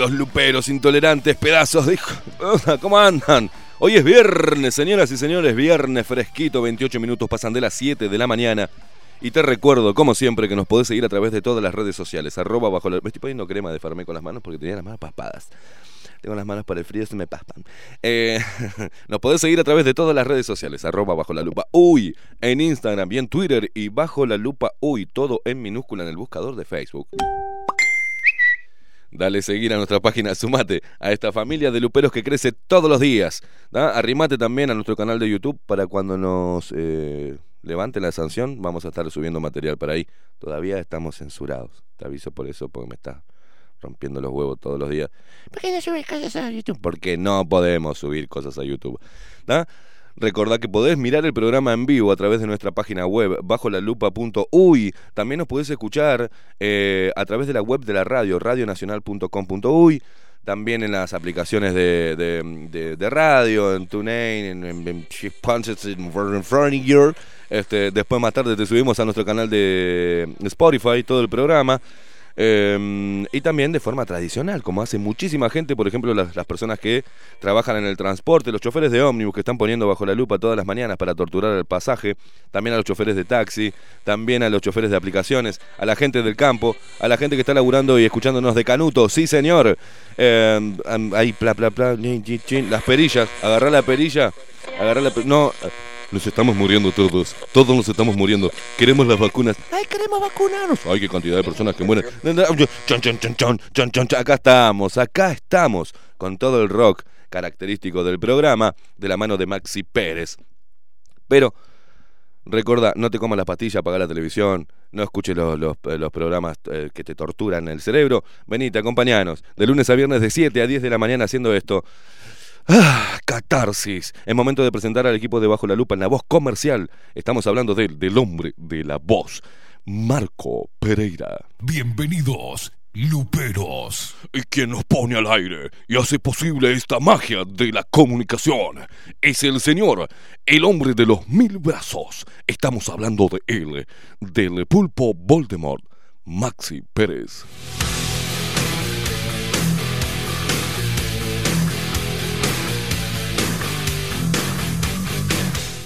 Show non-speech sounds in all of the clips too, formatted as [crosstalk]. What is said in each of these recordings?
Queridos luperos, intolerantes, pedazos de... ¿Cómo andan? Hoy es viernes, señoras y señores, viernes fresquito, 28 minutos pasan de las 7 de la mañana. Y te recuerdo, como siempre, que nos podés seguir a través de todas las redes sociales, arroba bajo la... Me estoy poniendo crema de farme con las manos porque tenía las manos paspadas. Tengo las manos para el frío, se me paspan. Eh, [laughs] nos podés seguir a través de todas las redes sociales, arroba bajo la lupa uy, en Instagram y en Twitter y bajo la lupa uy, todo en minúscula en el buscador de Facebook. Dale seguir a nuestra página, sumate a esta familia de luperos que crece todos los días. Arrimate también a nuestro canal de YouTube para cuando nos eh, levanten la sanción, vamos a estar subiendo material para ahí. Todavía estamos censurados. Te aviso por eso, porque me está rompiendo los huevos todos los días. ¿Por qué no subes cosas a YouTube? Porque no podemos subir cosas a YouTube. ¿da? Recordá que podés mirar el programa en vivo a través de nuestra página web bajo la lupa.uy. También nos podés escuchar eh, a través de la web de la radio, radionacional.com.uy. también en las aplicaciones de, de- de- radio, en TuneIn, en, en, en en Furniture. Este, después más tarde te subimos a nuestro canal de Spotify todo el programa. Eh, y también de forma tradicional, como hace muchísima gente, por ejemplo, las, las personas que trabajan en el transporte, los choferes de ómnibus que están poniendo bajo la lupa todas las mañanas para torturar el pasaje, también a los choferes de taxi, también a los choferes de aplicaciones, a la gente del campo, a la gente que está laburando y escuchándonos de Canuto, sí señor, am- ahí, pla, pla, las perillas, agarrar la perilla, agarrar la per- no, nos estamos muriendo todos, todos nos estamos muriendo, queremos las vacunas, ay, queremos vacunarnos, ay, qué cantidad de personas que mueren, Chon, chon, chon, chon, chon, chon, chon. acá estamos, acá estamos, con todo el rock característico del programa, de la mano de Maxi Pérez, pero Recuerda, no te comas la pastilla, apaga la televisión, no escuches los, los- los programas eh, que te torturan el cerebro. Venite, acompañanos. De lunes a viernes de 7 a 10 de la mañana haciendo esto. ¡Ah! Catarsis. Es momento de presentar al equipo de Bajo la Lupa en la voz comercial. Estamos hablando del, del hombre de la voz, Marco Pereira. Bienvenidos, Luperos. Y quien nos pone al aire y hace posible esta magia de la comunicación es el señor, el hombre de los mil brazos. Estamos hablando de él, del pulpo Voldemort, Maxi Pérez.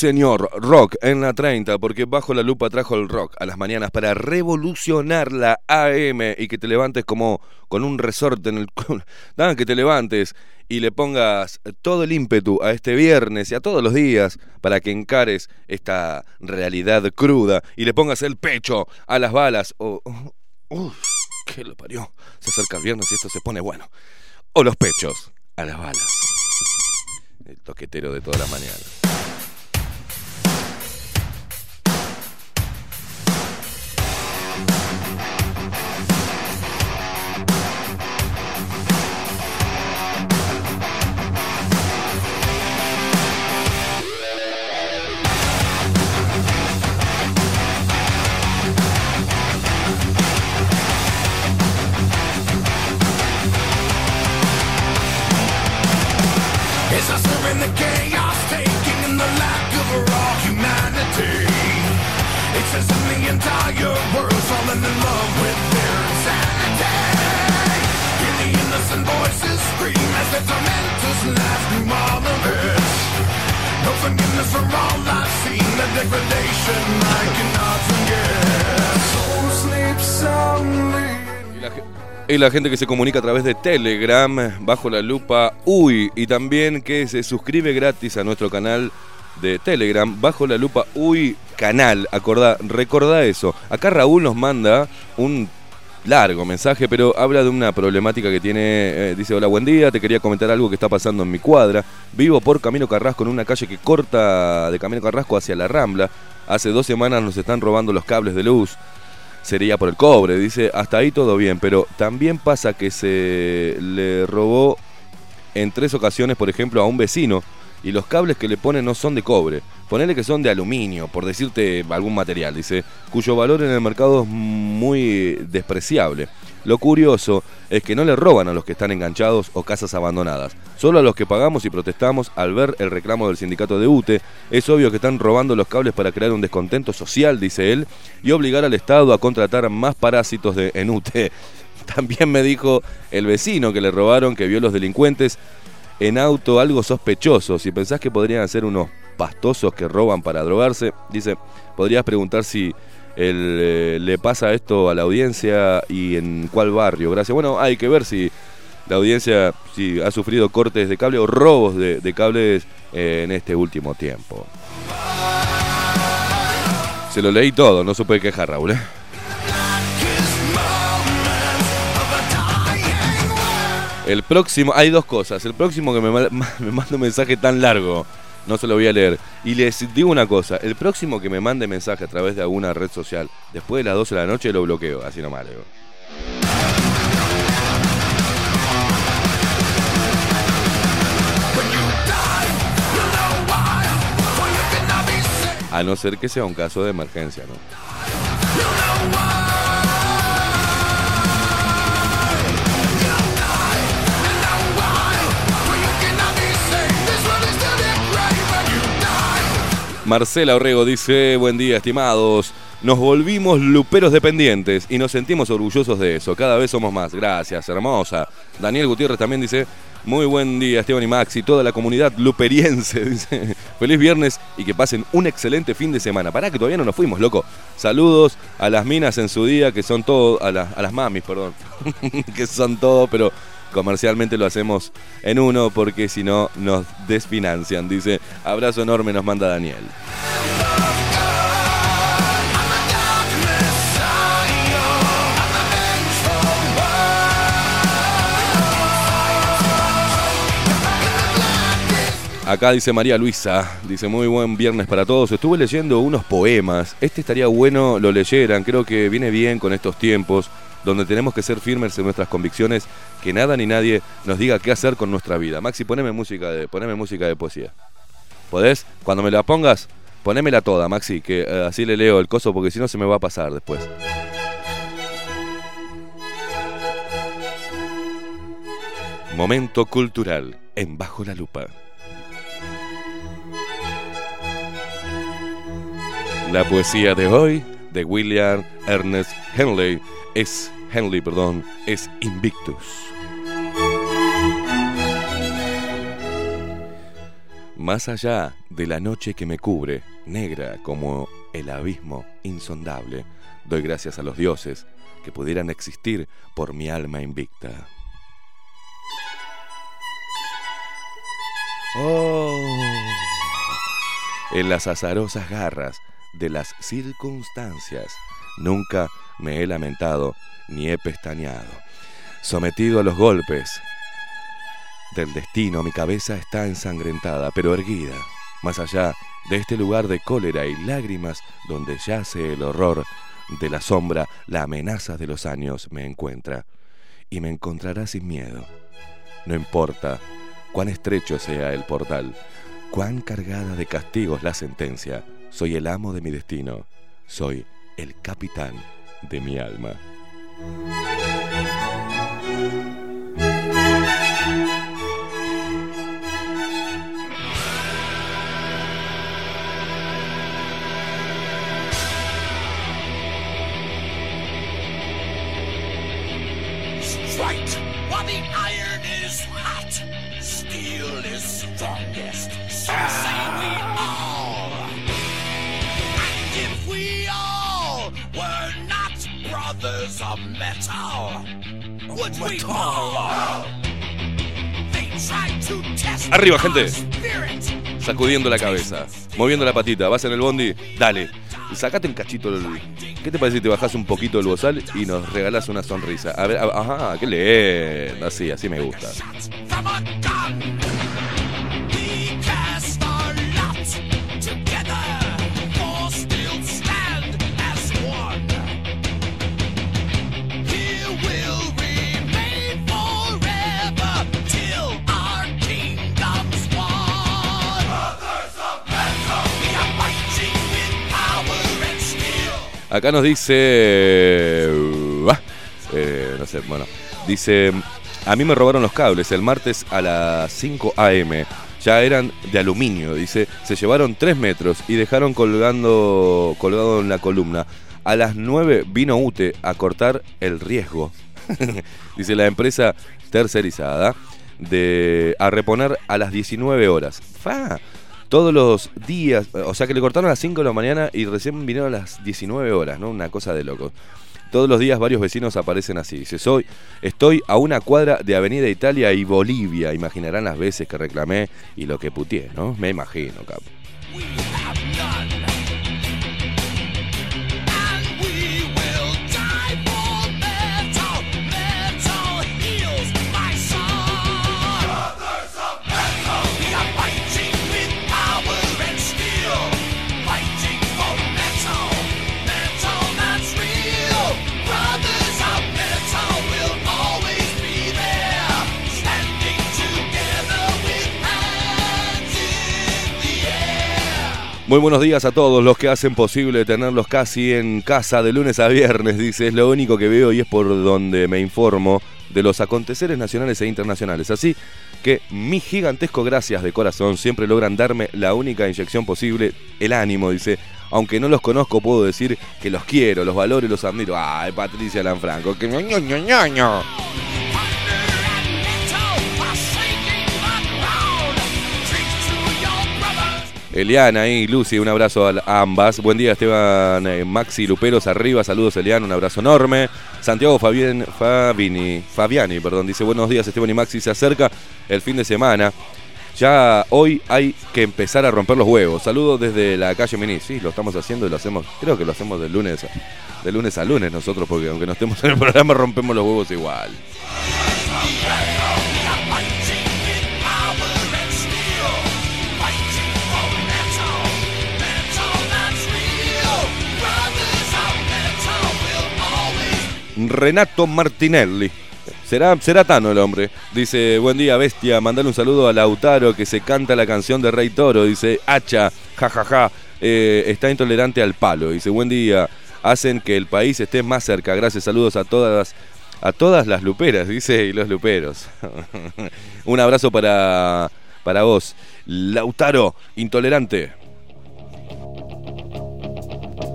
Señor, rock en la 30, porque bajo la lupa trajo el rock a las mañanas para revolucionar la AM y que te levantes como con un resorte en el [laughs] culo. Que te levantes y le pongas todo el ímpetu a este viernes y a todos los días para que encares esta realidad cruda y le pongas el pecho a las balas. O, ¿Qué lo parió? Se acerca el viernes y esto se pone bueno. O los pechos a las balas. El toquetero de todas las mañanas. In the chaos taking and the lack of raw humanity. It says in the entire world's falling in love with their insanity. Hear the innocent voices scream as their tormentors laugh through all of it. No forgiveness for all I've seen, the degradation I cannot forget. Soul sleeps soundly. Y la, gente que se comunica a través de Telegram, bajo la lupa Uy, y también que se suscribe gratis a nuestro canal de Telegram, bajo la lupa Uy canal. Acordá, recordá eso. Acá Raúl nos manda un largo mensaje, pero habla de una problemática que tiene. eh, dice: Hola, buen día. Te quería comentar algo que está pasando en mi cuadra. Vivo por Camino Carrasco, en una calle que corta de Camino Carrasco hacia la Rambla. Hace dos semanas nos están robando los cables de luz sería por el cobre. Dice, hasta ahí todo bien, pero también pasa que se le robó en tres ocasiones, por ejemplo, a un vecino y los cables que le ponen no son de cobre. Ponele que son de aluminio, por decirte algún material, dice, cuyo valor en el mercado es muy despreciable. Lo curioso es que no le roban a los que están enganchados o casas abandonadas, solo a los que pagamos y protestamos al ver el reclamo del sindicato de UTE. Es obvio que están robando los cables para crear un descontento social, dice él, y obligar al Estado a contratar más parásitos de, en UTE. [laughs] También me dijo el vecino que le robaron que vio los delincuentes en auto algo sospechoso. Si pensás que podrían ser unos pastosos que roban para drogarse, dice, podrías preguntar si el, eh, le pasa esto a la audiencia y en cuál barrio. Gracias. Bueno, hay que ver si la audiencia si ha sufrido cortes de cable o robos de, cables eh, en este último tiempo. Se lo leí todo, no puede quejar, Raúl. ¿eh? El próximo, hay dos cosas. El próximo que me, [laughs] me manda un mensaje tan largo, no se lo voy a leer. Y les digo una cosa, el próximo que me mande mensaje a través de alguna red social, después de las 12 de la noche lo bloqueo, así nomás le digo. A no ser que sea un caso de emergencia, ¿no? Marcela Orrego dice, buen día estimados, nos volvimos luperos dependientes y nos sentimos orgullosos de eso, cada vez somos más, gracias, hermosa. Daniel Gutiérrez también dice, muy buen día Esteban y Max y toda la comunidad luperiense, [laughs] feliz viernes y que pasen un excelente fin de semana. Pará que todavía no nos fuimos, loco. Saludos a las minas en su día, que son todo, a, las- a las mamis, perdón, [laughs] que son todo, pero comercialmente lo hacemos en uno porque si no nos desfinancian. Dice, abrazo enorme nos manda Daniel. Acá dice María Luisa, dice muy buen viernes para todos. Estuve leyendo unos poemas. Este estaría bueno lo leyeran. Creo que viene bien con estos tiempos donde tenemos que ser firmes en nuestras convicciones, que nada ni nadie nos diga qué hacer con nuestra vida. Maxi, poneme música de, poneme música de poesía. ¿Podés? Cuando me la pongas, ponémela toda, Maxi, que eh, así le leo el coso porque si no se me va a pasar después. Momento cultural en Bajo la Lupa. La poesía de hoy de William Ernest Henley es Henley, perdón, es Invictus. Más allá de la noche que me cubre, negra como el abismo insondable, doy gracias a los dioses que pudieran existir por mi alma invicta. Oh. En las azarosas garras de las circunstancias nunca me he lamentado ni he pestañeado. Sometido a los golpes del destino, mi cabeza está ensangrentada, pero erguida, más allá de este lugar de cólera y lágrimas donde yace el horror de la sombra, la amenaza de los años me encuentra y me encontrará sin miedo. No importa cuán estrecho sea el portal, cuán cargada de castigos la sentencia, soy el amo de mi destino, soy el capitán de mi alma. Arriba, gente. Sacudiendo la cabeza, moviendo la patita, vas en el bondi, dale. Y sacate un cachito del. ¿Qué te parece si te bajás un poquito el bozal y nos regalás una sonrisa? A ver, a- ajá, qué lindo. Así, así me gusta. Acá nos dice. eh, no sé, bueno. Dice. A mí me robaron los cables el martes a las 5 a.m. Ya eran de aluminio. Dice. Se llevaron 3 metros y dejaron colgando, colgado en la columna. A las 9 vino UTE a cortar el riesgo. [laughs] dice la empresa tercerizada. De, a reponer a las 19 horas. ¡Fa! Todos los días, o sea que le cortaron a las 5 de la mañana y recién vinieron a las 19 horas, ¿no? Una cosa de loco. Todos los días varios vecinos aparecen así. Dice, soy, estoy a una cuadra de Avenida Italia y Bolivia. Imaginarán las veces que reclamé y lo que putié, ¿no? Me imagino, capo. Muy buenos días a todos los que hacen posible tenerlos casi en casa de lunes a viernes. Dice, es lo único que veo y es por donde me informo de los aconteceres nacionales e internacionales. Así que mi gigantesco gracias de corazón siempre logran darme la única inyección posible, el ánimo, dice. Aunque no los conozco, puedo decir que los quiero, los valoro y los admiro. Ay, Patricia Lanfranco, que ño, ño, Eliana y Lucy, un abrazo a ambas. Buen día, Esteban, eh, Maxi, Luperos, arriba. Saludos, Eliana, un abrazo enorme. Santiago Fabien, Fabini, Fabiani, perdón, dice buenos días, Esteban y Maxi. Se acerca el fin de semana. Ya hoy hay que empezar a romper los huevos. Saludos desde la calle Mini. Sí, lo estamos haciendo y lo hacemos, creo que lo hacemos de lunes de lunes, a lunes nosotros, porque aunque no estemos en el programa, rompemos los huevos igual. Renato Martinelli. Será, será Tano el hombre. Dice, buen día, bestia. Mandale un saludo a Lautaro que se canta la canción de Rey Toro. Dice, hacha, jajaja. eh, está intolerante al palo. Dice, buen día. Hacen que el país esté más cerca. Gracias, saludos a todas, a todas las luperas, dice, y los luperos. [laughs] un abrazo para, para vos. Lautaro, intolerante.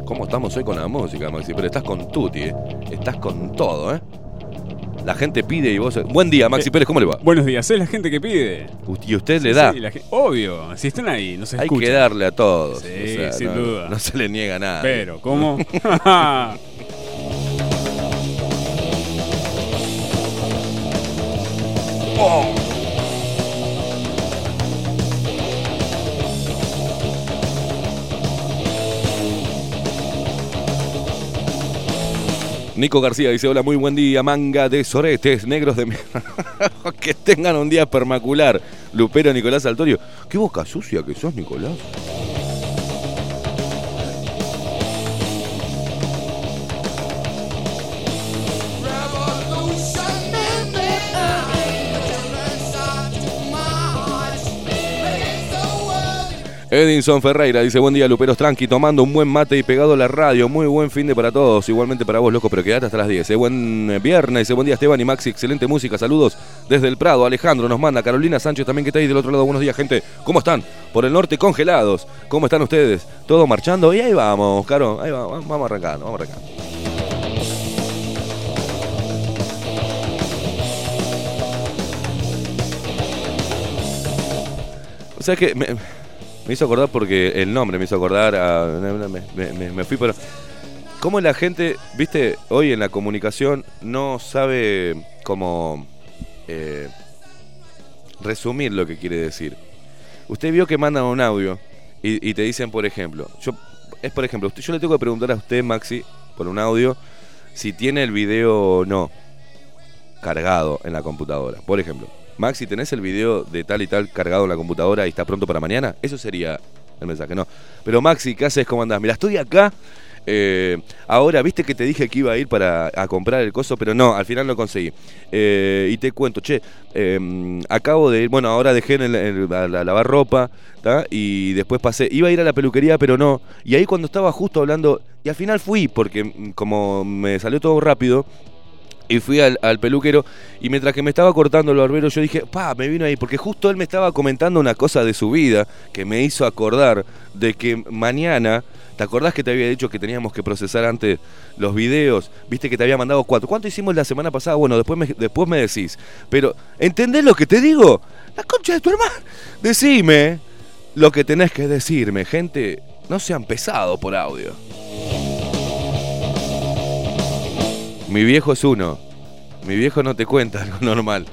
¿Cómo estamos hoy con la música, Maxi? Pero estás con Tuti, ¿eh? Estás con todo, ¿eh? La gente pide y vos... Buen día, Maxi Eh, Pérez, ¿cómo le va? Buenos días, es la gente que pide. Y usted le da. Sí, la obvio, si están ahí, no se Hay que darle a todos. Sí, sin no, duda. No se le niega nada. Pero, ¿cómo? [laughs] [laughs] Nico García dice, hola, muy buen día, manga de soretes, negros de... mi-". [laughs] que tengan un día permacular. Lupero Nicolás Altorio. Qué boca sucia que sos, Nicolás. Edinson Ferreira dice, buen día, Luperos Tranqui, tomando un buen mate y pegado a la radio. Muy buen fin de para todos. Igualmente para vos, loco, pero quedate hasta las 10. eh. Buen eh, viernes, buen día, Esteban y Maxi. Excelente música. Saludos desde el Prado. Alejandro nos manda. Carolina Sánchez también que está ahí del otro lado. Buenos días, gente. ¿Cómo están? Por el norte congelados. ¿Cómo están ustedes? ¿Todo marchando? Y ahí vamos, Caro. Ahí va- vamos arrancando, vamos arrancando. O sea que Me hizo acordar porque el nombre me hizo acordar a. Me, me- me- fui, pero. ¿Cómo la gente, viste, hoy en la comunicación no sabe cómo eh, resumir lo que quiere decir? Usted vio que mandan un audio y, te dicen, por ejemplo, yo es por ejemplo, yo le tengo que preguntar a usted, Maxi, por un audio, si tiene el video o no cargado en la computadora. Por ejemplo, Maxi, ¿tenés el video de tal y tal cargado en la computadora y está pronto para mañana? Eso sería el mensaje, no. Pero Maxi, ¿qué haces? ¿Cómo andás? Mira, estoy acá. eh, ahora, viste que te dije que iba a ir para a comprar el coso, pero no, al final no conseguí. Eh, y te cuento, che, eh, acabo de ir, bueno, ahora dejé en el- el- a la- lavar ropa, y después pasé, iba a ir a la peluquería, pero no. Y ahí cuando estaba justo hablando, y al final fui, porque mm, como me salió todo rápido, y fui al, peluquero y mientras que me estaba cortando el barbero yo dije, pa, me vino ahí, porque justo él me estaba comentando una cosa de su vida que me hizo acordar de que mañana, ¿te acordás que te había dicho que teníamos que procesar antes los videos? Viste que te había mandado cuatro. ¿Cuánto hicimos la semana pasada? Bueno, después me, después me decís. Pero, ¿entendés lo que te digo? La concha de tu hermano. Decime lo que tenés que decirme, gente. No sean pesados por audio. Mi viejo es uno. Mi viejo no te cuenta [laughs] algo normal.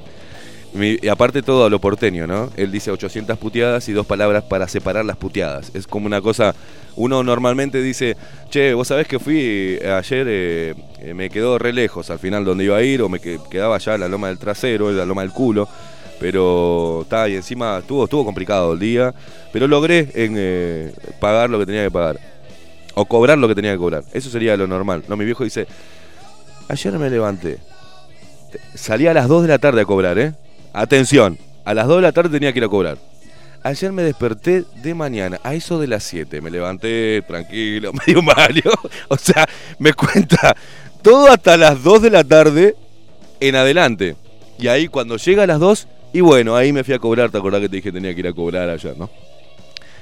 Y aparte todo a lo porteño, ¿no? Él dice 800 puteadas y dos palabras para separar las puteadas. Es como una cosa... Uno normalmente dice, che, vos sabés que fui eh, ayer, eh, eh, me quedó re lejos al final donde iba a ir, o me que- quedaba ya en la loma del trasero, la loma del culo. Pero está, y encima estuvo, estuvo complicado el día. Pero logré en, pagar lo que tenía que pagar. O cobrar lo que tenía que cobrar. Eso sería lo normal. No, mi viejo dice, Ayer me levanté. Salí a las 2 de la tarde a cobrar, ¿eh? Atención, a las 2 de la tarde tenía que ir a cobrar. Ayer me desperté de mañana, a eso de las 7. Me levanté tranquilo, [laughs] medio Mario. O sea, me cuenta todo hasta las 2 de la tarde en adelante. Y ahí cuando llega a las 2, y bueno, ahí me fui a cobrar. ¿Te acordás que te dije que tenía que ir a cobrar ayer, no?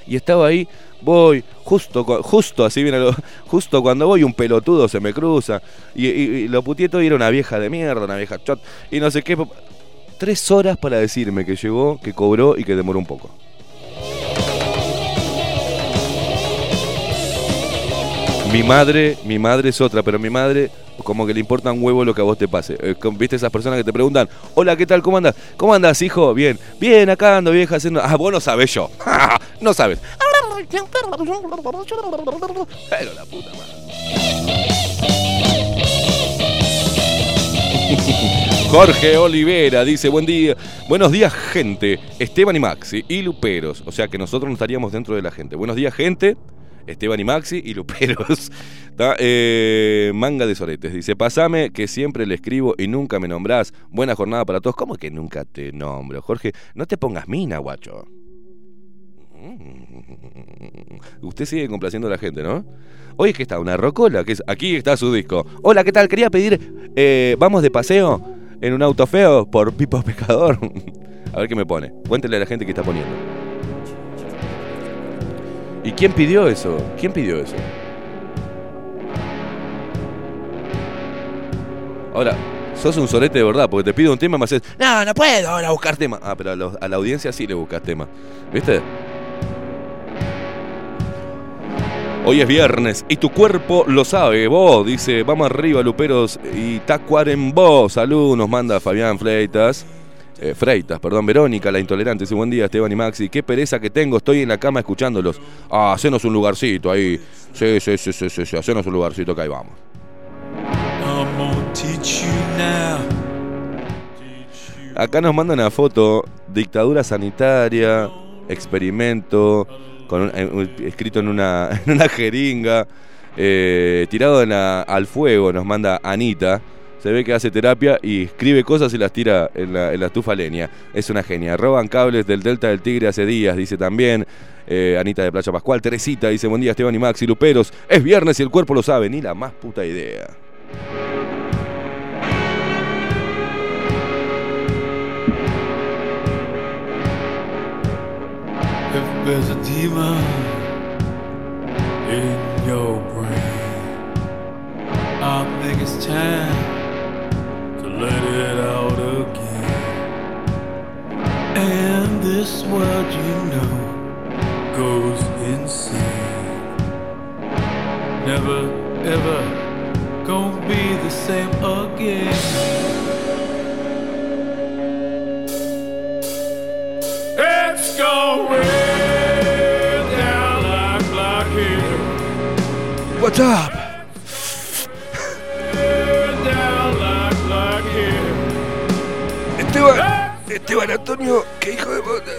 Y estaba ahí, voy, justo, justo así lo- [laughs] justo cuando voy un pelotudo se me cruza. Y, lo puteé todo y era una vieja de mierda, una vieja chot. Y no sé qué. Tres horas para decirme que llegó, que cobró y que demoró un poco. Mi madre, mi madre es otra, pero mi madre como que le importa un huevo lo que a vos te pase. Eh, ¿Viste esas personas que te preguntan, hola, ¿qué tal? ¿Cómo andas? ¿Cómo andas, hijo? Bien, bien, acá ando, vieja, haciendo... Ah, vos no sabés yo. [laughs] no sabes. Pero la puta madre. [laughs] Jorge Olivera dice, buen día, buenos días gente, Esteban y Maxi y Luperos, o sea que nosotros no estaríamos dentro de la gente. Buenos días gente, Esteban y Maxi y Luperos. [laughs] Eh, manga de soretes, dice, pasame que siempre le escribo y nunca me nombrás. Buena jornada para todos. ¿Cómo que nunca te nombro, Jorge? No te pongas mina, guacho. Mm. Usted sigue complaciendo a la gente, ¿no? Hoy es que está una rocola, que es, aquí está su disco. Hola, ¿qué tal? Quería pedir, eh, vamos de paseo en un auto feo por Pipo Pescador. [laughs] a ver qué me pone. Cuéntele a la gente qué está poniendo. ¿Y quién pidió eso? ¿Quién pidió eso? Ahora, sos un sorete de verdad, porque te pido un tema y me haces, no, no puedo ahora buscar tema. Ah, pero a, la audiencia sí le buscas tema. ¿Viste? Hoy es viernes y tu cuerpo lo sabe, vos, dice, vamos arriba, Luperos y Tacuarembó. Salud, nos manda Fabián Freitas. Eh, Freitas, perdón, Verónica, la intolerante. Dice, buen día, Esteban y Maxi. Qué pereza que tengo, estoy en la cama escuchándolos. Ah, hacenos un lugarcito ahí. Sí, sí, sí, sí, sí, sí, hacenos un lugarcito que ahí vamos. Acá nos mandan una foto, dictadura sanitaria, experimento, escrito en una, [laughs] en una jeringa, eh, tirado en la- al fuego, nos manda Anita. Se ve que hace terapia y escribe cosas y las tira en la, en la estufa leña. Es una genia. Roban cables del Delta del Tigre hace días, dice también. eh, Anita de Playa Pascual. Teresita dice, buen día Esteban y Maxi Luperos. Es viernes y el cuerpo lo sabe. Ni la más puta idea. If there's a demon brain, I think it's and this world you know goes insane. Never ever gonna be the same again. It's going down like blockade. What's up? Esteban, Antonio, qué hijo de puta.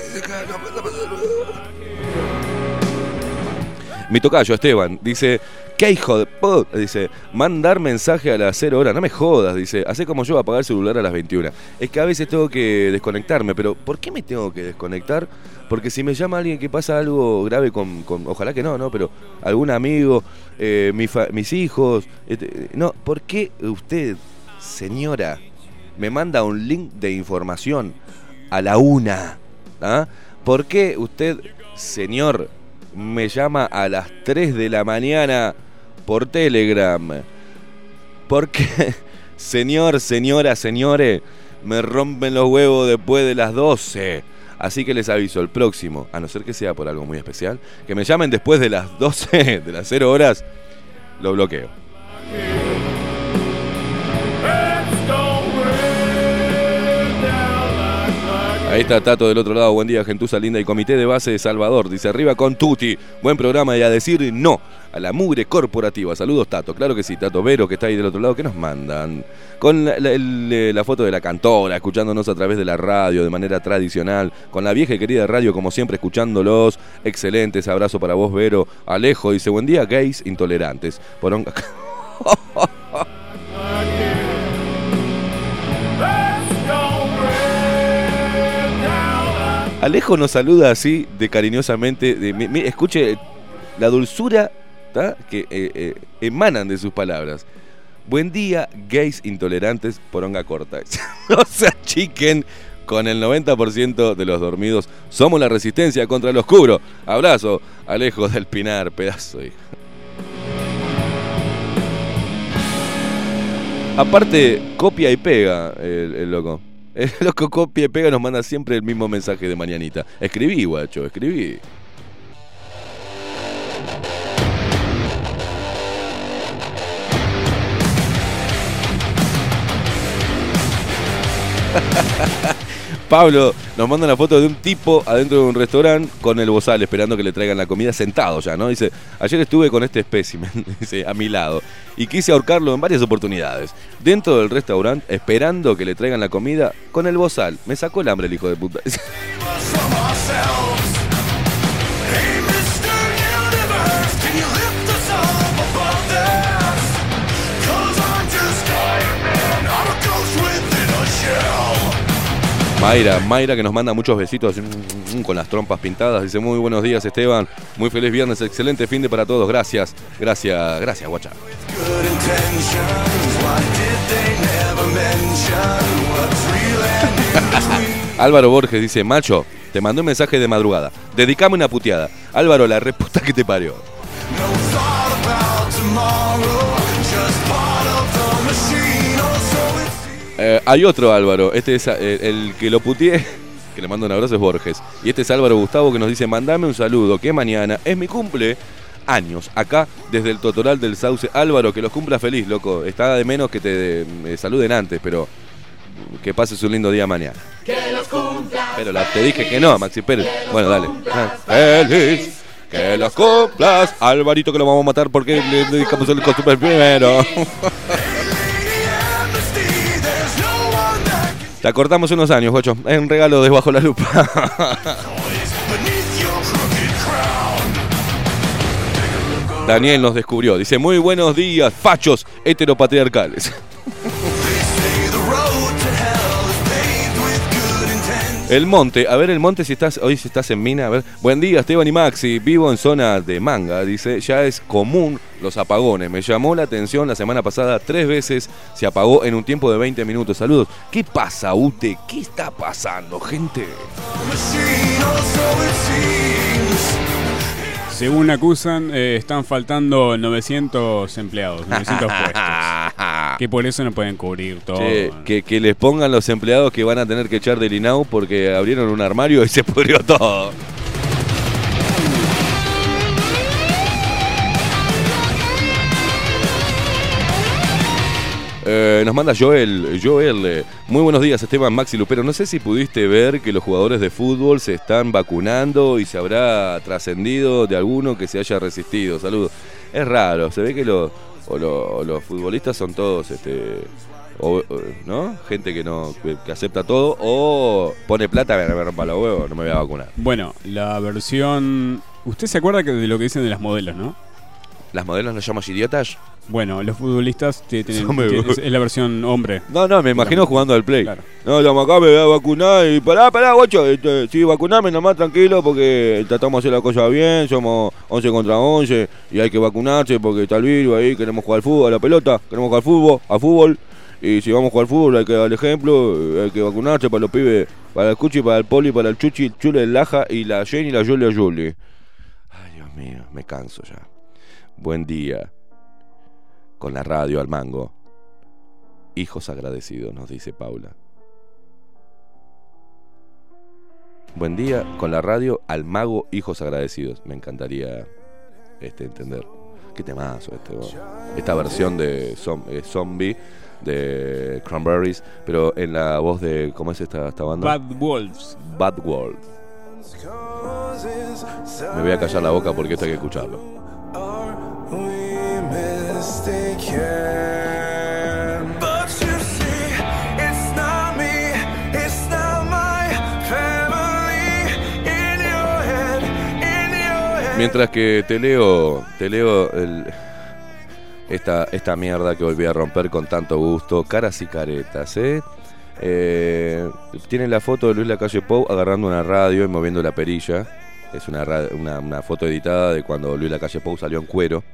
Mi tocayo, Esteban, dice, qué hijo de puta, dice, mandar mensaje a las 0 horas, no me jodas, dice, hace como yo apagar el celular a las 21. Es que a veces tengo que desconectarme, pero ¿por qué me tengo que desconectar? Porque si me llama alguien que pasa algo grave con, ojalá que no, ¿no? Pero algún amigo, eh, mis hijos, este, no, ¿por qué usted, señora, me manda un link de información a la una. ¿ah? ¿Por qué usted, señor, me llama a las 3 de la mañana por Telegram? ¿Por qué, [laughs] señor, señora, señores, me rompen los huevos después de las 12? Así que les aviso, el próximo, a no ser que sea por algo muy especial, que me llamen después de las 12, [laughs] de las 0 horas, lo bloqueo. Ahí está Tato del otro lado. Buen día, gentuza linda y comité de base de Salvador. Dice arriba con Tuti. Buen programa y a decir no a la mugre corporativa. Saludos, Tato. Claro que sí, Tato Vero, que está ahí del otro lado. ¿Qué nos mandan? Con eh, la foto de la cantora, escuchándonos a través de la radio de manera tradicional. Con la vieja y querida radio, como siempre, escuchándolos. Excelentes. Abrazo para vos, Vero. Alejo dice: Buen día, gays intolerantes. Por [laughs] Alejo nos saluda así de cariñosamente. de- mi- escuche la dulzura que eh, eh, emanan de sus palabras. Buen día, gays intolerantes, poronga corta. [laughs] no se achiquen con el 90% de los dormidos. Somos la resistencia contra el oscuro. Abrazo, Alejo del Pinar, pedazo. Aparte, copia y pega el, el loco. El loco copia pega nos manda siempre el mismo mensaje de mañanita. Escribí, guacho, escribí. [laughs] Pablo nos manda una foto de un tipo adentro de un restaurante con el bozal esperando que le traigan la comida sentado ya, ¿no? Dice, ayer estuve con este espécimen, [laughs] dice, a mi lado, y quise ahorcarlo en varias oportunidades. Dentro del restaurante, esperando que le traigan la comida con el bozal. Me sacó el hambre el hijo de puta. [laughs] Mayra, Mayra que nos manda muchos besitos mm, mm, con las trompas pintadas. Dice, muy buenos días Esteban, muy feliz viernes, excelente fin de para todos. Gracias, gracias, gracias, guacha. [laughs] Álvaro Borges dice, macho, te mandé un mensaje de madrugada. Dedicame una puteada. Álvaro, la respuesta que te parió. No Eh, hay otro Álvaro, este es eh, el que lo puteé, [laughs] que le mando un abrazo es Borges. Y este es Álvaro Gustavo que nos dice, mandame un saludo, que mañana es mi cumple. Años, acá desde el Totoral del Sauce. Álvaro, que los cumpla feliz, loco. Está de menos que te saluden antes, pero que pases un lindo día mañana. Pero la- te dije que no, Maxi Pérez. Bueno, dale. Ah, Feliz. Que los cumplas, Alvarito, que lo vamos a matar porque le dedicamos el costumbre primero. [laughs] Te acortamos unos años, guacho. Es un regalo de bajo la lupa. Daniel nos descubrió. Dice, muy buenos días, fachos heteropatriarcales. El monte, a ver el monte si estás, hoy si estás en mina, a ver. Buen día, Esteban y Maxi, vivo en zona de manga, dice, ya es común los apagones. Me llamó la atención la semana pasada, tres veces se apagó en un tiempo de 20 minutos. Saludos. ¿Qué pasa, Ute? ¿Qué está pasando, gente? Según acusan, eh, están faltando 900 empleados, 900 [laughs] puestos. Que por eso no pueden cubrir todo. Che, que, que les pongan los empleados que van a tener que echar del INAU porque abrieron un armario y se pudrió todo. Eh, nos manda Joel. Joel, eh, muy buenos días, Esteban Maxi Lupero. No sé si pudiste ver que los jugadores de fútbol se están vacunando y se habrá trascendido de alguno que se haya resistido. Saludos. Es raro, se ve que los, futbolistas son todos, este, o- ¿no? Gente que no que, que acepta todo o pone plata, me, me rompa los huevos, no me voy a vacunar. Bueno, la versión. ¿Usted se acuerda que de lo que dicen de las modelos, no? ¿Las modelos nos llaman idiotas? Bueno, los futbolistas te- tienen, Son es, es la versión hombre. No, no, me imagino jugando al play. Claro. No, estamos acá, me voy a vacunar y pará, pará, guacho. Este, sí, vacuname nomás tranquilo porque tratamos de hacer la cosa bien, somos 11 contra 11 y hay que vacunarse porque está el virus ahí, queremos jugar al fútbol, a la pelota, queremos jugar al fútbol, a fútbol. Y si vamos a jugar al fútbol hay que dar el ejemplo, hay que vacunarse para los pibes, para el Cuchi, para el Poli, para el Chuchi, el Chule, el Laja y la Jenny y la Julia Julie. Ay, Dios mío, me canso ya. Buen día. Con la radio al mango. Hijos agradecidos, nos dice Paula. Buen día con la radio al mago Hijos agradecidos. Me encantaría este entender. Qué temazo este. Esta versión de zom- eh, Zombie de Cranberries, pero en la voz de ¿cómo es esta, esta banda? Bad Wolves. Bad World. Me voy a callar la boca porque esto hay que escucharlo. Mientras que te leo, te leo esta, esta mierda que volví a romper con tanto gusto, caras y caretas, ¿eh? Eh, tiene la foto de Luis Lacalle Pou agarrando una radio y moviendo la perilla. Es una, una, una foto editada de cuando Luis Lacalle Pou salió en cuero.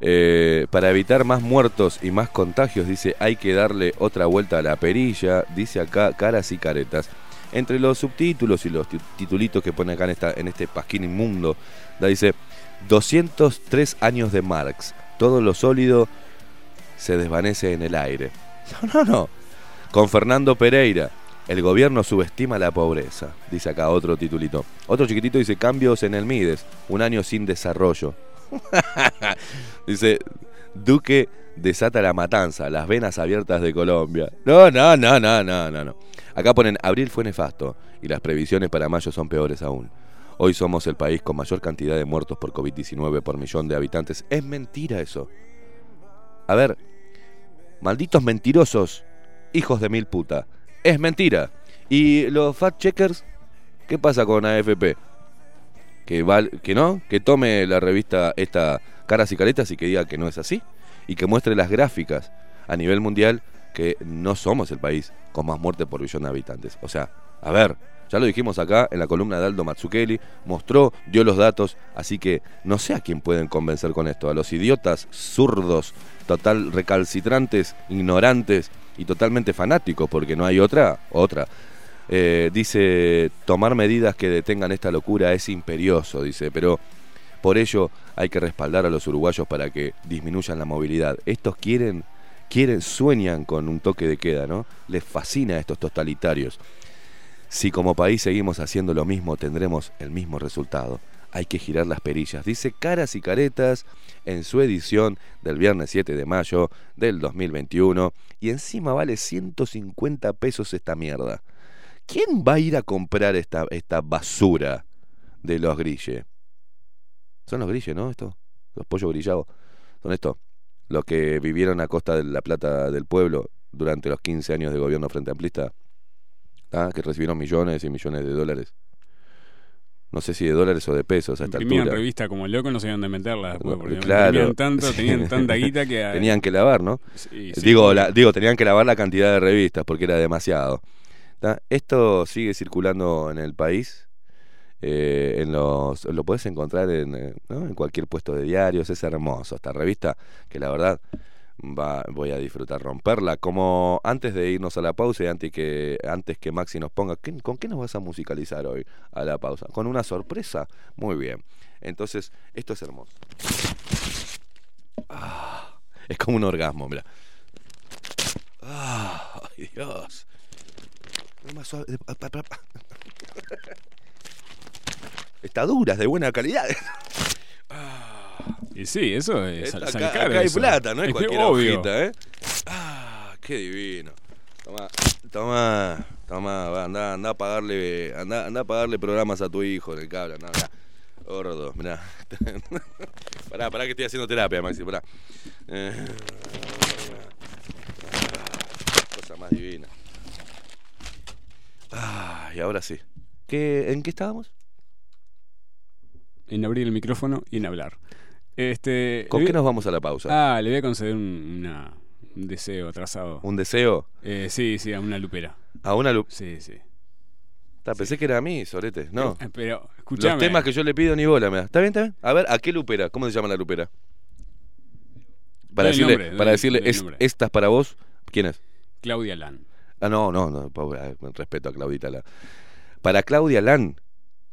Eh, para evitar más muertos y más contagios, dice, hay que darle otra vuelta a la perilla. Dice acá, caras y caretas. Entre los subtítulos y los ti- titulitos que pone acá en, en este pasquín inmundo, da, dice, 203 años de Marx. Todo lo sólido se desvanece en el aire. [laughs] No, no, no. Con Fernando Pereira, el gobierno subestima la pobreza. Dice acá otro titulito. Otro chiquitito dice, cambios en el Mides. Un año sin desarrollo. [laughs] Dice, Duque desata la matanza, las venas abiertas de Colombia. No, no, no, no, no, no, no. Acá ponen, abril fue nefasto y las previsiones para mayo son peores aún. Hoy somos el país con mayor cantidad de muertos por COVID-19 por millón de habitantes. Es mentira eso. A ver, malditos mentirosos, hijos de mil puta. Es mentira. ¿Y los fact checkers? ¿Qué pasa con AFP? Que, val- que no, que tome la revista esta Caras y Caretas y que diga que no es así y que muestre las gráficas a nivel mundial que no somos el país con más muerte por billón de habitantes. O sea, a ver, ya lo dijimos acá en la columna de Aldo Matsukeli, mostró, dio los datos, así que no sé a quién pueden convencer con esto, a los idiotas, zurdos, total recalcitrantes, ignorantes y totalmente fanáticos, porque no hay otra, otra. Eh, dice, tomar medidas que detengan esta locura es imperioso, dice, pero por ello hay que respaldar a los uruguayos para que disminuyan la movilidad. Estos quieren, quieren, sueñan con un toque de queda, ¿no? Les fascina a estos totalitarios. Si como país seguimos haciendo lo mismo, tendremos el mismo resultado. Hay que girar las perillas. Dice Caras y Caretas en su edición del viernes 7 de mayo del 2021. Y encima vale 150 pesos esta mierda. ¿Quién va a ir a comprar esta, esta basura de los grille? Son los grille, ¿no? Esto, los pollos grillados. Son estos, los que vivieron a costa de la plata del pueblo durante los 15 años de gobierno frente amplista, ¿ah? que recibieron millones y millones de dólares. No sé si de dólares o de pesos a esta Imprimían altura. revista como loco, no sabían dónde meterla después. Porque claro. tanto, tenían [laughs] tanta guita que. Tenían que lavar, ¿no? Sí, sí, digo, la- digo, tenían que lavar la cantidad de revistas porque era demasiado. Esto sigue circulando en el país. eh, en los, lo puedes encontrar en, eh, en cualquier puesto de diarios. Es hermoso esta revista que la verdad va, voy a disfrutar romperla. Como antes de irnos a la pausa y antes que, antes que Maxi nos ponga, ¿qué- ¿con qué nos vas a musicalizar hoy a la pausa? ¿Con una sorpresa? Muy bien. Entonces, esto es hermoso. Ah, es como un orgasmo, mira. Ah, ay, Dios. Más suave, Está dura, es de buena calidad. Y sí, eso es. Esta- acá, acá hay eso. plata, no es cualquier obvio. hojita, ¿eh? qué divino. Toma, toma, toma, va, anda, anda a pagarle, anda, anda a pagarle programas a tu hijo en el cable, no, mirá. Gordo, mirá. [laughs] pará, pará que estoy haciendo terapia, Maxi, pará. Eh, cosa más divina. Ah, y ahora sí. ¿Qué, ¿En qué estábamos? En abrir el micrófono y en hablar. Este, ¿Con qué nos vamos a la pausa? Ah, le voy a conceder un, una- un deseo atrasado. ¿Un deseo? Eh, sí, sí, a una lupera. ¿A una lu- Sí, sí. Ta, Pensé que era a mí, Sorete. No. Eh, Pero, escúchame. Los temas que yo le pido ni bola me da. ¿Está bien, está bien? A ver, ¿a qué lupera? ¿Cómo se llama la lupera? Para Doy decirle, nombre, doy- para decirle doy es, esta es para vos. ¿Quién es? Claudia Lan. Ah, no, no, no, ah, respeto a Claudita Lan. Para Claudia Lan,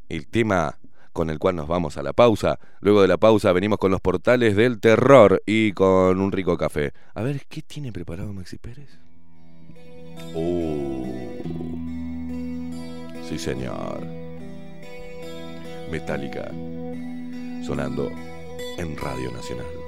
el tema con el cual nos vamos a la pausa. Luego de la pausa venimos con los portales del terror y con un rico café. A ver, ¿qué tiene preparado Maxi Pérez? Oh. Sí, señor. Metallica. Sonando en Radio Nacional.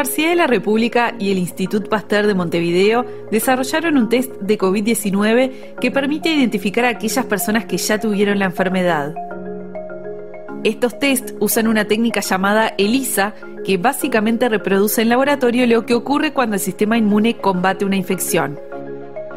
Universidad de la República y el Institut Pasteur de Montevideo desarrollaron un test de COVID-19 que permite identificar a aquellas personas que ya tuvieron la enfermedad. Estos test usan una técnica llamada ELISA, que básicamente reproduce en laboratorio lo que ocurre cuando el sistema inmune combate una infección.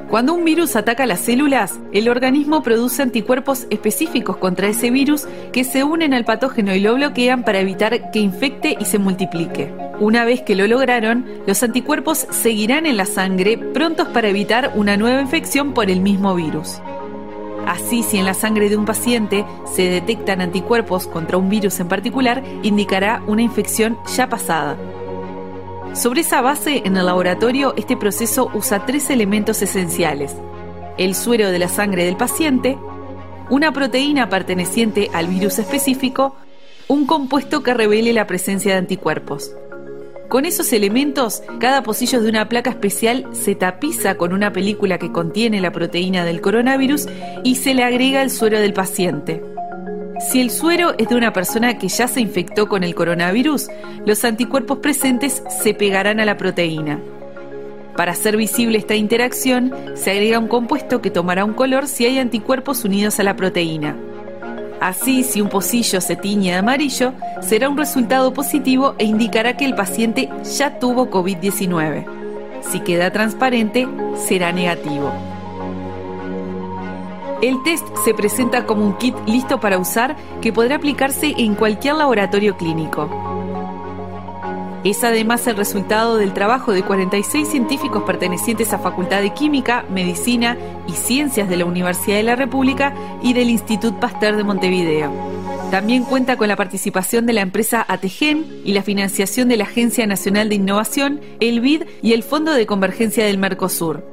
Cuando un virus ataca las células, el organismo produce anticuerpos específicos contra ese virus que se unen al patógeno y lo bloquean para evitar que infecte y se multiplique. Una vez que lo lograron, los anticuerpos seguirán en la sangre prontos para evitar una nueva infección por el mismo virus. Así, si en la sangre de un paciente se detectan anticuerpos contra un virus en particular, indicará una infección ya pasada. Sobre esa base, en el laboratorio, este proceso usa tres elementos esenciales. El suero de la sangre del paciente, una proteína perteneciente al virus específico, un compuesto que revele la presencia de anticuerpos. Con esos elementos, cada pocillo de una placa especial se tapiza con una película que contiene la proteína del coronavirus y se le agrega el suero del paciente. Si el suero es de una persona que ya se infectó con el coronavirus, los anticuerpos presentes se pegarán a la proteína. Para hacer visible esta interacción, se agrega un compuesto que tomará un color si hay anticuerpos unidos a la proteína. Así, si un pocillo se tiñe de amarillo, será un resultado positivo e indicará que el paciente ya tuvo COVID-19. Si queda transparente, será negativo. El test se presenta como un kit listo para usar que podrá aplicarse en cualquier laboratorio clínico. Es además el resultado del trabajo de 46 científicos pertenecientes a Facultad de Química, Medicina y Ciencias de la Universidad de la República y del Institut Pasteur de Montevideo. También cuenta con la participación de la empresa Ategen y la financiación de la Agencia Nacional de Innovación, el BID y el Fondo de Convergencia del Mercosur.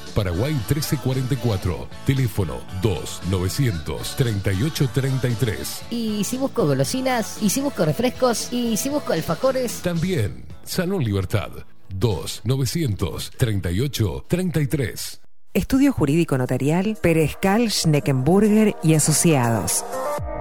Paraguay 1344, teléfono 2-938-33. Y si busco golosinas, y si busco refrescos, y si busco alfajores. También, Salón Libertad 2-938-33. Estudio Jurídico Notarial, Perezcal, Schneckenburger y Asociados.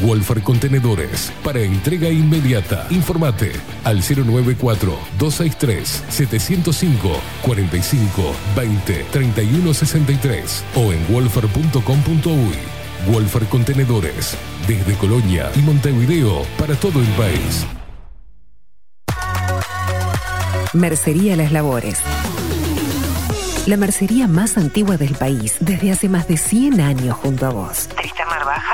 Wolfer Contenedores para entrega inmediata. Informate al 094-263-705 45 20 31 63 o en wolfer.com.uy. Wolfer Contenedores desde Colonia y Montevideo para todo el país. Mercería Las Labores. La mercería más antigua del país, desde hace más de 100 años junto a vos. Tristamar Baja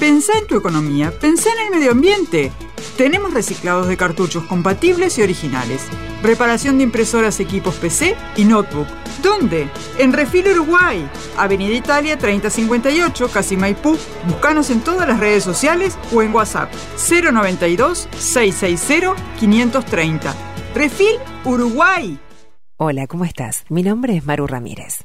Pensá en tu economía, pensá en el medio ambiente. Tenemos reciclados de cartuchos compatibles y originales. Reparación de impresoras, equipos PC y notebook. ¿Dónde? En Refil Uruguay, Avenida Italia 3058, Casi Maipú. Búscanos en todas las redes sociales o en WhatsApp 092 660 530. Refil Uruguay. Hola, ¿cómo estás? Mi nombre es Maru Ramírez.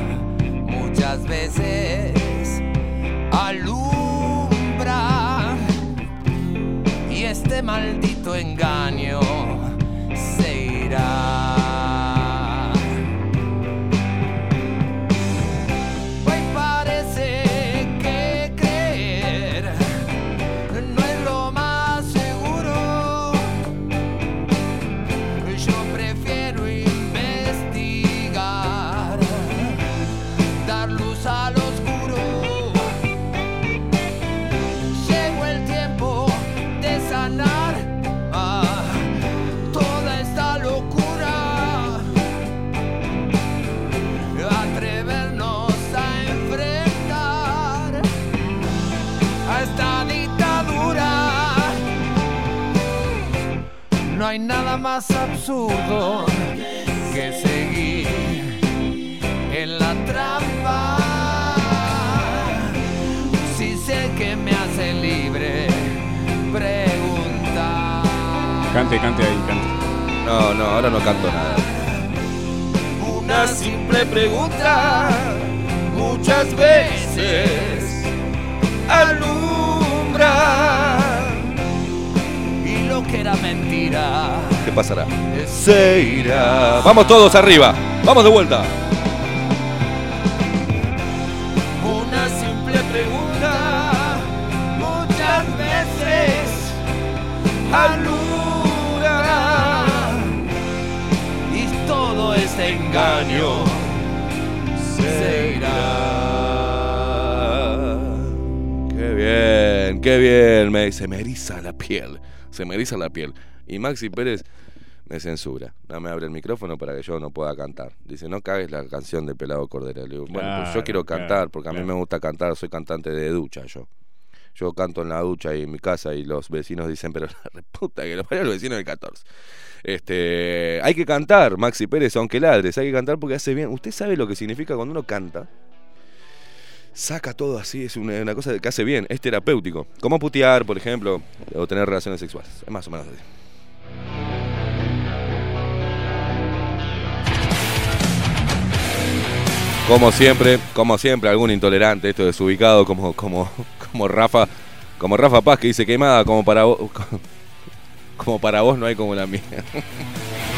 veces alumbra y este maldito engaño más absurdo que seguir en la trampa. Si sé que me hace libre preguntar. Cante, cante ahí, cante. No, no, ahora no canto nada. Una simple pregunta muchas veces alumbra que era mentira ¿Qué pasará? Se irá. Vamos todos arriba. Vamos de vuelta. Una simple pregunta, muchas veces aluda. Y todo ese engaño se irá. Qué bien, qué bien. Me, se me eriza la piel. Se me eriza la piel. Y Maxi Pérez me censura. No me abre el micrófono para que yo no pueda cantar. Dice, no cagues la canción de Pelado Cordera. Le digo, bueno, pues yo quiero claro, cantar porque a mí claro. me gusta cantar. Soy cantante de ducha yo. Yo canto en la ducha y en mi casa y los vecinos dicen, pero [laughs] la reputa que lo parió los vecinos del 14. Este, hay que cantar, Maxi Pérez, aunque ladres, hay que cantar porque hace bien. ¿Usted sabe lo que significa cuando uno canta? Saca todo así, es una, cosa que hace bien, es terapéutico. Como putear, por ejemplo, o tener relaciones sexuales. Es más o menos así. Como siempre, como siempre, algún intolerante, esto desubicado, como, como, [laughs] como Rafa, como Rafa Paz que dice quemada, como para [laughs] como para vos no hay como la mía. [laughs]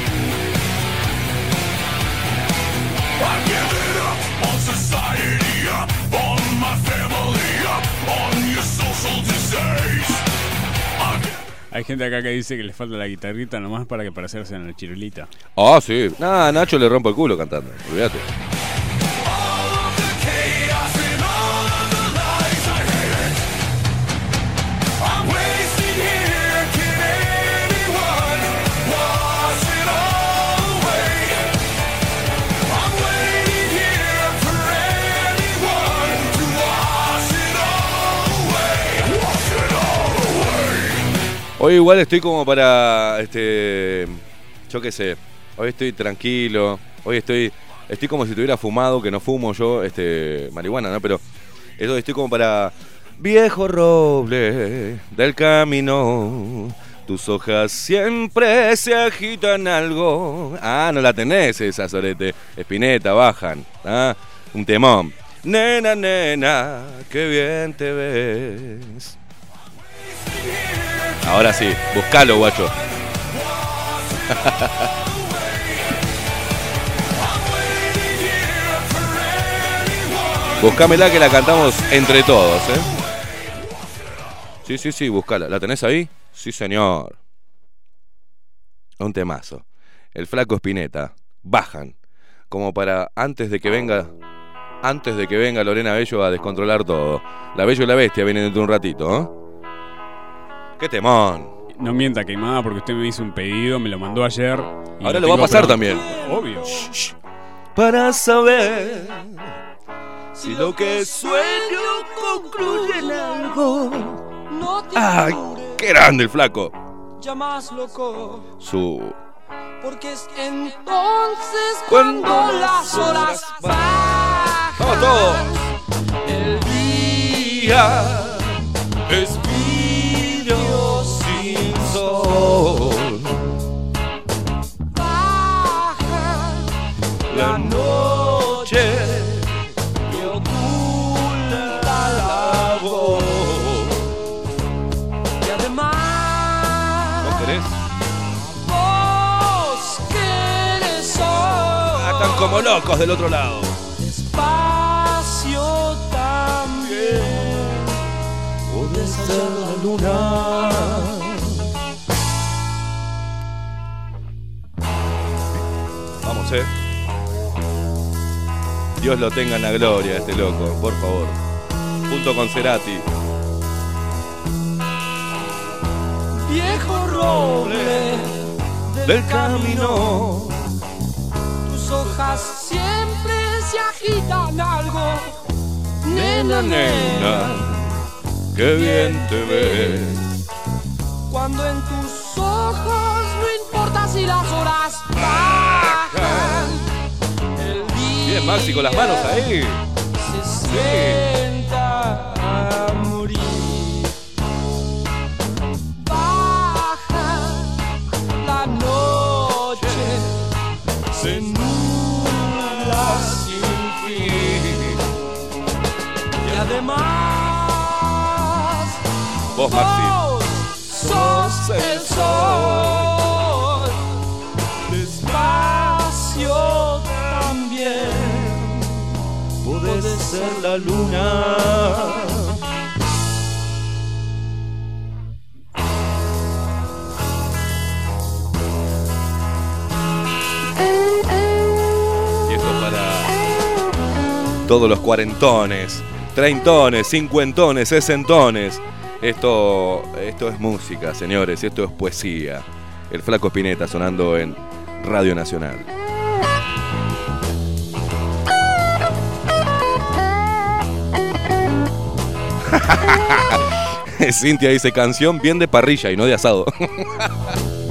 Hay gente acá que dice que le falta la guitarrita nomás para que parecerse en la chirulita. Ah, sí. Nah, Nacho le rompo el culo cantando, olvídate. Hoy igual estoy como para, este, yo qué sé, hoy estoy tranquilo, hoy estoy, estoy como si tuviera fumado, que no fumo yo, este, marihuana, ¿no? Pero eso estoy como para, viejo roble del camino, tus hojas siempre se agitan algo. Ah, no la tenés esa, Sorete, Espineta, bajan, ¿ah? Un temón. Nena, nena, qué bien te ves. Ahora sí, buscalo, guacho. Buscámela que la cantamos entre todos, ¿eh? Sí, sí, sí, buscala. ¿La tenés ahí? Sí, señor. Un temazo. El flaco Espineta. Bajan. Como para antes de que venga. Antes de que venga Lorena Bello a descontrolar todo. La Bello y la Bestia vienen dentro de un ratito, ¿eh? ¡Qué temón! No mienta quemada porque usted me hizo un pedido, me lo mandó ayer. y Ahora lo va a tengo pasar también. Obvio. Para saber si lo que sueño concluye en algo. No te ¡Ay, qué grande el flaco! llamas loco, Su. porque es entonces cuando las horas bajan. ¡Vamos todos! El Día es como locos del otro lado. Espacio también. Puede ser la luna. Vamos, eh. Dios lo tenga en la gloria, este loco, por favor. Junto con Cerati. Viejo roble Del camino. Hojas siempre se agitan algo. Nena, Nena, qué bien te ves. Cuando en tus ojos no importa si las horas bajan. El día Bien, Maxi, con las manos ahí. se sienta además. Vos, Martín. Vos sos el sol. Despacio también. Podés ser la luna. todos los cuarentones treintones, cincuentones, sesentones. Esto, esto es música, señores, esto es poesía. El Flaco Spinetta sonando en Radio Nacional. [laughs] Cintia dice canción bien de parrilla y no de asado. [laughs]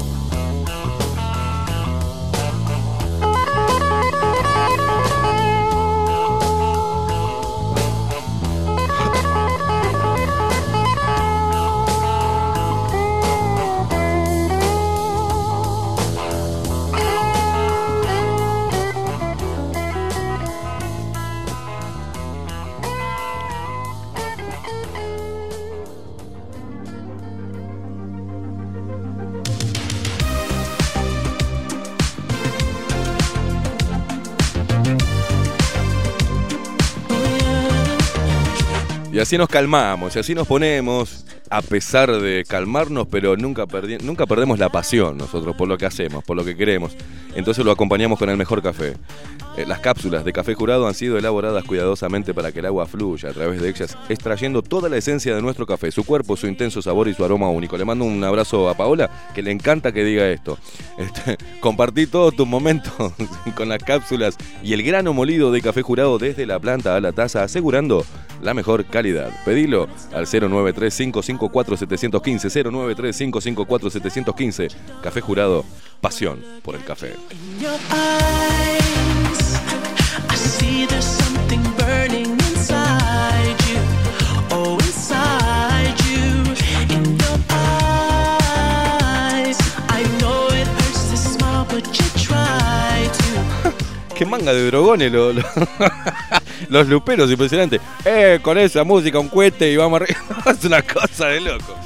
así nos calmamos, y así nos ponemos, a pesar de calmarnos, pero nunca, nunca perdemos la pasión nosotros por lo que hacemos, por lo que queremos. Entonces lo acompañamos con el mejor café. Eh, las cápsulas de café jurado han sido elaboradas cuidadosamente para que el agua fluya a través de ellas, extrayendo toda la esencia de nuestro café, su cuerpo, su intenso sabor y su aroma único. Le mando un abrazo a Paola, que le encanta que diga esto. Este, [laughs] compartí todos tus momentos [laughs] con las cápsulas y el grano molido de café jurado desde la planta a la taza, asegurando la mejor calidad. Pedilo al 093-554-715, 093-554-715. Café jurado, pasión por el café. Oh. [laughs] Qué manga de drogones lo- lo- [laughs] los luperos, impresionante. Eh, con esa música, un cohete y vamos arriba. [laughs] es una cosa de loco.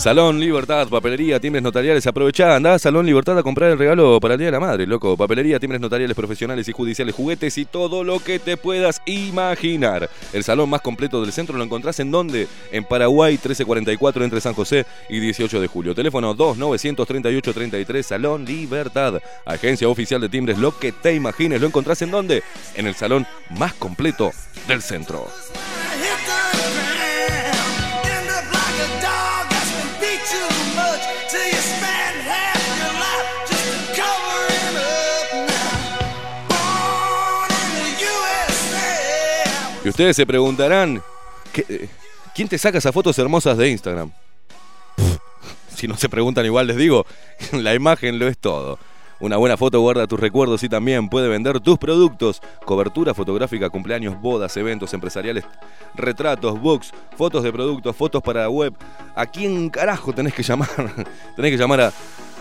Salón Libertad, papelería, timbres notariales, aprovechá, andá a Salón Libertad a comprar el regalo para el Día de la Madre, loco. Papelería, timbres notariales, profesionales y judiciales, juguetes y todo lo que te puedas imaginar. El salón más completo del centro lo encontrás en donde? En Paraguay 1344 entre San José y 18 de julio. Teléfono 2938 33 Salón Libertad. Agencia oficial de timbres, lo que te imagines, lo encontrás en donde? En el salón más completo del centro. Y ustedes se preguntarán, ¿qué- eh, ¿quién te saca esas fotos hermosas de Instagram? [laughs] Si no se preguntan igual les digo, [laughs] la imagen lo es todo. Una buena foto guarda tus recuerdos y también puede vender tus productos. Cobertura fotográfica, cumpleaños, bodas, eventos empresariales, retratos, books, fotos de productos, fotos para la web. ¿A quién carajo tenés que llamar? [laughs] tenés que llamar a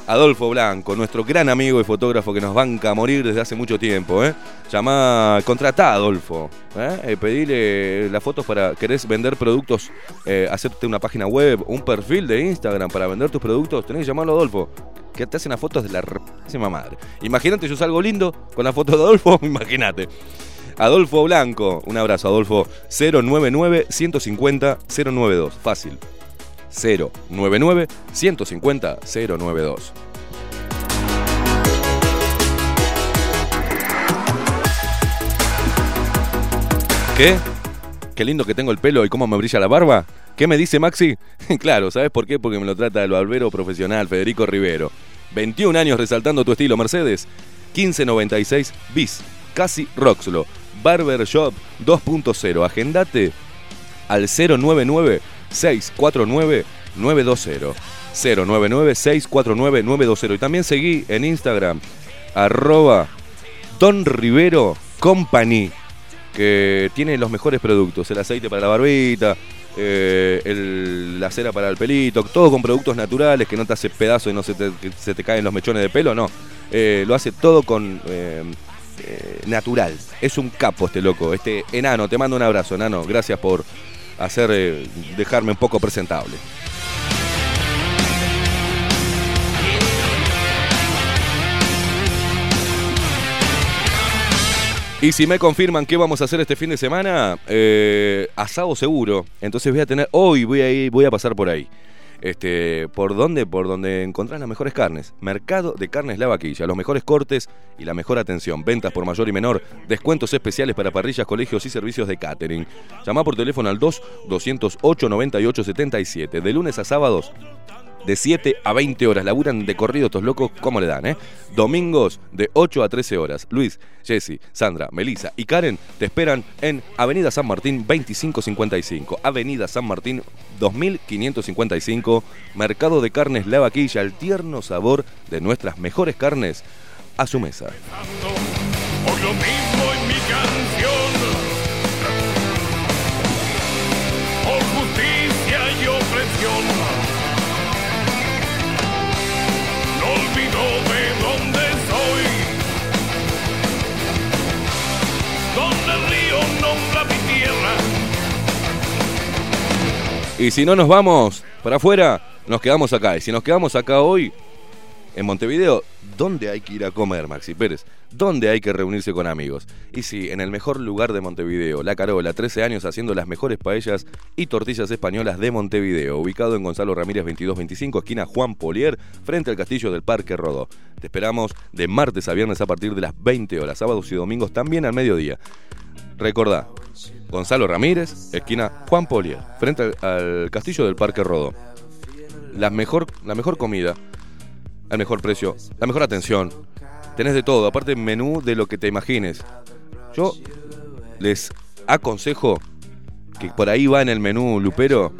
Adolfo Blanco, nuestro gran amigo y fotógrafo que nos banca a morir desde hace mucho tiempo. ¿eh? Llamá, contratá a Adolfo. ¿eh? Eh, pedile las fotos para, querés vender productos, eh, hacerte una página web, un perfil de Instagram para vender tus productos, tenés que llamarlo a Adolfo. Que te hacen las fotos de la próxima madre. Imagínate, yo salgo lindo con la foto de Adolfo, [laughs] imagínate. Adolfo Blanco, un abrazo, Adolfo. 099 150 092. Fácil. 099 150 092. ¿Qué? Qué lindo que tengo el pelo y cómo me brilla la barba. ¿Qué me dice Maxi? [laughs] claro, ¿sabes por qué? Porque me lo trata el barbero profesional Federico Rivero. 21 años resaltando tu estilo, Mercedes. 1596 bis. Casi Roxlo. Barber Shop 2.0. Agendate al 099 649 920. 099 649 920. Y también seguí en Instagram arroba Don Rivero Company que tiene los mejores productos, el aceite para la barbita, eh, el- la cera para el pelito, todo con productos naturales que no te hace pedazo y no se te, se te caen los mechones de pelo, no. Eh, lo hace todo con eh, natural. Es un capo este loco, este enano. Te mando un abrazo, enano. Gracias por hacer, eh, dejarme un poco presentable. Y si me confirman qué vamos a hacer este fin de semana, eh, asado seguro. Entonces voy a tener, hoy voy a, ir, voy a pasar por ahí. Este, ¿Por dónde? Por donde encontrás las mejores carnes. Mercado de Carnes La Vaquilla. Los mejores cortes y la mejor atención. Ventas por mayor y menor. Descuentos especiales para parrillas, colegios y servicios de catering. Llama por teléfono al 2-208-9877. De lunes a sábados. De 7 a 20 horas. Laburan de corrido estos locos. ¿Cómo le dan, eh? Domingos de 8 a 13 horas. Luis, Jesse, Sandra, Melissa y Karen te esperan en Avenida San Martín 2555. Avenida San Martín 2555. Mercado de Carnes La Vaquilla. El tierno sabor de nuestras mejores carnes a su mesa. Por lo mismo Y si no nos vamos para afuera, nos quedamos acá. Y si nos quedamos acá hoy, en Montevideo, ¿dónde hay que ir a comer, Maxi Pérez? ¿Dónde hay que reunirse con amigos? Y sí, en el mejor lugar de Montevideo, La Carola, 13 años haciendo las mejores paellas y tortillas españolas de Montevideo, ubicado en Gonzalo Ramírez 2225, esquina Juan Polier, frente al castillo del Parque Rodó. Te esperamos de martes a viernes a partir de las 20 horas, sábados y domingos también al mediodía. Recordá, Gonzalo Ramírez, esquina Juan Polier, frente al, castillo del Parque Rodó. La mejor, la mejor comida, al mejor precio, la mejor atención. Tenés de todo, aparte menú de lo que te imagines. Yo les aconsejo que por ahí va en el menú lupero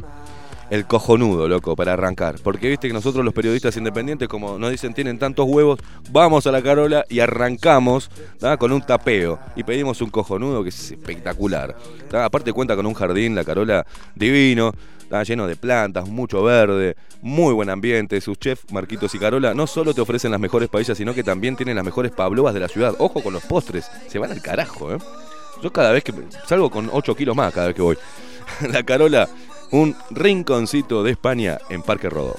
el cojonudo, loco, para arrancar. Porque viste que nosotros los periodistas independientes, como nos dicen, tienen tantos huevos, vamos a la Carola y arrancamos con un tapeo. Y pedimos un cojonudo que es espectacular. Aparte cuenta con un jardín, la Carola divino. Está lleno de plantas, mucho verde, muy buen ambiente. Sus chefs, Marquitos y Carola, no solo te ofrecen las mejores paellas, sino que también tienen las mejores pavlovas de la ciudad. Ojo con los postres, se van al carajo, ¿eh? Yo cada vez que salgo con 8 kilos más cada vez que voy. [laughs] La Carola, un rinconcito de España en Parque Rodó.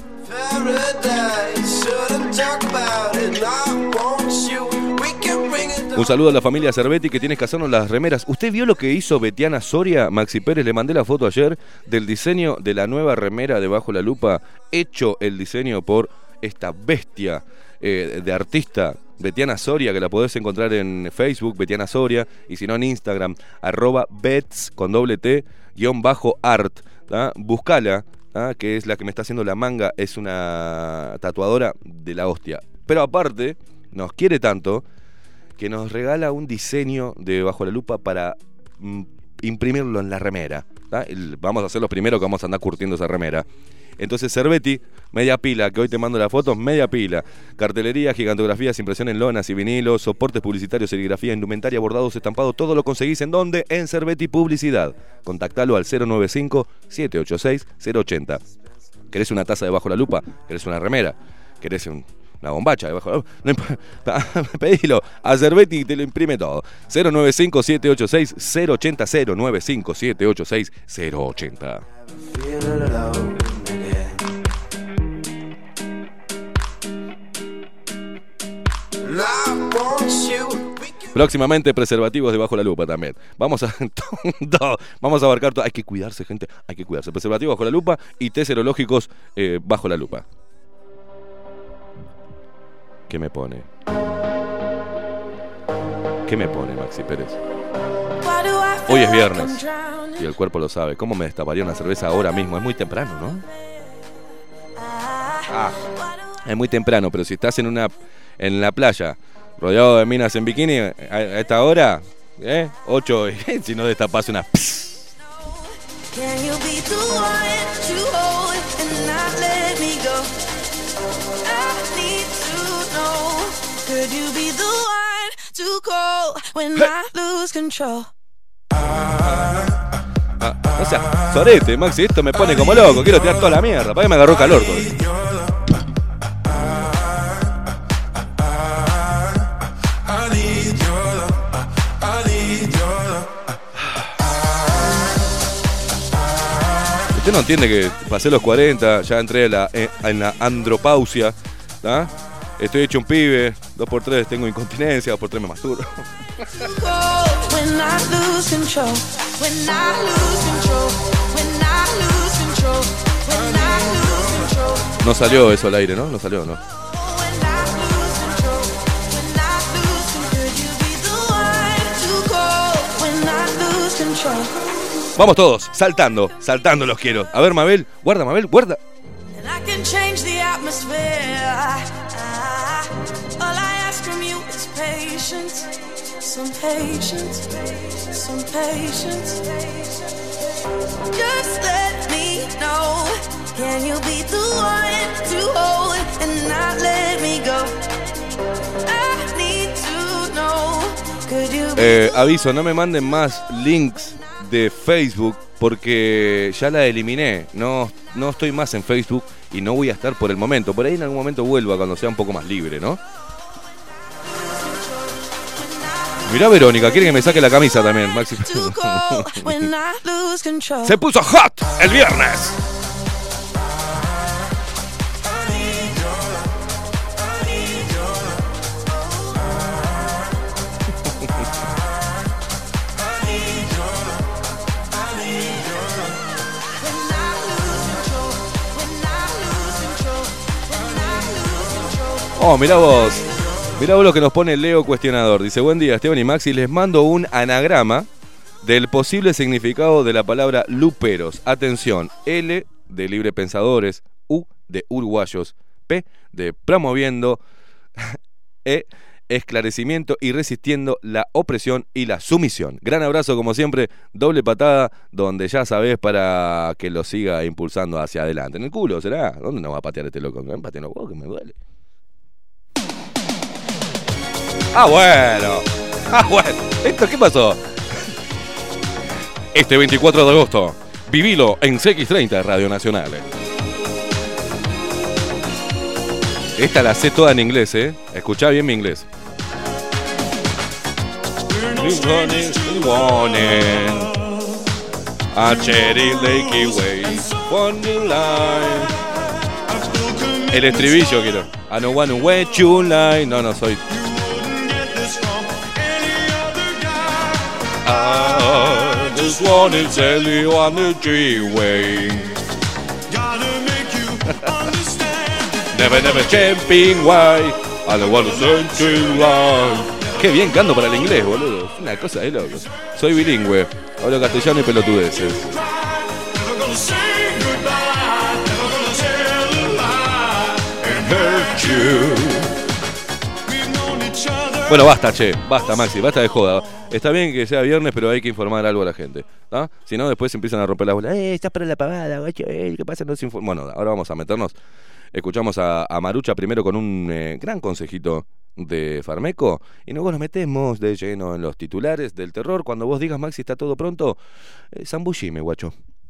Un saludo a la familia Cervetti que tiene que hacernos las remeras. ¿Usted vio lo que hizo Betiana Soria? Maxi Pérez, le mandé la foto ayer del diseño de la nueva remera de Bajo la Lupa, hecho el diseño por esta bestia eh, de artista, Betiana Soria, que la podés encontrar en Facebook, Betiana Soria, y si no en Instagram, arroba bets con doble T, guion bajo art. ¿Tá? Buscala, ¿tá? que es la que me está haciendo la manga, es una tatuadora de la hostia. Pero aparte, nos quiere tanto que nos regala un diseño de Bajo la Lupa para mm, imprimirlo en la remera. El- Vamos a ser los primeros que vamos a andar curtiendo esa remera. Entonces, Cervetti, media pila, que hoy te mando las fotos, media pila. Cartelería, gigantografías, impresión en lonas y vinilos, soportes publicitarios, serigrafía, indumentaria, bordados, estampados, todo lo conseguís en dónde? En Cervetti Publicidad. Contactalo al 095-786-080. ¿Querés una taza debajo la lupa? ¿Querés una remera? ¿Querés un- una bombacha debajo? No [laughs] Pedilo a Cervetti y te lo imprime todo. 095-786-080. 095-786-080. Próximamente preservativos debajo la lupa también. Vamos a [laughs] vamos a abarcar todo. Hay que cuidarse, gente. Hay que cuidarse. Preservativos bajo la lupa y test serológicos eh, bajo la lupa. ¿Qué me pone? ¿Qué me pone, Maxi Pérez? Hoy es viernes y el cuerpo lo sabe. ¿Cómo me destaparía una cerveza ahora mismo? Es muy temprano, ¿no? Ah, es muy temprano, pero si estás en una en la playa, rodeado de minas en bikini, a, a esta hora, ¿eh? 8, [laughs] si no destapas una... lose control? Ah, o sea, sorete, Maxi, esto me pone como loco, quiero tirar toda la mierda, para que me agarró calor todo Usted no entiende que pasé los 40, ya entré en la, eh, en la andropausia, ¿tá? Estoy hecho un pibe, dos por tres tengo incontinencia, dos por tres me [laughs] control. No salió eso al aire, ¿no? No salió, ¿no? Vamos todos, saltando, saltando los quiero. A ver, Mabel, guarda, Mabel, guarda. Some patience, some patience. Just let me know. Can you be the one to hold and not let me go? I need to know. Could you Eh, aviso, no me manden más links de Facebook porque ya la eliminé. No, no estoy más en Facebook y no voy a estar por el momento. Por ahí en algún momento vuelva cuando sea un poco más libre, ¿no? Mirá Verónica, quiere que me saque la camisa también, Maxi. Se puso hot el viernes. Oh, mirá vos. Mirá vos lo que nos pone Leo Cuestionador. Dice, buen día, Esteban y Maxi. Les mando un anagrama del posible significado de la palabra luperos. Atención, L de libre pensadores, U de uruguayos, P de promoviendo, [laughs] E esclarecimiento y resistiendo la opresión y la sumisión. Gran abrazo como siempre, doble patada donde ya sabés para que lo siga impulsando hacia adelante. En el culo, ¿será? ¿Dónde nos va a patear este loco? Los huevos que me duele. Ah, bueno. Ah, bueno. ¿Esto qué pasó? Este 24 de agosto, vivilo en CX30 Radio Nacional. Esta la sé toda en inglés, ¿eh? Escuchá bien mi inglés. El estribillo quiero. I don't wanna wait you line. No, no soy. I just wanna tell you on the G-way. Never, never camping why. I don't wanna say too long. Qué bien canto para el inglés, boludo. Una cosa de loco. Soy bilingüe. Hablo castellano y pelotudeces. Bueno, basta, che, basta, Maxi, basta de joda. Está bien que sea viernes, pero hay que informar algo a la gente. ¿ah? Si no, después empiezan a romper la bola. ¡Eh, estás para la pavada, guacho! Eh, ¿Qué pasa? No se. Bueno, ahora vamos a meternos. Escuchamos a, a Marucha primero con un eh, gran consejito de Farmeco y luego nos metemos de lleno en los titulares del terror. Cuando vos digas, Maxi, está todo pronto, eh, zambullime, guacho.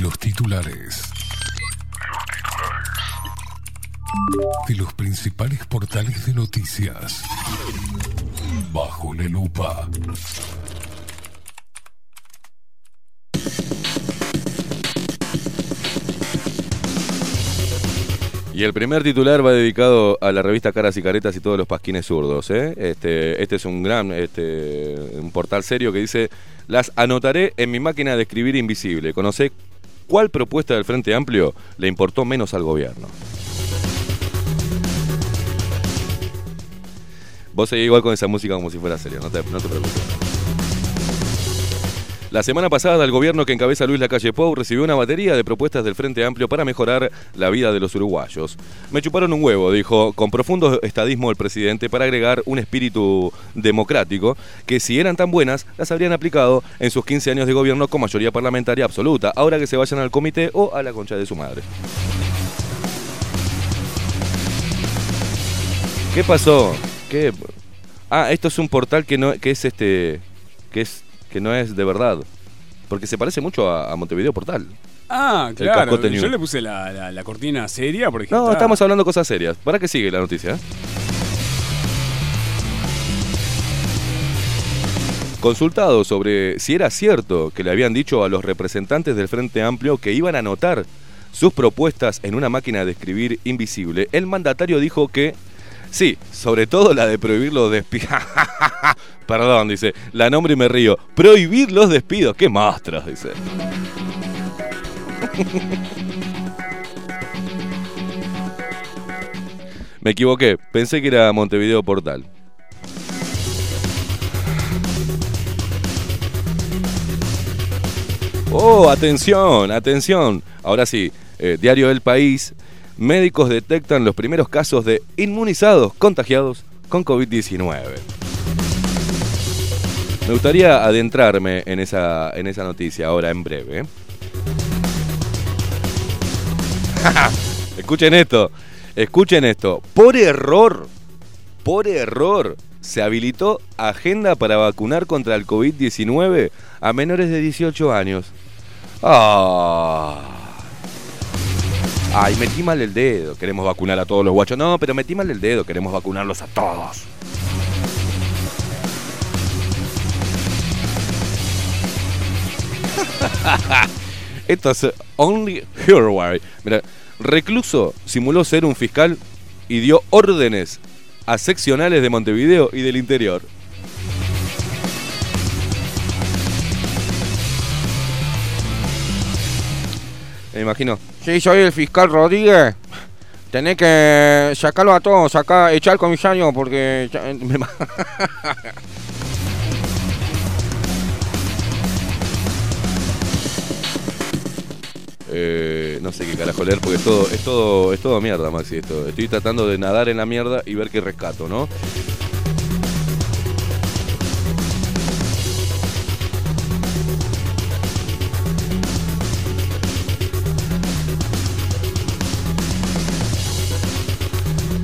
Los titulares. De los principales portales de noticias. Bajo la lupa. Y el primer titular va dedicado a la revista Caras y Caretas y todos los pasquines zurdos. ¿eh? Este, este es un gran este, un portal serio que dice: Las anotaré en mi máquina de escribir invisible. Conocé cuál propuesta del Frente Amplio le importó menos al gobierno. Vos seguís igual con esa música como si fuera serio, no te, no preocupes. La semana pasada, el gobierno que encabeza Luis Lacalle Pou recibió una batería de propuestas del Frente Amplio para mejorar la vida de los uruguayos. Me chuparon un huevo, dijo, con profundo estadismo el presidente, para agregar un espíritu democrático que si eran tan buenas, las habrían aplicado en sus 15 años de gobierno con mayoría parlamentaria absoluta, ahora que se vayan al comité o a la concha de su madre. ¿Qué pasó? ¿Qué? Ah, esto es un portal que no que es este que es que no es de verdad. Porque se parece mucho a, a Montevideo Portal. Ah, claro. Yo le puse la, la- la cortina seria porque No, está- estamos hablando cosas serias. ¿Para qué sigue la noticia? Consultado sobre si era cierto que le habían dicho a los representantes del Frente Amplio que iban a anotar sus propuestas en una máquina de escribir invisible, el mandatario dijo que sí, sobre todo la de prohibir los despidos. [laughs] Perdón, dice, la nombre y me río. Prohibir los despidos, qué mastras, dice. [laughs] Me equivoqué, pensé que era Montevideo Portal. Oh, atención, atención. Ahora sí, eh, Diario del País. Médicos detectan los primeros casos de inmunizados contagiados con COVID-19. Me gustaría adentrarme en esa, en esa noticia ahora en breve. [laughs] Escuchen esto, escuchen esto. Por error, por error, se habilitó agenda para vacunar contra el COVID-19 a menores de 18 años. Ah. Ay, metí mal el dedo. Queremos vacunar a todos los guachos. No, pero metí mal el dedo. Queremos vacunarlos a todos. [laughs] Esto es Only Hero. Mira, recluso simuló ser un fiscal y dio órdenes a seccionales de Montevideo y del interior. Me imagino. Sí, soy el fiscal Rodríguez. Tenés que sacarlo a todos, sacar, echar al comisario porque... ma- [laughs] Eh, no sé qué carajo leer porque es todo, es todo, es todo mierda, Maxi. Esto. Estoy tratando de nadar en la mierda y ver qué rescato, ¿no?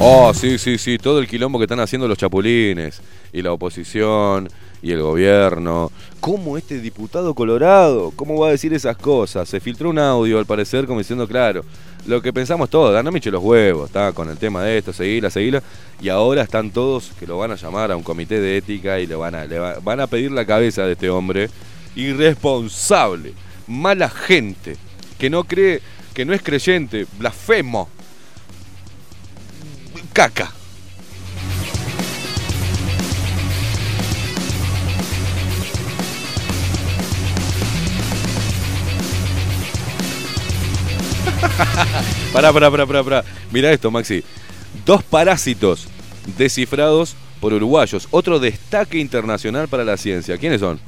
Oh, sí, sí, sí, todo el quilombo que están haciendo los chapulines y la oposición y el gobierno. ¿Cómo este diputado colorado? ¿Cómo va a decir esas cosas? Se filtró un audio al parecer como diciendo, claro, lo que pensamos todos, eche los huevos, está con el tema de esto, seguila, seguila. Y ahora están todos que lo van a llamar a un comité de ética y le van a, le va- van a pedir la cabeza de este hombre irresponsable, mala gente, que no cree, que no es creyente, blasfemo, caca. [laughs] Pará, pará, pará, pará, pará. Mira esto, Maxi. Dos parásitos descifrados por uruguayos. Otro destaque internacional para la ciencia. ¿Quiénes son?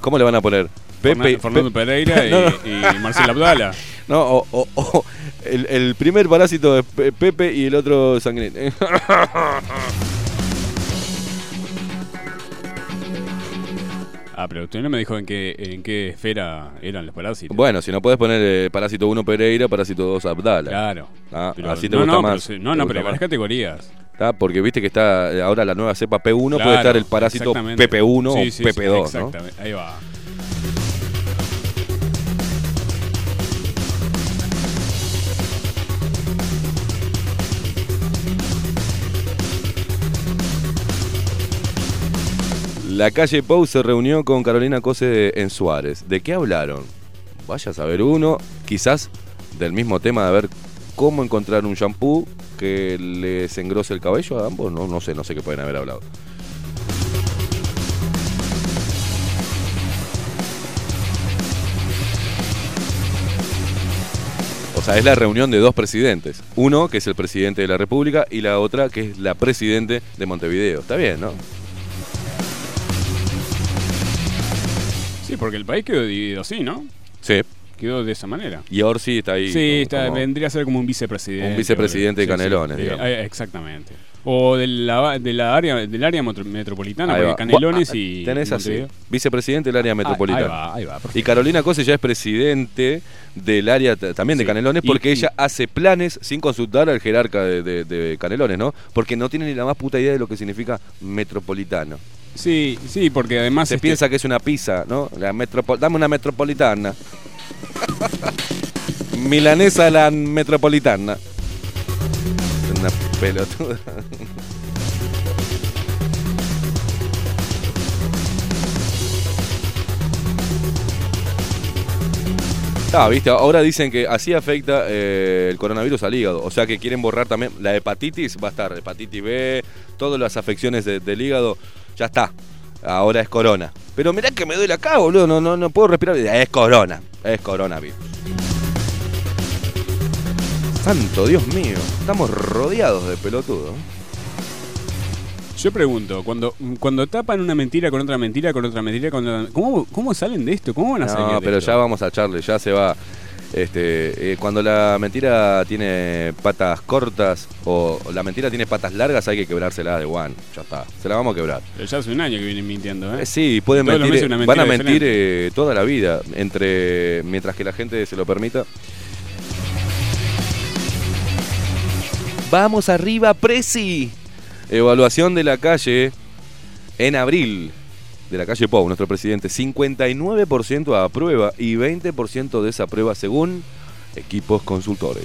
¿Cómo le van a poner? Fernan- Fernando Pereira [laughs] y- y Marcelo Abdala. No, o, o- o el, el primer parásito es Pe- Pepe y el otro Sanguinet. [laughs] Ah, pero usted no me dijo en qué, en qué esfera eran los parásitos. bueno, si no puedes poner eh, parásito 1 Pereira, parásito 2 Abdala. Claro. Ah, Pero- así te no, gusta no, más. pero no, no, pero más. varias categorías. Está, Porque viste que está eh, ahora la nueva cepa P1, puede estar el parásito exactamente. PP1 Sí, o sí, sí, PP2, ¿no? Exactamente, ahí va. La calle Pou se reunió con Carolina Cose en Suárez. ¿De qué hablaron? Vaya a saber uno, quizás del mismo tema de ver cómo encontrar un shampoo que les engrose el cabello a ambos. No, no sé, no sé qué pueden haber hablado. O sea, es la reunión de dos presidentes. Uno, que es el presidente de la República, y la otra, que es la presidente de Montevideo. Está bien, ¿no? Sí, porque el país quedó dividido así, ¿no? Sí. Quedó de esa manera. Y Orsi está ahí. Sí, como- está- como- vendría a ser como un vicepresidente. Un vicepresidente de Canelones, digamos. eh, exactamente. O de la, de la área, del área metro- metropolitana, porque. Canelones Bu- y. Tenés así. Vicepresidente del área metropolitana. ahí va, ahí va, y Carolina Cose ya es presidente del área también de. Canelones porque y- ella hace planes sin consultar al jerarca de, de- de Canelones, ¿no? Porque no tiene ni la más puta idea de lo que significa metropolitano. Sí, sí, porque además. Se este- piensa que es una pizza, ¿no? La metropo- Dame una metropolitana. [laughs] Milanesa la metropolitana. Una pelotuda. [laughs] Ah, viste, ahora dicen que así afecta eh, el coronavirus al hígado. O sea que quieren borrar también la hepatitis, va a estar hepatitis B, todas las afecciones de- del hígado, ya está. Ahora es corona. Pero mirá que me duele acá, boludo, no, no, no puedo respirar. Es corona, es coronavirus. Santo Dios mío, estamos rodeados de pelotudos. Yo pregunto, cuando, cuando tapan una mentira con otra mentira, con otra mentira, con otra. ¿Cómo, cómo salen de esto? ¿Cómo van a salir No, pero esto? ya vamos a Charlie, ya se va. Este, eh, cuando la mentira tiene patas cortas o la mentira tiene patas largas, hay que quebrársela de one. Ya está, se la vamos a quebrar. Pero ya hace un año que vienen mintiendo, ¿eh? Eh, Sí, pueden mentir, van a mentir eh, toda la vida, entre mientras que la gente se lo permita. Vamos arriba, Prezi. Evaluación de la calle en abril. De la calle Pau, nuestro presidente. 59% aprueba y 20% desaprueba según equipos consultores.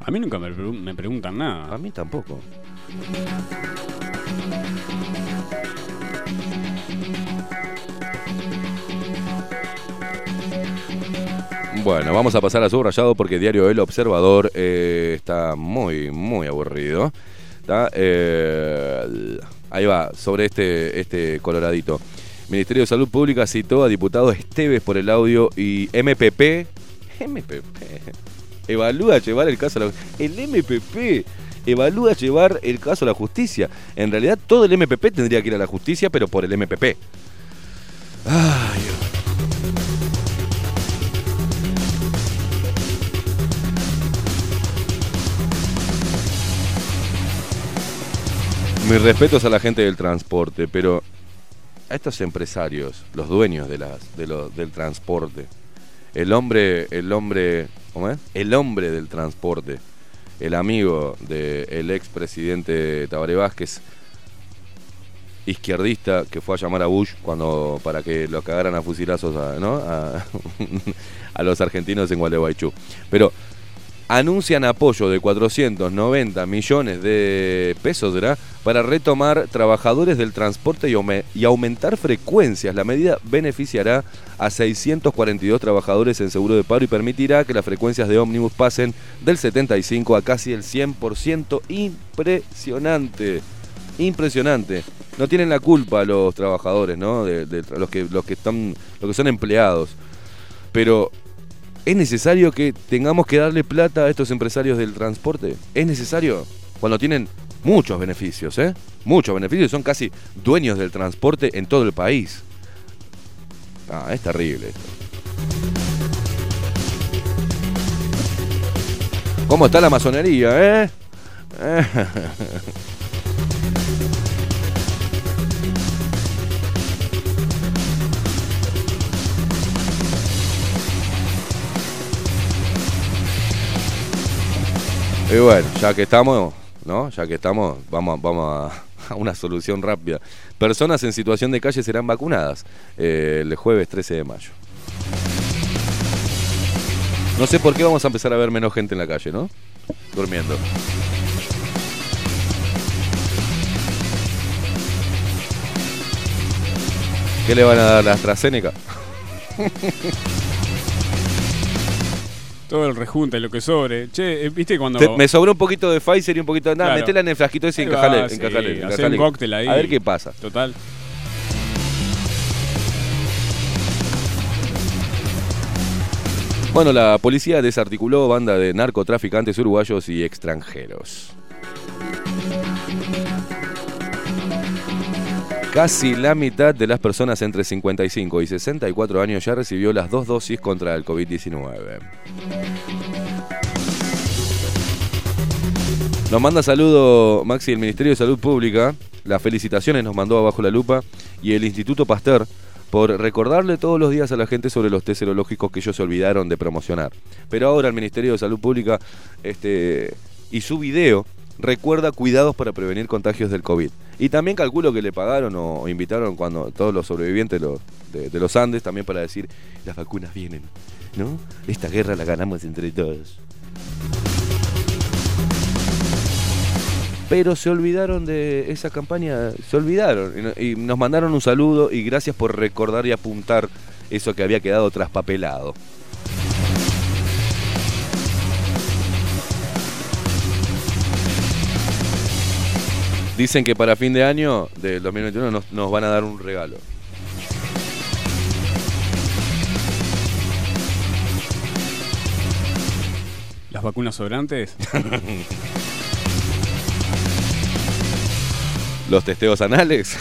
A mí nunca me, pregun- me preguntan nada. A mí tampoco. Bueno, vamos a pasar a subrayado porque Diario El Observador eh, está muy, muy aburrido. Eh, ahí va, sobre este, este coloradito. Ministerio de Salud Pública citó a diputado Esteves por el audio y MPP. MPP. Evalúa llevar el caso a la El MPP evalúa llevar el caso a la justicia. En realidad todo el MPP tendría que ir a la justicia, pero por el MPP. Ay, Mis respetos a la gente del transporte, pero a estos empresarios, los dueños de las, de lo- del transporte, el hombre, el hombre, ¿cómo es? El hombre del transporte, el amigo del expresidente Tabaré Vázquez, izquierdista que fue a llamar a Bush cuando para que lo cagaran a fusilazos a, ¿no? a, [laughs] a los argentinos en Gualeguaychú. Pero anuncian apoyo de 490 millones de pesos ¿verdad? para retomar trabajadores del transporte y, aume- y aumentar frecuencias. La medida beneficiará a 642 trabajadores en seguro de paro y permitirá que las frecuencias de ómnibus pasen del 75 a casi el 100%. Impresionante. Impresionante. No tienen la culpa los trabajadores, ¿no? De, de los que los que están los que son empleados. Pero ¿Es necesario que tengamos que darle plata a estos empresarios del transporte? ¿Es necesario? Cuando tienen muchos beneficios, ¿eh? Muchos beneficios, son casi dueños del transporte en todo el país. Ah, es terrible esto. ¿Cómo está la masonería, eh? [laughs] Y bueno, ya que estamos, ¿no? Ya que estamos, vamos, vamos a, [laughs] a una solución rápida. Personas en situación de calle serán vacunadas eh, el jueves 13 de mayo. No sé por qué vamos a empezar a ver menos gente en la calle, ¿no? Durmiendo. ¿Qué le van a dar la AstraZeneca? [laughs] Todo el rejunte, lo que sobre. Che, eh, ¿viste cuando. Te- me sobró un poquito de Pfizer y un poquito de... Nada, Claro. metela en el frasquito ese y encajale, sí, encajale, encajale. un cóctel ahí. A ver qué pasa. Total. Bueno, la policía desarticuló banda de narcotraficantes uruguayos y extranjeros. Casi la mitad de las personas entre 55 y 64 años ya recibió las dos dosis contra el COVID-19. Nos manda saludo Maxi el Ministerio de Salud Pública. Las felicitaciones nos mandó abajo la lupa y el Instituto Pasteur por recordarle todos los días a la gente sobre los test serológicos que ellos se olvidaron de promocionar. Pero ahora el Ministerio de Salud Pública este, y su video recuerda cuidados para prevenir contagios del COVID. Y también calculo que le pagaron o, invitaron cuando todos los sobrevivientes de, de los Andes también para decir las vacunas vienen, ¿no? Esta guerra la ganamos entre todos. Pero se olvidaron de esa campaña, se olvidaron y nos mandaron un saludo y gracias por recordar y apuntar eso que había quedado traspapelado. Dicen que para fin de año del 2021 nos, nos van a dar un regalo. ¿Las vacunas sobrantes? [laughs] Los testeos anales.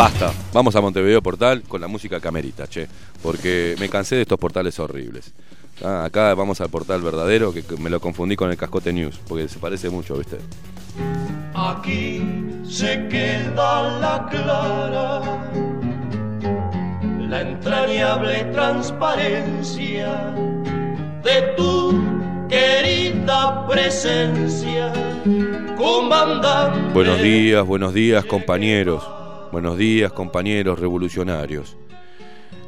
Basta, vamos a Montevideo Portal con la música camerita, che, porque me cansé de estos portales horribles. Ah, acá vamos al portal verdadero, que me lo confundí con el Cascote News, porque se parece mucho, ¿viste? Aquí se queda la clara, la entrañable transparencia de tu querida presencia, comandante. Buenos días, buenos días compañeros. Buenos días compañeros revolucionarios.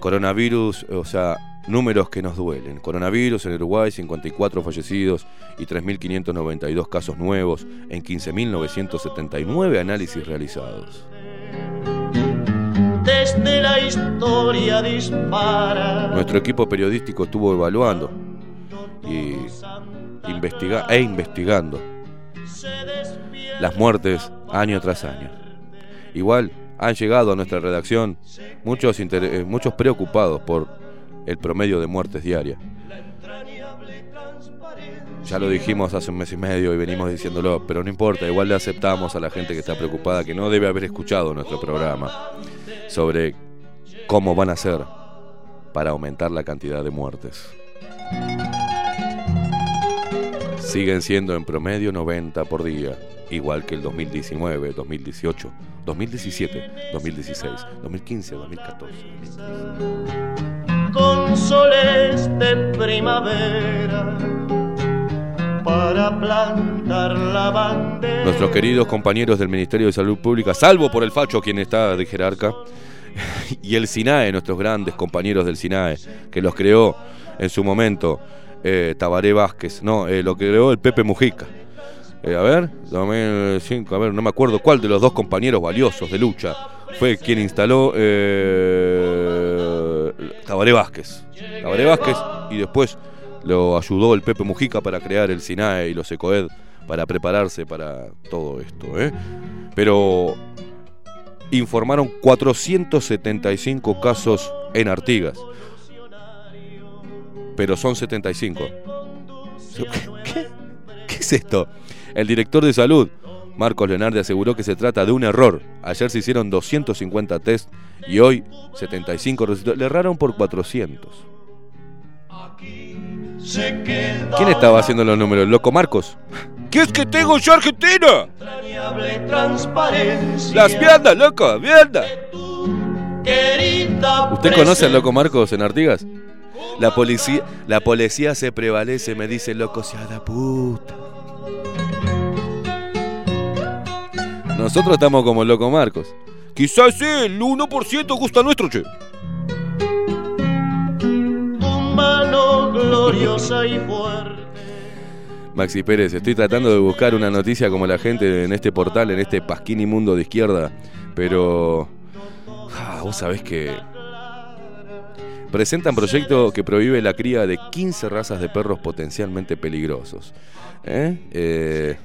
Coronavirus, o sea, números que nos duelen. Coronavirus en Uruguay, 54 fallecidos y 3.592 casos nuevos en 15.979 análisis realizados. Desde la historia dispara. Nuestro equipo periodístico estuvo evaluando y investiga e investigando las muertes año tras año. Igual han llegado a nuestra redacción muchos, eh, muchos preocupados por el promedio de muertes diarias. Ya lo dijimos hace un mes y medio y venimos diciéndolo, pero no importa, igual le aceptamos a la gente que está preocupada, que no debe haber escuchado nuestro programa sobre cómo van a hacer para aumentar la cantidad de muertes. Siguen siendo en promedio 90 por día, igual que el 2019, 2018, 2017, 2016, 2015, 2014. con soles de primavera para plantar la bandera. Nuestros queridos compañeros del Ministerio de Salud Pública, salvo por el facho quien está de jerarca, [laughs] y el SINAE, nuestros grandes compañeros del SINAE, que los creó en su momento eh, Tabaré Vázquez, no, eh, lo creó el Pepe Mujica. Eh, a ver, 2005, a ver, no me acuerdo cuál de los dos compañeros valiosos de lucha fue quien instaló eh, Tabaré Vázquez. Tabaré Vázquez y después lo ayudó el Pepe Mujica para crear el SINAE y los ECOED para prepararse para todo esto. ¿eh? Pero informaron 475 casos en Artigas. Pero son 75. ¿Qué, ¿Qué es esto? El director de salud, Marcos Leonardi, aseguró que se trata de un error. Ayer se hicieron 250 test y hoy 75 resultados. Le erraron por 400. Se queda ¿Quién estaba haciendo los números? ¿Loco Marcos? ¿Qué es que tengo yo Argentina? Las viandas, loco, viandas. ¿Usted conoce al loco Marcos en Artigas? La policía, la policía se prevalece, me dice loco sea da puta. Nosotros estamos como el loco Marcos. Quizás el 1% gusta nuestro, che. tu mano gloriosa y fuerte. Maxi Pérez, estoy tratando de buscar una noticia como la gente en este portal, en este Pasquini Mundo de izquierda, pero... ah, vos sabés que... Presentan proyecto que prohíbe la cría de 15 razas de perros potencialmente peligrosos. ¿Eh? Eh,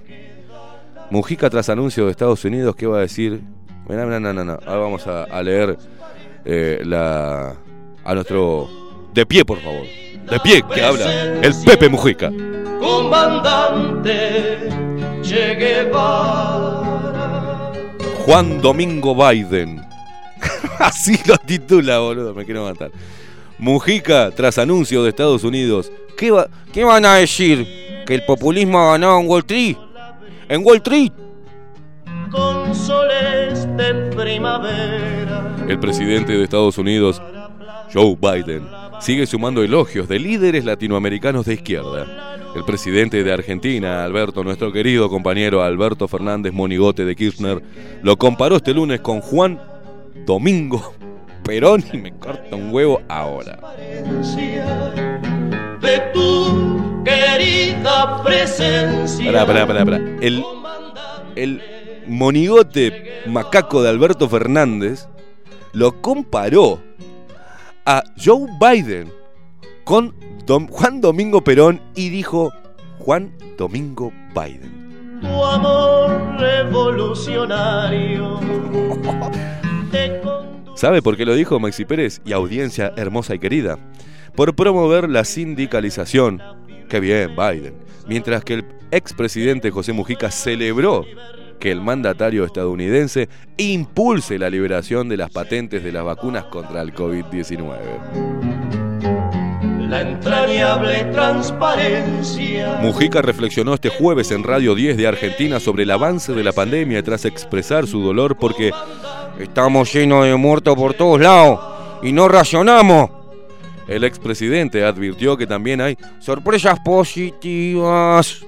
Mujica tras anuncio de Estados Unidos, ¿qué va a decir? No, no, no, no. Ahora vamos a, a leer eh, la, a nuestro De pie, por favor. De pie, que habla el Pepe Mujica. Comandante Che Guevara. Juan Domingo Biden. [laughs] Así lo titula, boludo, me quiero matar. Mujica, tras anuncio de Estados Unidos. ¿Qué, va- qué van a decir? ¿Que el populismo ha ganado en Wall Street? ¿En Wall Street? Con soles de primavera. El presidente de Estados Unidos, Joe Biden, sigue sumando elogios de líderes latinoamericanos de izquierda. El presidente de Argentina, Alberto, nuestro querido compañero Alberto Fernández Monigote de Kirchner, lo comparó este lunes con Juan Domingo [laughs] Perón y me corta un huevo ahora. De tu querida presencia. Pará, pará, pará, pará. El, el monigote macaco de Alberto Fernández lo comparó a Joe Biden con Juan Domingo Perón y dijo Juan Domingo Biden. Tu amor revolucionario. ¿Sabe por qué lo dijo Maxi Pérez y audiencia hermosa y querida? Por promover la sindicalización. Qué bien, Biden. Mientras que el expresidente José Mujica celebró que el mandatario estadounidense impulse la liberación de las patentes de las vacunas contra el COVID-19. La entrañable transparencia. Mujica reflexionó este jueves en Radio 10 de Argentina sobre el avance de la pandemia tras expresar su dolor porque Estamos llenos de muertos por todos lados y no racionamos. El expresidente advirtió que también hay Sorpresas positivas.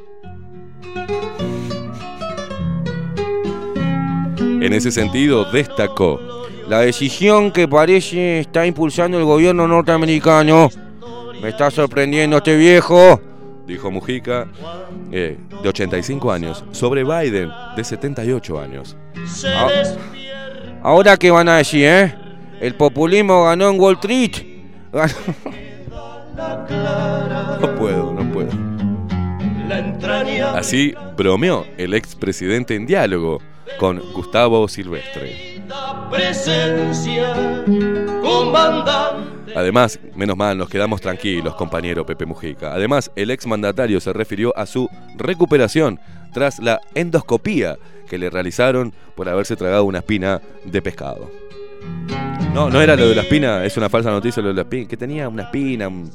En ese sentido, destacó La decisión que parece está impulsando el gobierno norteamericano. Me está sorprendiendo este viejo. dijo Mujica, eh, de 85 años, sobre Biden, de 78 años. Ah, Ahora qué van a decir, ¿eh? El populismo ganó en Wall Street. [laughs] No puedo, no puedo. Así bromeó el expresidente en diálogo con Gustavo Silvestre. Además, menos mal, nos quedamos tranquilos, compañero Pepe Mujica. Además, el exmandatario se refirió a su recuperación tras la endoscopía que le realizaron por haberse tragado una espina de pescado. No, no era lo de la espina, es una falsa noticia lo de la espina, que tenía una espina, un-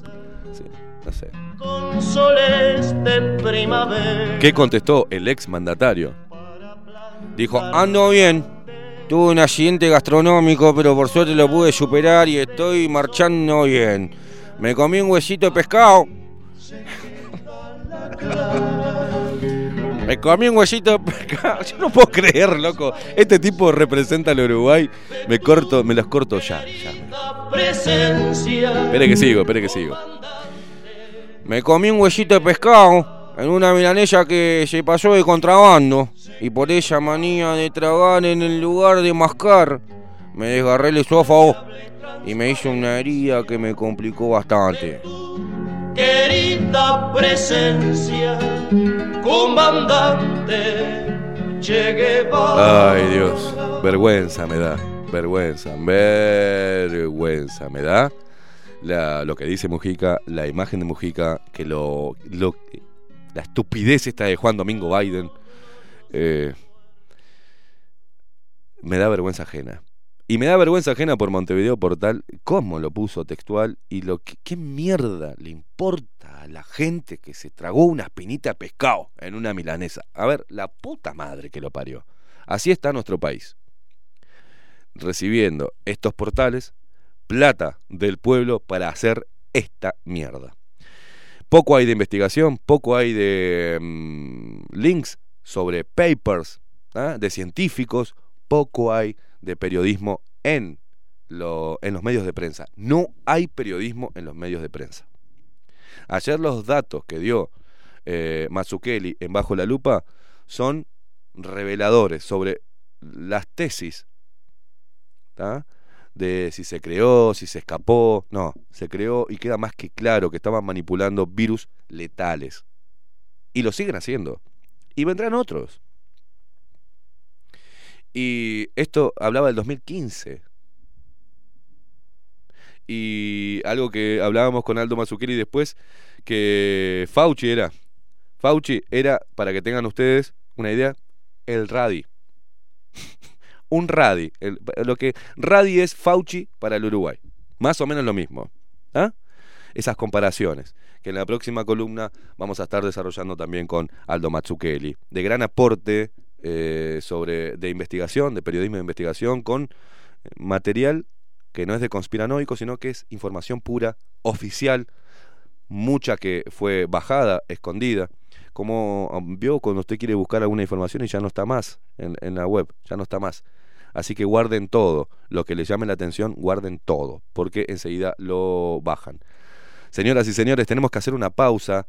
sí, no sé. Con soles de primavera. ¿Qué contestó el exmandatario? Dijo, ando bien. Tuve un accidente gastronómico, pero por suerte lo pude superar y estoy marchando bien. Me comí un huesito de pescado. [laughs] Me comí un huesito de pescado. [laughs] Yo no puedo creer, loco. Este tipo representa al Uruguay. Me corto, me los corto ya, ya. Espere que sigo, espere que sigo. Me comí un huesito de pescado en una milanesa que se pasó de contrabando. Y por esa manía de tragar en el lugar de mascar, me desgarré el esófago y me hizo una herida que me complicó bastante. Querida presencia. Comandante. Che Guevara. Ay, Dios. Vergüenza me da. Vergüenza. Vergüenza me da. Lo que dice Mujica, la imagen de Mujica, que lo, lo- la estupidez esta de Juan Domingo Biden, eh, me da vergüenza ajena. Y me da vergüenza ajena por Montevideo Portal, cómo lo puso textual y lo que, qué mierda le importa a la gente que se tragó una espinita de pescado en una milanesa. A ver, la puta madre que lo parió. Así está nuestro país. Recibiendo estos portales, plata del pueblo para hacer esta mierda. Poco hay de investigación, poco hay de mm, links sobre papers ¿ah? de científicos, poco hay de periodismo en, lo- en los medios de prensa. No hay periodismo en los medios de prensa. Ayer los datos que dio eh, Mazzucchelli en Bajo la Lupa son reveladores sobre las tesis de si se creó, si se escapó. No, se creó y queda más que claro que estaban manipulando virus letales. Y lo siguen haciendo. Y vendrán otros. Y esto hablaba del 2015. Y algo que hablábamos con Aldo Mazzucchelli después, que Fauci era, Fauci era, para que tengan ustedes una idea, el Radi. [laughs] Un Radi. el- lo que Radi es Fauci para el Uruguay. Más o menos lo mismo. ¿ah? Esas comparaciones. Que en la próxima columna vamos a estar desarrollando también con Aldo Mazzucchelli. De gran aporte eh, sobre de investigación, de periodismo de investigación, con material que no es de conspiranoico, sino que es información pura, oficial, mucha que fue bajada, escondida. Como vio cuando usted quiere buscar alguna información y ya no está más en, en la web, ya no está más. Así que guarden todo, lo que les llame la atención, guarden todo, porque enseguida lo bajan. Señoras y señores, tenemos que hacer una pausa.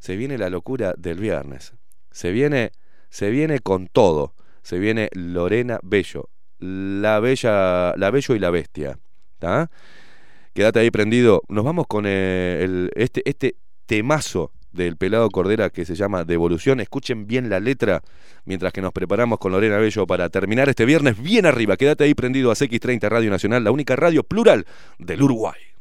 Se viene la locura del viernes. Se viene, se viene con todo. Se viene Lorena Bello, la bella, la bello y la bestia. ¿tá? Quédate ahí prendido. Nos vamos con eh, el, este, este temazo del pelado Cordera que se llama Devolución. Escuchen bien la letra mientras que nos preparamos con Lorena Bello para terminar este viernes bien arriba. Quédate ahí prendido a CX30 Radio Nacional, la única radio plural del Uruguay.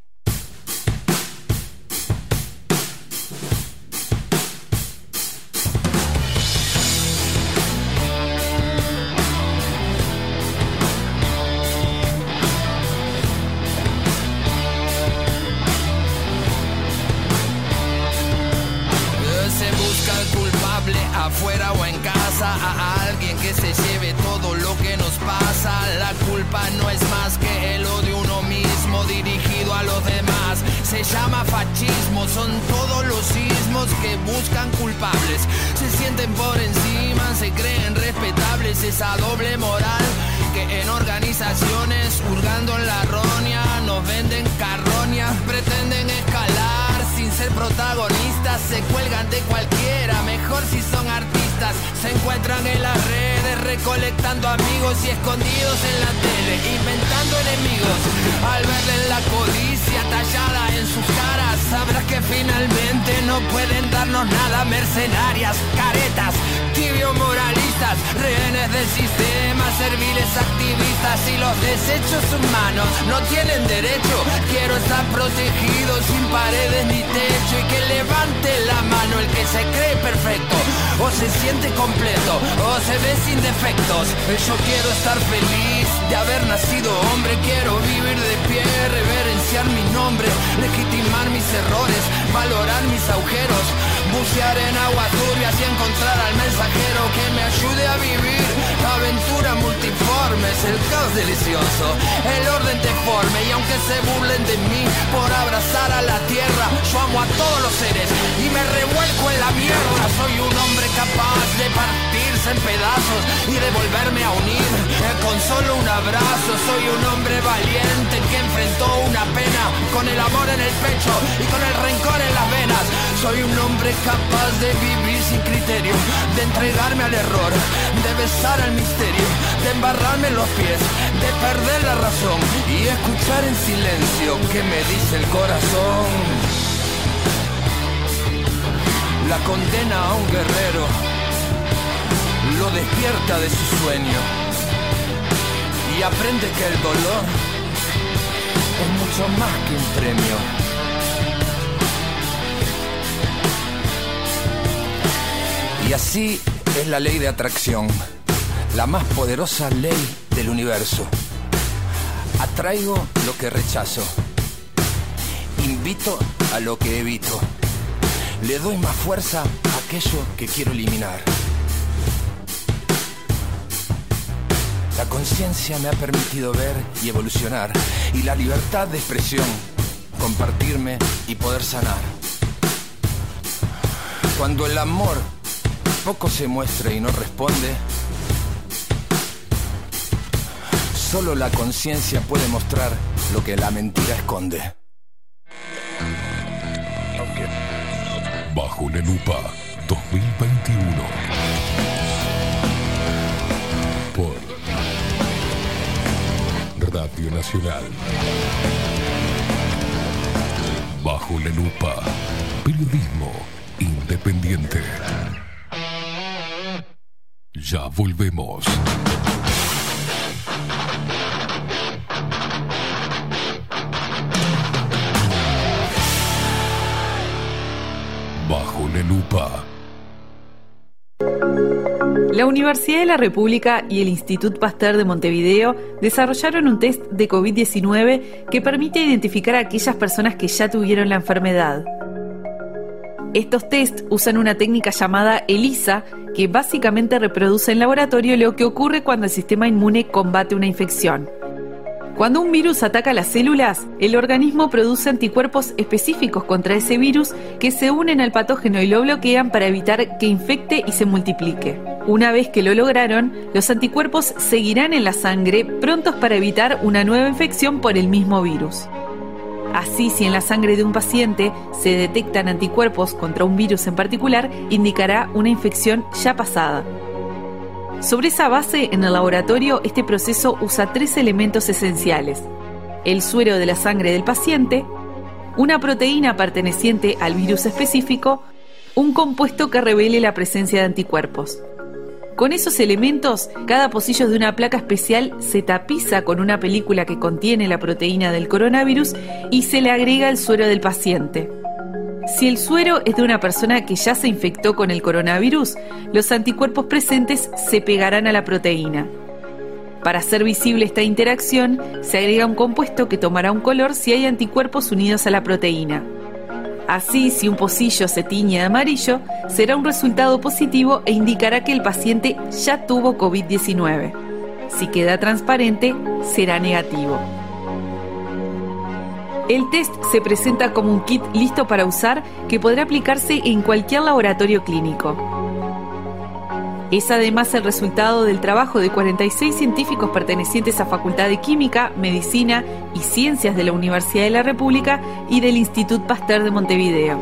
Afuera o en casa, a alguien que se lleve todo lo que nos pasa. La culpa no es más que el odio uno mismo dirigido a los demás. Se llama fascismo, son todos los sismos que buscan culpables. Se sienten por encima, se creen respetables, esa doble moral que en organizaciones, hurgando en la roña, nos venden carroñas, pretenden escalar sin ser protagonistas, se cuelgan de cualquiera, mejor si son artistas, se encuentran en las redes, recolectando amigos y escondidos en la tele, inventando enemigos, al verles la codicia tallada en sus caras, sabrás que finalmente no pueden darnos nada, mercenarias, caretas, tibios moralistas, rehenes del sistema, serviles activistas y los desechos humanos no tienen derecho, quiero estar protegido sin paredes ni techo y que levante la mano el que se cree perfecto o se completo. O se ve sin defectos. Yo quiero estar feliz de haber nacido hombre, quiero vivir de pie, reverenciar mi nombre, legitimar mis errores, valorar mis agujeros, bucear en aguas turbias y encontrar al mensajero que me ayude a vivir aventuras multiformes, el caos delicioso, el orden deforme y aunque se burlen de mí por abrazar a la tierra, yo amo a todos los seres y me revuelco en la mierda. Soy un hombre capaz de partirse en pedazos y de volverme a unir eh, con solo un abrazo. Soy un hombre valiente que enfrentó una pena con el amor en el pecho y con el rencor Soy un hombre capaz de vivir sin criterio, de entregarme al error, de besar al misterio, de embarrarme los pies, de perder la razón y escuchar en silencio que me dice el corazón. La condena a un guerrero lo despierta de su sueño y aprende que el dolor es mucho más que un premio. Y así es la ley de atracción, la más poderosa ley del universo. Atraigo lo que rechazo, invito a lo que evito, le doy más fuerza a aquello que quiero eliminar. La conciencia me ha permitido ver y evolucionar y la libertad de expresión, compartirme y poder sanar. Cuando el amor poco se muestra y no responde, solo la conciencia puede mostrar lo que la mentira esconde. Bajo la lupa 2021. Por Radio Nacional. Bajo la lupa. Periodismo independiente. Ya volvemos. Bajo la lupa. La Universidad de la República y el Instituto Pasteur de Montevideo desarrollaron un test de COVID-19 que permite identificar a aquellas personas que ya tuvieron la enfermedad. Estos test usan una técnica llamada ELISA, que básicamente reproduce en laboratorio lo que ocurre cuando el sistema inmune combate una infección. Cuando un virus ataca las células, el organismo produce anticuerpos específicos contra ese virus que se unen al patógeno y lo bloquean para evitar que infecte y se multiplique. Una vez que lo lograron, los anticuerpos seguirán en la sangre prontos para evitar una nueva infección por el mismo virus. Así, si en la sangre de un paciente se detectan anticuerpos contra un virus en particular, indicará una infección ya pasada. Sobre esa base, en el laboratorio, este proceso usa tres elementos esenciales. El suero de la sangre del paciente, una proteína perteneciente al virus específico, un compuesto que revele la presencia de anticuerpos. Con esos elementos, cada pocillo de una placa especial se tapiza con una película que contiene la proteína del coronavirus y se le agrega el suero del paciente. Si el suero es de una persona que ya se infectó con el coronavirus, los anticuerpos presentes se pegarán a la proteína. Para hacer visible esta interacción, se agrega un compuesto que tomará un color si hay anticuerpos unidos a la proteína. Así, si un pocillo se tiñe de amarillo, será un resultado positivo e indicará que el paciente ya tuvo COVID-19. Si queda transparente, será negativo. El test se presenta como un kit listo para usar que podrá aplicarse en cualquier laboratorio clínico. Es además el resultado del trabajo de 46 científicos pertenecientes a Facultad de Química, Medicina y Ciencias de la Universidad de la República y del Institut Pasteur de Montevideo.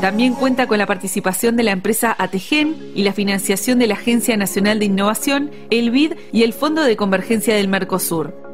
También cuenta con la participación de la empresa Ategen y la financiación de la Agencia Nacional de Innovación, el BID y el Fondo de Convergencia del Mercosur.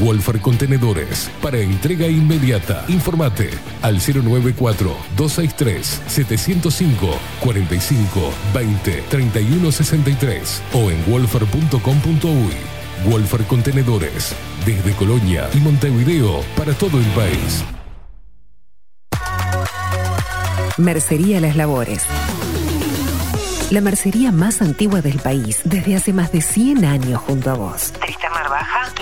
Wolfer Contenedores para entrega inmediata. Informate al 094-263-705 45 20 31 63 o en wolfer.com.uy. Wolfer Contenedores desde Colonia y Montevideo para todo el país. Mercería Las Labores. La mercería más antigua del país desde hace más de 100 años junto a vos. Tristamar Baja,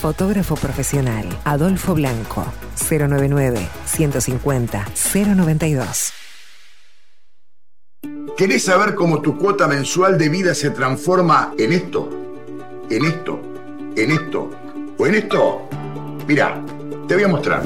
Fotógrafo profesional, Adolfo Blanco, 099 150 092. ¿Querés saber cómo tu cuota mensual de vida se transforma en esto? ¿En esto? ¿En esto? ¿O en esto? Mira, te voy a mostrar.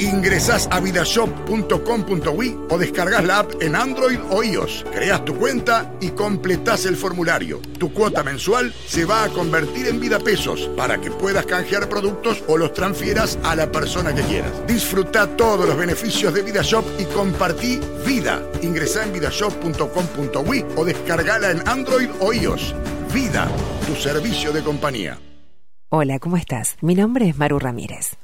Ingresás a vidashop.com.uy o descargas la app en Android o iOS. Creas tu cuenta y completás el formulario. Tu cuota mensual se va a convertir en vida pesos para que puedas canjear productos o los transfieras a la persona que quieras. Disfruta todos los beneficios de VidaShop y compartí vida. Ingresá en vidashop.com.uy o descargala en Android o iOS. Vida, tu servicio de compañía. Hola, ¿cómo estás? Mi nombre es Maru Ramírez.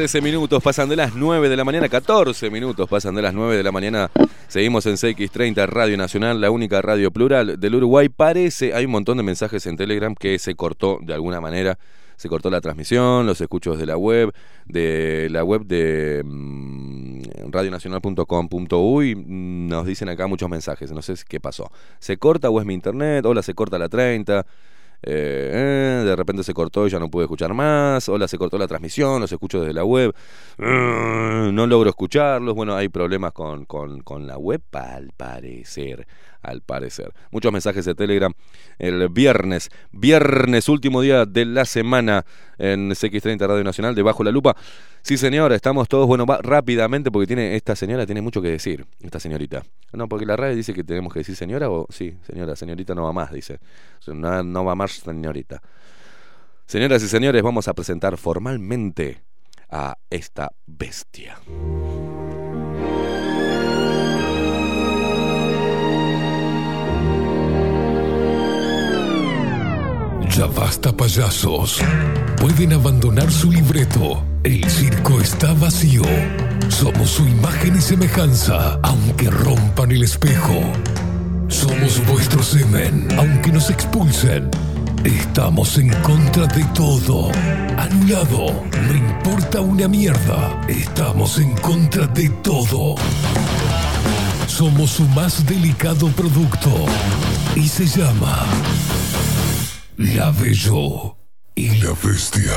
13 minutos pasan de las 9 de la mañana, 14 minutos pasan de las 9 de la mañana. Seguimos en CX30 Radio Nacional, la única radio plural del Uruguay. Parece, hay un montón de mensajes en Telegram que se cortó de alguna manera. Se cortó la transmisión, los escuchos de la web, de la web de mm, radionacional.com.uy. Nos dicen acá muchos mensajes. No sé qué pasó. ¿Se corta o es mi internet? Hola, se corta la 30. Eh, eh, de repente se cortó y ya no pude escuchar más. Hola, se cortó la transmisión, los escucho desde la web. Mm, no logro escucharlos. Bueno, hay problemas con, con, con la web al parecer. Al parecer. Muchos mensajes de Telegram. El viernes, viernes, último día de la semana en CX30 Radio Nacional de Bajo la Lupa. Sí, señora, estamos todos, bueno, va rápidamente porque tiene esta señora tiene mucho que decir, esta señorita. No, porque la radio dice que tenemos que decir señora o sí, señora, señorita no va más, dice. No va más señorita. Señoras y señores, vamos a presentar formalmente a esta bestia. Ya basta, payasos. Pueden abandonar su libreto. El circo está vacío. Somos su imagen y semejanza, aunque rompan el espejo. Somos vuestro semen, aunque nos expulsen. Estamos en contra de todo. Anulado. No importa una mierda. Estamos en contra de todo. Somos su más delicado producto. Y se llama La Bello y la Bestia.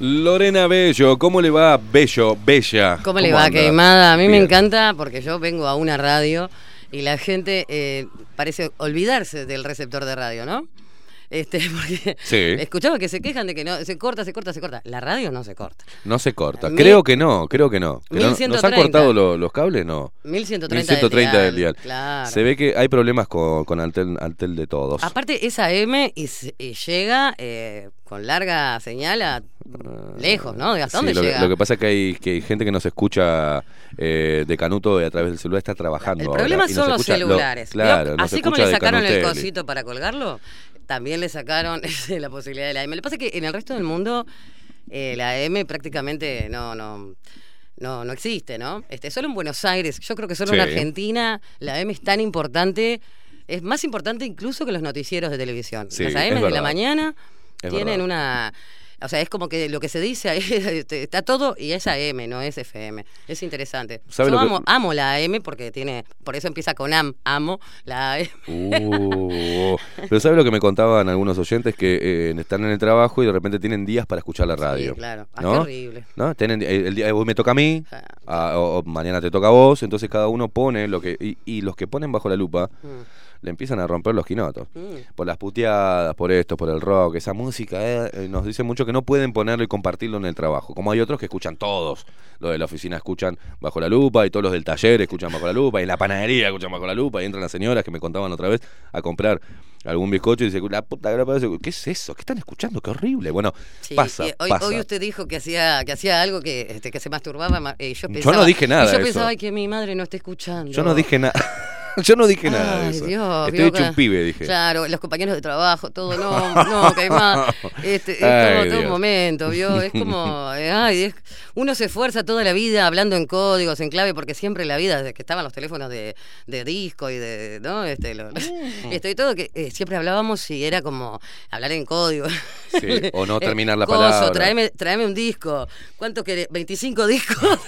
Lorena Bello, ¿cómo le va? Bello, Bella. ¿Cómo le va, anda? queimada? A mí me encanta porque yo vengo a una radio y la gente eh, parece olvidarse del receptor de radio, ¿no? Este, [laughs] porque Sí. escuchaba que se quejan de que no se corta, se corta, se corta. La radio no se corta. No se corta. Mil- Creo que no, creo que no. Que no- ¿Nos han 1130. cortado lo- los cables? No. 1130 1130 del dial. Claro. Se ve que hay problemas con, con Antel, Antel de todos. Aparte, esa M y, llega eh, con larga señal a lejos, ¿no? ¿Hasta Sí, dónde lo, que- llega? lo que pasa es que hay, que hay gente que nos escucha eh, de Canuto a través del celular está trabajando. El ahora, problema son los lo- celulares. claro, Así como le sacaron el cosito para colgarlo, también le sacaron [laughs] la posibilidad de la M. Lo que pasa es que en el resto del mundo eh, la M prácticamente no, no, no, no existe, ¿no? Este, solo en Buenos Aires, yo creo que solo en. Argentina la M es tan importante, es más importante incluso que los noticieros de televisión. Sí, Las AM de la mañana Es tienen verdad. una... O sea, es como que lo que se dice ahí [laughs] está todo y es AM, no es FM. Es interesante. ¿Sabe Yo lo que- amo, amo la AM porque tiene, por eso empieza con AM, amo la AM. Uh, pero ¿sabe lo que me contaban algunos oyentes? Que eh, están en el trabajo y de repente tienen días para escuchar la radio. claro. Ah, ¿no? horrible. ¿No? Tienen, el, el día hoy me toca a mí, ah, o mañana te toca a vos, entonces cada uno pone lo que... Y, y los que ponen bajo la lupa le empiezan a romper los quinotos. Mm. Por las puteadas, por esto, por el rock, esa música, eh, eh, nos dicen mucho que no pueden ponerlo y compartirlo en el trabajo. Como hay otros que escuchan todos. Los de la oficina escuchan bajo la lupa y todos los del taller escuchan bajo la lupa y en la panadería escuchan bajo la lupa y entran las señoras que me contaban otra vez a comprar algún bizcocho y dicen, la puta que la parió". ¿qué es eso? ¿Qué están escuchando? Qué horrible. Bueno, Sí, pasa, hoy, pasa. hoy usted dijo que hacía que hacía algo que este, que se masturbaba ma- y yo pensaba no dije nada y yo eso. pensaba "Ay, que mi madre no esté escuchando Yo no dije nada. [laughs] [laughs] Yo no dije nada de eso. Dios, Estoy hecho un pibe, dije. Claro, los compañeros de trabajo, todo, no, no, que hay más. [laughs] Este, es Ay, todo, todo un Dios. momento, ¿vio? Es como, [laughs] ay, es- uno se esfuerza toda la vida hablando en códigos, en clave, porque siempre la vida, desde que estaban los teléfonos de, de disco y de, ¿no? Este, lo- Mm. esto y todo, que eh, siempre hablábamos y era como hablar en código. Sí, o no Eh, terminar la coso, palabra. Tráeme, tráeme un disco. ¿Cuánto querés? ¿25 discos?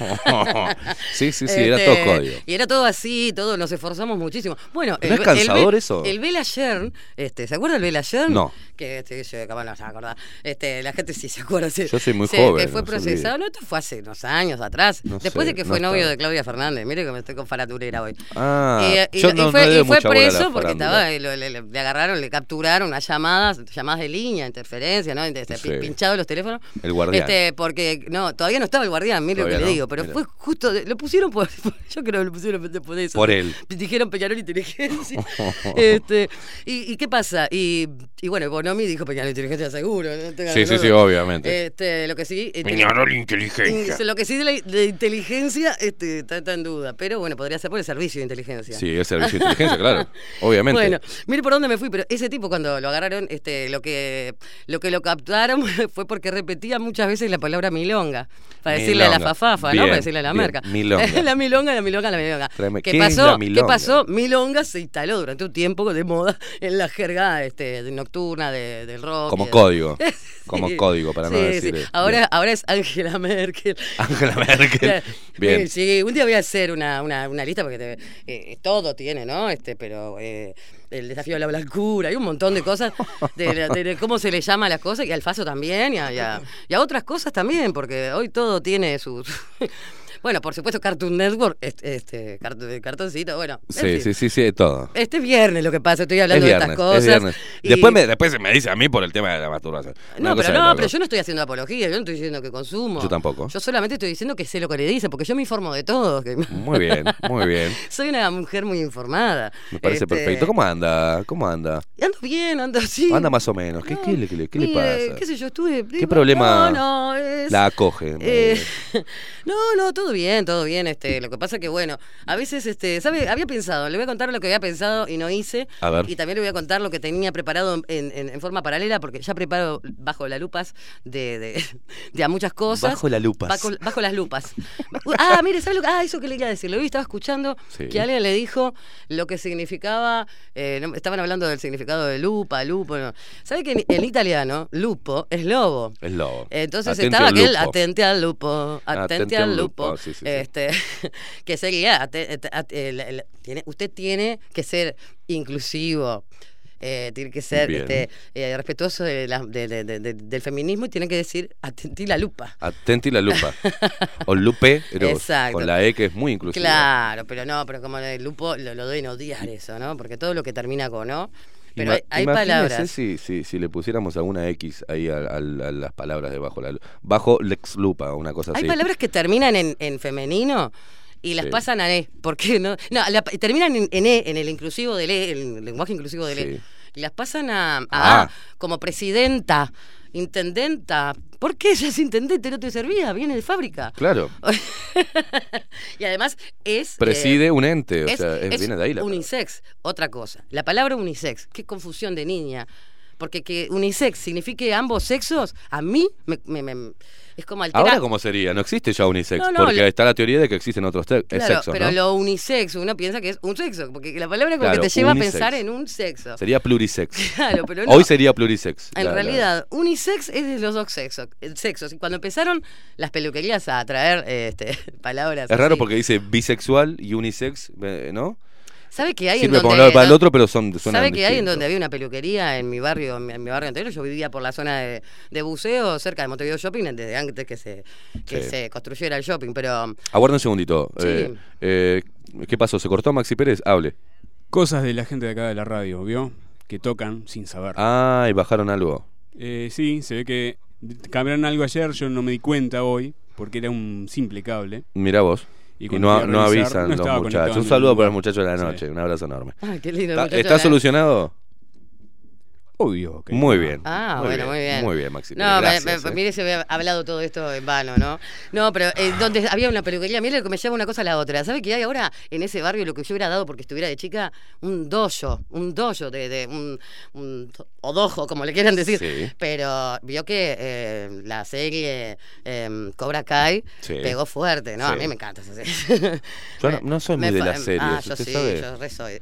sí, sí, sí, era Este, todo código. Y era todo así, todo, nos esforzamos muchísimo. Bueno, ¿No es cansador eso? El Bela Yern, este, ¿se acuerda del Bela Yern? No. Que este, yo capaz no se acordar. Este, la gente sí se acuerda. sí. Yo soy muy joven, Que fue no se procesado, no, esto fue hace unos años atrás. No Después sé, de que fue novio de Claudia Fernández. Mire que me estoy con faraturera hoy. Ah, y, y- yo y no- no fue, y preso porque estaba, lo- le, le- le agarraron, le capturaron unas llamadas, llamadas de línea, interferencia, ¿no? Este, Sí. Pinchado los teléfonos. El guardián. Este, porque, no, todavía no estaba el guardián, mire lo que le digo, pero fue justo, lo pusieron por, [laughs] yo creo que lo pusieron por eso. Por él. Dijeron Peñarol Inteligencia. [laughs] este, y, y qué pasa? Y, y bueno, Bonomi dijo Peñarol Inteligencia seguro. no Sí, sí, duda. sí, obviamente. Este, lo que sí. Peñarol Inteligencia. Lo que sí de la de inteligencia este, está, está en duda, pero bueno, podría ser por el servicio de inteligencia. Sí, el servicio de inteligencia, claro. [laughs] Obviamente. Bueno, mire por dónde me fui, pero ese tipo cuando lo agarraron, este, lo que lo que lo captaron [laughs] fue porque repetía muchas veces la palabra milonga. Para decirle a la fafafa, ¿no? Para decirle a la bien. merca. Milonga. la milonga, la milonga, la milonga. Tráeme- ¿Qué ¿qué es pasó? la ¿Qué pasó? Eso, milonga se instaló durante un tiempo de moda en la jerga este, de nocturna de- del rock. Como de- código. [laughs] Sí. Como código, para no decir. sí. eh, Ahora, bien. ahora es Angela Merkel. Angela Merkel. [laughs] Bien. Sí, un día voy a hacer una, una, una lista porque te- eh, todo tiene, ¿no? Este, pero eh, el desafío de la blancura, hay un montón de cosas, de, de- de cómo se le llama a las cosas, y al Faso también, y a, y a- y a otras cosas también, porque hoy todo tiene sus... Bueno, por supuesto, Cartoon Network, este, este cartoncito, bueno. en Sí, fin. sí, sí, sí, de todo. Este viernes lo que pasa, estoy Es hablando viernes, de estas cosas. es viernes. y- Después, me, después se me dice a mí por el tema de la masturbación. No, pero no, pero yo no estoy haciendo apología, yo no estoy diciendo que consumo. Yo tampoco. Yo solamente estoy diciendo que sé lo que le dice, porque yo me informo de todo. que- [laughs] Muy bien, muy bien. [laughs] Soy una mujer muy informada. Me parece Este, perfecto. ¿Cómo anda? ¿Cómo anda? Ando bien, ando así. Anda más o menos. ¿Qué, qué le- qué le, qué le Mire, pasa? qué sé yo, estuve... ¿Qué problema No, no, es... la acoge? Eh, [laughs] no, no, todo bien, todo bien. Este, lo que pasa que bueno, a veces, este, ¿sabe? Había pensado, le voy a contar lo que había pensado y no hice. A ver. Y también le voy a contar lo que tenía preparado en, en- en forma paralela, porque ya preparo bajo las lupas de, de, [laughs] de a muchas cosas. Bajo las lupas. Bajo, bajo las lupas. [laughs] Ah, mire, ¿sabe lo que? Ah, eso que le iba a decir. Lo vi, estaba escuchando Sí. que alguien le dijo lo que significaba. eh, no- estaban hablando del significado de lupa, lupo. no. ¿Sabe que en, en italiano, lupo es lobo? Es lobo. Entonces estaba aquel atente al lupo, atente, Atente al al lupo, lupo, sí, sí, este [laughs] que sería usted tiene que ser inclusivo. eh, tiene que ser este, eh, respetuoso de la- de- de- de- de- del feminismo y tiene que decir atentí la lupa. Atenti la lupa. [laughs] o lupe, pero Exacto. con la E que es muy inclusiva. Claro, pero no, pero como el lupo lo, lo deben odiar eso, ¿no? Porque todo lo que termina con no. Pero Ima- hay, hay palabras. Si, si, si le pusiéramos alguna X ahí a, a- a las palabras de bajo la Bajo lex lupa, una cosa Hay así. palabras que terminan en, en femenino y las Sí. pasan a E. ¿Por qué no? No, la- terminan en, en E, en el inclusivo del E, el lenguaje inclusivo del E. Sí. Y las pasan a, a Ah. A, como presidenta, intendenta. ¿Por qué ella es intendente? ¿No te servía? Viene de fábrica. Claro. [laughs] y además es... eh, Preside un ente, o es- sea, es- viene de ahí la unisex, otra cosa. La palabra unisex, qué confusión de niña. Porque que unisex signifique ambos sexos, a mí me, me- me- es como alterar. Ahora, ¿cómo sería? No existe ya unisex, No, no, porque lo- está la teoría de que existen otros Claro, sexos, pero ¿no? lo unisex, uno piensa que es un sexo, porque la palabra como Claro, que te lleva unisex. a pensar en un sexo. Sería plurisex. [laughs] Claro, pero no. Hoy sería plurisex. En realidad, unisex es de los dos sexos, sexos. Y cuando empezaron las peluquerías a traer este, [laughs] palabras Es raro porque dice bisexual y unisex, eh, ¿no? ¿Sabe que hay Sirve en para un donde lado para el no- otro, pero son suenan ¿Sabe que hay en donde había una peluquería en mi barrio, en mi, en mi barrio anterior? Yo vivía por la zona de, de buceo, cerca de Montevideo Shopping, desde antes que se, que Sí. se construyera el shopping, pero Aguarda un segundito. Sí. Eh, eh, ¿Qué pasó? ¿Se cortó Maxi Pérez? Hable. Cosas de la gente de acá de la radio, ¿vio? Que tocan sin saber. Ah, y bajaron algo. Eh, sí, se ve que cambiaron algo ayer, yo no me di cuenta hoy, porque era un simple cable. Mirá vos. Y no, a no revisar, avisan no los muchachos. Un saludo para los muchachos de la Sí. noche. Un abrazo enorme. Qué lindo. ¿Está, solucionado? Obvio. que Muy no. bien. Ah, bueno, muy bien. Muy bien, Maxi. No, me- eh. mire, se había hablado todo esto en vano, ¿no? No, pero eh, donde había una peluquería, mire lo que me lleva una cosa a la otra. ¿Sabe que hay ahora en ese barrio lo que yo hubiera dado porque estuviera de chica? Un dojo, un dojo de, de un, un odojo, como le quieran decir. Sí. Pero vio que eh, la serie eh, Cobra Kai Sí. pegó fuerte, ¿no? A mí me encanta esa serie. Yo no, no soy [laughs] muy de las series. Ah, yo ¿usted sí, sabe? yo re soy.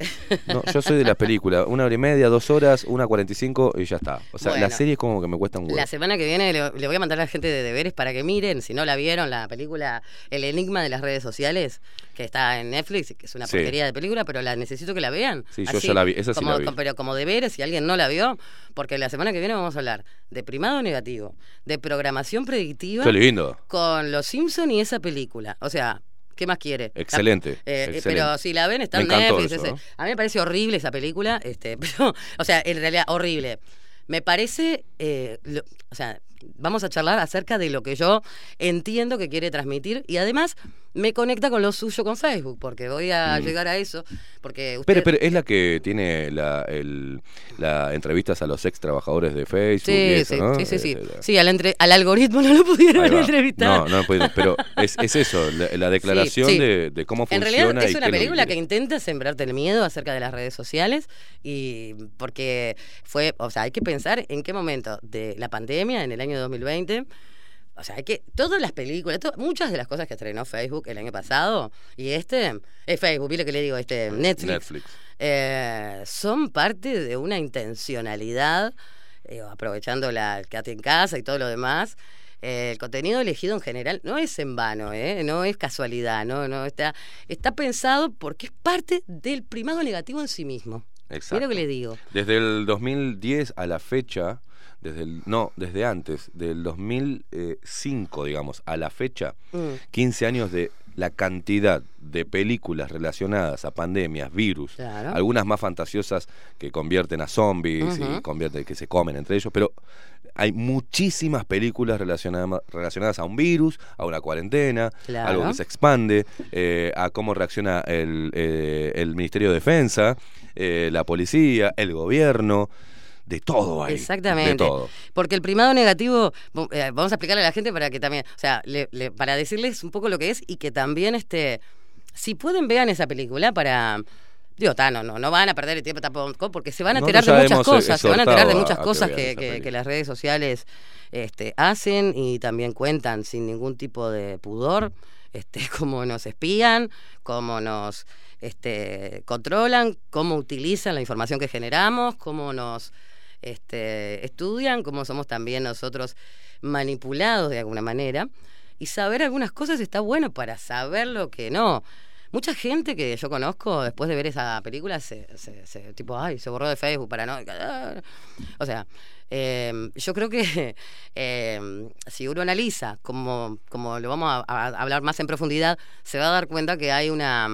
No, yo soy de las películas. Una hora y media, dos horas, una cuarenta y cinco y ya está. O sea, la serie es como que me cuesta un huevo. La semana que viene le, le voy a mandar a la gente de deberes para que miren, si no la vieron, la película El Enigma de las redes sociales, que está en Netflix, que es una Sí. porquería de película, pero la necesito que la vean. Sí, yo ya la vi, esa sí como, la vi. com- Pero como deberes, si alguien no la vio, porque la semana que viene vamos a hablar de primado negativo, de programación predictiva. Qué lindo. Con Los Simpson y esa película. O sea, ¿qué más quiere? Excelente, eh, eh, excelente. pero si la ven, está en Netflix. eso, ese- ¿no? A mí me parece horrible esa película, este, [laughs] pero, o sea, en realidad horrible. Me parece, eh, lo- o sea, vamos a charlar acerca de lo que yo entiendo que quiere transmitir y además me conecta con lo suyo con Facebook, porque voy a Mm. llegar a eso, porque usted... Pero, pero es la que tiene la, el, la entrevistas a los ex trabajadores de Facebook. y Sí, eso, sí, ¿no? sí, sí, sí. Sí, al, entre- al algoritmo no lo pudieron entrevistar. No, no pudieron, pero es, es eso, la, la declaración Sí, sí. De, de cómo En funciona. realidad es y una lo película que quiere. intenta sembrarte el miedo acerca de las redes sociales y porque fue, o sea, hay que pensar en qué momento de la pandemia, en el año 2020, O sea, hay que. Todas las películas, to- muchas de las cosas que estrenó Facebook el año pasado y este. Es Facebook, ¿viste que le digo? Este, Netflix. Netflix. eh, son parte de una intencionalidad, eh, aprovechando la quédate en casa y todo lo demás. eh, el contenido elegido en general no es en vano, ¿eh? no es casualidad, no, no está, está pensado porque es parte del primado negativo en sí mismo. Exacto. Mira lo que le digo. Desde el 2010 a la fecha, desde el, no, desde antes, del 2005, digamos, a la fecha, Mm. 15 años de la cantidad de películas relacionadas a pandemias, virus, Claro. algunas más fantasiosas que convierten a zombies y convierten que se comen entre ellos, pero hay muchísimas películas relacionadas, relacionadas a un virus, a una cuarentena, Claro. algo que se expande, eh, a cómo reacciona el, eh, el Ministerio de Defensa, eh, la policía, el gobierno, de todo hay. Exactamente. De todo. Porque el primado negativo, eh, vamos a explicarle a la gente para que también, o sea, le- le- para decirles un poco lo que es y que también, este, si pueden vean esa película para, digo, ta, no, no, no van a perder el tiempo tampoco porque se van a enterar de muchas eh, cosas, se van a enterar de muchas cosas que, que- que las redes sociales este, hacen y también cuentan sin ningún tipo de pudor, este, [laughs] cómo nos espían, cómo nos este, controlan, cómo utilizan la información que generamos, cómo nos este, estudian, cómo somos también nosotros manipulados de alguna manera. Y saber algunas cosas está bueno para saber lo que no. Mucha gente que yo conozco, después de ver esa película, se, se- se- tipo, ay, se borró de Facebook para no. O sea, eh, yo creo que [laughs] eh, si uno analiza, como, como lo vamos a, hablar más en profundidad, se va a dar cuenta que hay una,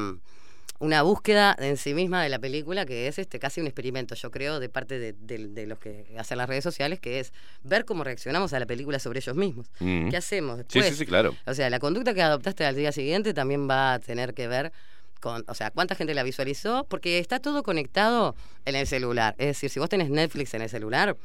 una búsqueda en sí misma de la película que es este casi un experimento, yo creo, de parte de, de- de los que hacen las redes sociales, que es ver cómo reaccionamos a la película sobre ellos mismos. Mm. ¿Qué hacemos Sí, después? sí, sí, claro. O sea, la conducta que adoptaste al día siguiente también va a tener que ver con, o sea, cuánta gente la visualizó, porque está todo conectado en el celular. Es decir, si vos tenés Netflix en el celular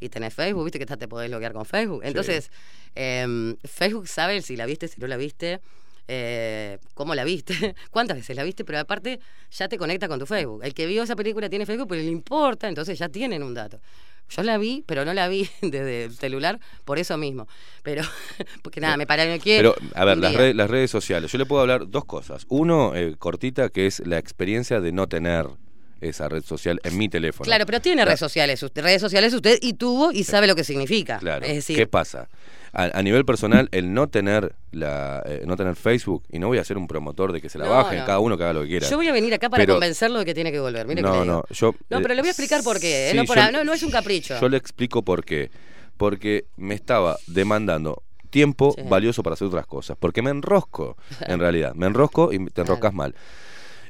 y tenés Facebook, viste que te podés loguear con Facebook. Entonces, em, Facebook sabe si la viste, si no la viste. Eh, cómo la viste, [laughs] cuántas veces la viste, pero aparte ya te conecta con tu Facebook. El que vio esa película tiene Facebook, pero le importa, entonces ya tienen un dato. Yo la vi, pero no la vi [laughs] desde el celular por eso mismo. Pero, [laughs] porque nada, me paré aquí. Pero, a ver, las, redes- las redes sociales. Yo le puedo hablar dos cosas. Uno, eh, cortita, que es la experiencia de no tener esa red social en mi teléfono. Claro, pero tiene redes sociales. Usted, redes sociales usted y tuvo y sabe lo que significa. Claro. Es decir, ¿Qué pasa? A, a nivel personal, el no tener la, eh, no tener Facebook, y no voy a ser un promotor de que se la No, bajen, no. cada uno que haga lo que quiera. yo voy a venir acá para Pero- convencerlo de que tiene que volver. Mire que no, le digo. no, yo. No, eh, pero le voy a explicar por qué. ¿eh? no, por yo- ahí- no, no es un capricho. Yo le explico por qué. Porque me estaba demandando tiempo valioso para hacer otras cosas. Porque me enrosco, en [laughs] realidad. Me enrosco y te enroscas mal.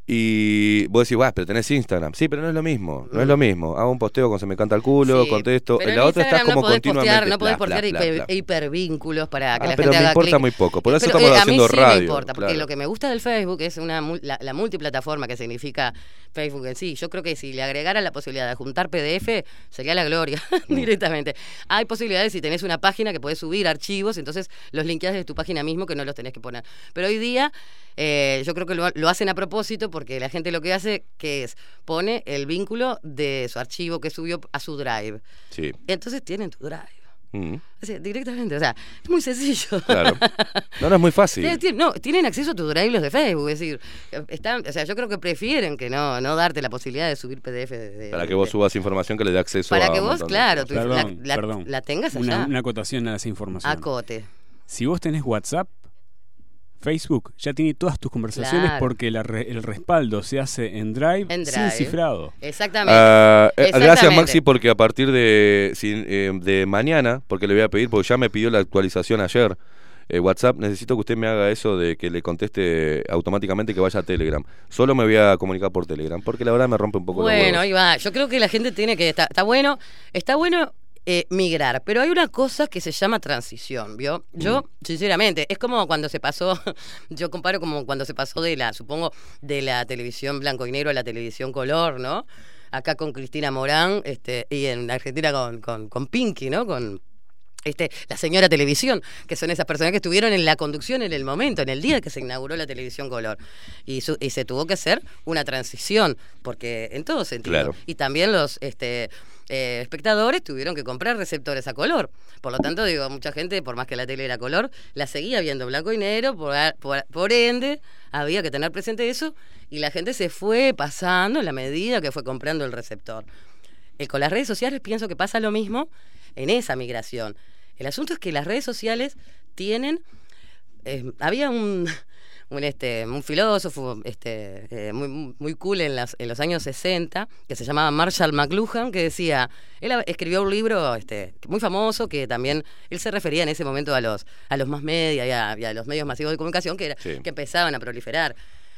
Y vos decís, "Buah, pero tenés Instagram. Sí, pero no es lo mismo. No es lo mismo. Hago un posteo con se me canta el culo. Sí, contesto. pero En la otra estás como no podés continuamente. Postear, no podés bla, postear bla, hiper- bla. hipervínculos para que Ah, la pero gente me haga importa muy poco, por eso Pero, estamos eh, haciendo a mí sí radio, me importa, porque claro. lo que me gusta del Facebook es una la, la multiplataforma que significa Facebook en sí. Yo creo que si le agregara la posibilidad de juntar PDF, sería la gloria [laughs] Mm. directamente. Hay posibilidades si tenés una página que podés subir archivos, entonces los linkeás de tu página mismo que no los tenés que poner. Pero hoy día eh, yo creo que lo, lo hacen a propósito porque la gente lo que hace que es pone el vínculo de su archivo que subió a su drive. Sí. Entonces tienen tu drive. Mm, O sea, directamente, o sea, es muy sencillo. claro. No, no es muy fácil. No, tienen acceso a tu drive los de Facebook, es decir, están, o sea, yo creo que prefieren que no, no darte la posibilidad de subir PDF de, de- Para que vos subas información que le dé acceso Para a que vos, claro, cosas. tu- Perdón, la, la- perdón. la tengas allá. Una, una acotación a esa información. Acote. Si vos tenés WhatsApp, Facebook ya tiene todas tus conversaciones Claro. porque la re- el respaldo se hace en Drive, En sin Drive. cifrado. Exactamente. Ah, eh, gracias. Maxi porque a partir de, eh, de mañana, porque le voy a pedir, porque ya me pidió la actualización ayer, eh, WhatsApp, necesito que usted me haga eso de que le conteste automáticamente que vaya a Telegram. Solo me voy a comunicar por Telegram, porque la verdad me rompe un poco los Bueno, huevos. ahí va. Yo creo que la gente tiene que. Está, está bueno, está bueno eh, migrar, pero hay una cosa que se llama transición, ¿vio? Yo, Mm. sinceramente, es como cuando se pasó, [laughs] yo comparo como cuando se pasó de la, supongo, de la televisión blanco y negro a la televisión color, ¿no? Acá con Cristina Morán, este, y en Argentina con, con, con Pinky, ¿no? Con Este, la señora televisión, que son esas personas que estuvieron en la conducción en el momento, en el día que se inauguró la televisión color. Y, su- y se tuvo que hacer una transición, porque en todo sentido. Claro. Y también los este, eh, espectadores tuvieron que comprar receptores a color. Por lo tanto, digo, mucha gente, por más que la tele era color, la seguía viendo blanco y negro, por, por ende, había que tener presente eso, y la gente se fue pasando en la medida que fue comprando el receptor. Eh, con las redes sociales pienso que pasa lo mismo en esa migración. El asunto es que las redes sociales tienen... eh, había un, un, este, un filósofo este, eh, muy, muy cool en, las, en los años 60 que se llamaba Marshall McLuhan que decía, él escribió un libro este, muy famoso que también él se refería en ese momento a los, a los más media y a, y a los medios masivos de comunicación que, era, Sí. que empezaban a proliferar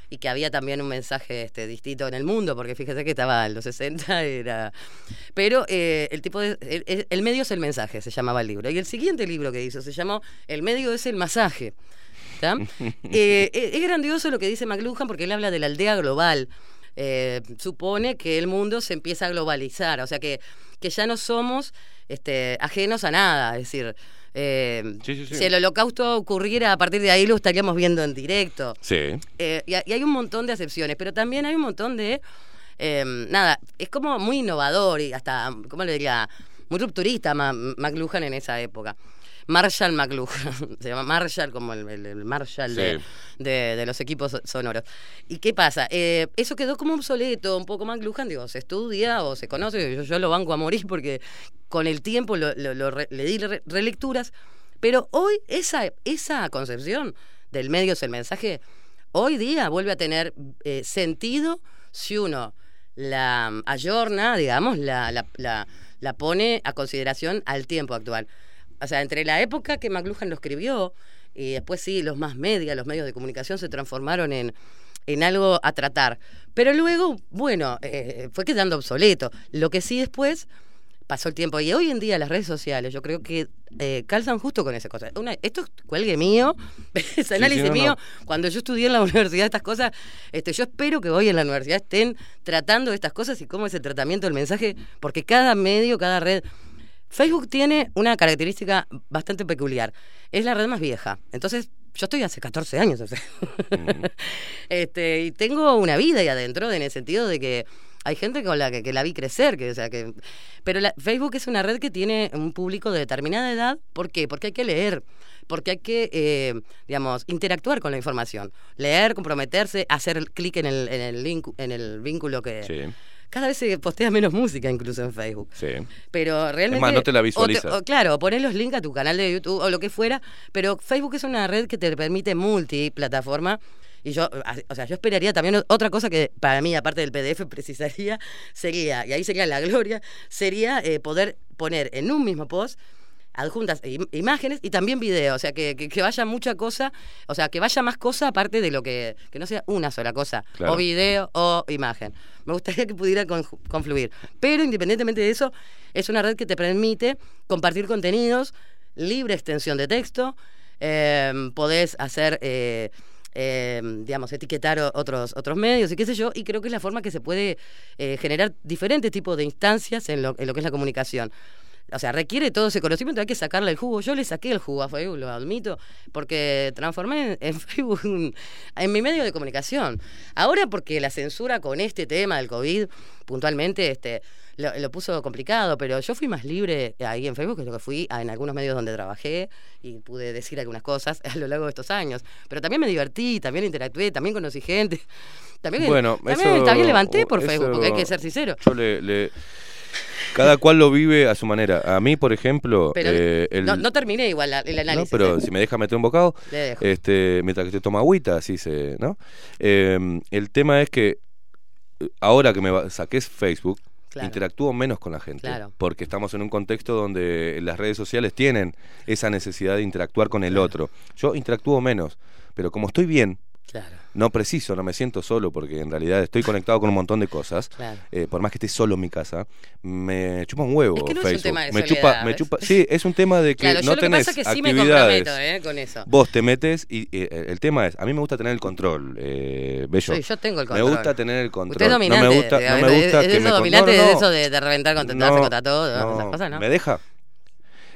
y que había también un mensaje este, distinto en el mundo, porque fíjese que estaba en los 60, [laughs] era... Pero eh, el tipo de... El- el medio es el mensaje, se llamaba el libro. Y el siguiente libro que hizo se llamó El medio es el masaje. [laughs] Eh, eh, es grandioso lo que dice McLuhan porque él habla de la aldea global. Eh, supone que el mundo se empieza a globalizar, o sea que, que ya no somos este, ajenos a nada, es decir, eh, Sí, sí, sí. si el holocausto ocurriera a partir de ahí lo estaríamos viendo en directo. Sí. Eh, y, y hay un montón de acepciones, pero también hay un montón de... eh, nada, es como muy innovador y hasta, ¿cómo le diría? Muy rupturista McLuhan en esa época. Marshall McLuhan, [laughs] se llama Marshall como el, el- el Marshall de, Sí. de- de los equipos so- sonoros. ¿Y qué pasa? Eh, eso quedó como obsoleto, un poco McLuhan, digo, se estudia o se conoce, yo, yo lo banco a morir porque con el tiempo lo- lo- lo re- le di re- relecturas, pero hoy esa, esa concepción del medio es el mensaje, hoy día vuelve a tener eh, sentido si uno la ayorna, digamos, la, la, la- la pone a consideración al tiempo actual. O sea, entre la época que McLuhan lo escribió y después sí, los más media, los medios de comunicación se transformaron en, en algo a tratar. Pero luego, bueno, eh, fue quedando obsoleto. Lo que sí después pasó el tiempo. Y hoy en día las redes sociales, yo creo que eh, calzan justo con esa cosa. Una, esto es cuelgue mío, [laughs] es análisis no. mío. Cuando yo estudié en la [laughs] universidad estas cosas, este, yo espero que hoy en la universidad estén tratando estas cosas y cómo es el tratamiento del mensaje, porque cada medio, cada red. Facebook tiene una característica bastante peculiar. Es la red más vieja. Entonces, yo estoy hace 14 años. o sea. [laughs] este, y tengo una vida ahí adentro, en el sentido de que hay gente con la que, que la vi crecer, que, o sea, que, pero la- Facebook es una red que tiene un público de determinada edad. ¿Por qué? Porque hay que leer, porque hay que, eh, digamos, interactuar con la información. Leer, comprometerse, hacer clic en el, en el link, en el vínculo que... Sí. Cada vez se postea menos música incluso en Facebook. Sí. Pero realmente. Es más, no te la o visualizas. o claro, o poner los links a tu canal de YouTube o lo que fuera. Pero Facebook es una red que te permite multiplataforma. Y yo, o sea, yo esperaría también otra cosa que para mí, aparte del PDF, [laughs] precisaría, sería, y ahí sería la gloria, sería eh, poder poner en un mismo post adjuntas im- imágenes y también video, o sea, que, que, que vaya mucha cosa, o sea, que vaya más cosa aparte de lo que, que no sea una sola cosa, Claro. o video o imagen. Me gustaría que pudiera confluir. Pero independientemente de eso, es una red que te permite compartir contenidos, libre extensión de texto, eh, podés hacer... eh, eh, digamos, etiquetar otros, otros medios y qué sé yo, y creo que es la forma que se puede eh, generar diferentes tipos de instancias en lo, en lo que es la comunicación. O sea, requiere todo ese conocimiento, hay que sacarle el jugo. Yo le saqué el jugo a Facebook, lo admito, porque transformé en, [laughs] Facebook un- en mi medio de comunicación. Ahora porque la censura con este tema del COVID, puntualmente, este, lo, lo puso complicado, pero yo fui más libre ahí en Facebook que lo que fui en algunos medios donde trabajé y pude decir algunas cosas [laughs] a lo largo de estos años. Pero también me divertí, también interactué, también conocí gente. [laughs] También, Bueno, también, eso- también levanté por eso- Facebook, porque hay que ser sincero. Yo le, le- Cada cual lo vive a su manera. A mí, por ejemplo, Pero eh, el- no, no terminé igual la- el No, análisis. pero ¿eh? si me deja meter un bocado, Le dejo. este, mientras que te toma agüita, así se, ¿no? Eh, el tema es que eh, ahora que me saqué Facebook, Claro. interactúo menos con la gente, Claro. porque estamos en un contexto donde las redes sociales tienen esa necesidad de interactuar con el otro. Yo interactúo menos, pero como estoy bien, Claro. No preciso, no me siento solo, porque en realidad estoy conectado con un montón de cosas. Claro. eh, por más que esté solo en mi casa, me chupa un huevo Es que no es un Facebook. tema de me soledad, chupa, me chupa, sí, es un tema de que Claro, yo no lo que tenés pasa es que sí me actividades. comprometo, ¿eh? con eso. Vos te metes y eh, el tema es, a mí me gusta tener el control, eh, bello. Sí, yo tengo el Me control. gusta tener el control. Usted es dominante. no me gusta, no digamos, me es- gusta es que de me eso con- dominante no, no, de no. eso de, de reventar No, contra todo, no, esas cosas, ¿no? ¿Me deja?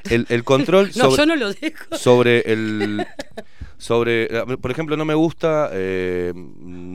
el, el control [laughs] No, sobre, yo no lo dejo. sobre el [laughs] sobre eh, por ejemplo no me gusta eh,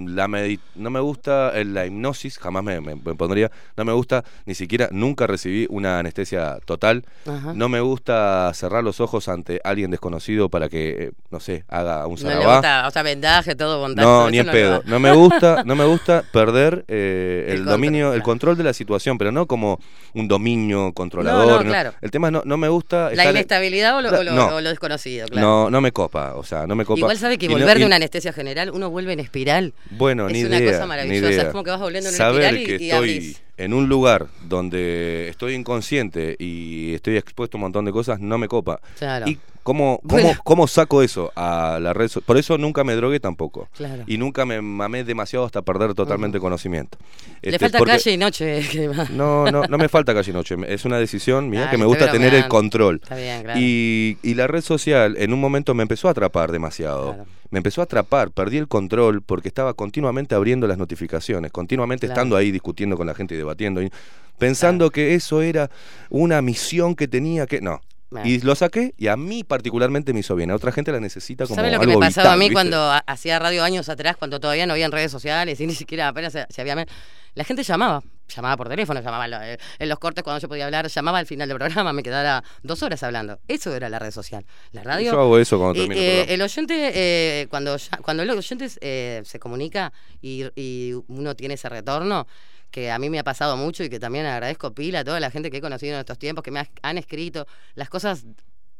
la medi- no me gusta eh, la hipnosis jamás me, me- me pondría no me gusta ni siquiera nunca recibí una anestesia total Ajá. no me gusta cerrar los ojos ante alguien desconocido para que eh, no sé haga un No le zarabá gusta, o sea, vendaje, todo bondaje. no, ni en le pedo. No me gusta, [laughs] no me gusta perder eh, el, El control, dominio, el control de la situación, pero no como un dominio controlador. No, no, ¿no? claro. El tema es no, no me gusta. La estar en- inestabilidad o lo, o lo- No. o lo desconocido, claro. No, no me copa, o sea, no me copa. Igual sabe que Y no- volver y- de una anestesia general, uno vuelve en espiral. Bueno, es ni una idea. cosa ni maravillosa. idea. Es como que vas volviendo en una Saber espiral y, que y estoy abrís. en un lugar donde estoy inconsciente y estoy expuesto a un montón de cosas, no me copa. Claro. ¿Y cómo, [laughs] cómo, saco eso a la red? so- Por eso nunca me drogué tampoco. Claro. Y nunca me mamé demasiado hasta perder totalmente conocimiento. Le Este, falta porque- calle y noche. que va. No, no, no me [laughs] falta calle y noche. Es una decisión mía Ah, que me gusta tener el control. Está bien, claro. Y, y la red social en un momento me empezó a atrapar demasiado. Me empezó a atrapar, perdí el control porque estaba continuamente abriendo las notificaciones, continuamente estando ahí discutiendo con la gente y debatiendo, y pensando que eso era una misión que tenía que... No. Claro. Y lo saqué y a mí particularmente me hizo bien. A otra gente la necesita como ¿Sabes lo que algo me pasaba a vital, mí ¿viste? cuando ha- hacía radio años atrás, cuando todavía no habían redes sociales y ni siquiera apenas se, se había... La gente llamaba, llamaba por teléfono, llamaba en lo- en los cortes cuando yo podía hablar, llamaba al final del programa, me quedara dos horas hablando. Eso era la red social. La radio... Yo hago eso cuando Eh, termino el eh, el oyente, eh, cuando, ya- cuando el oyente eh, se comunica y, y uno tiene ese retorno, que a mí me ha pasado mucho y que también agradezco pila a toda la gente que he conocido en estos tiempos, que me ha- han escrito las cosas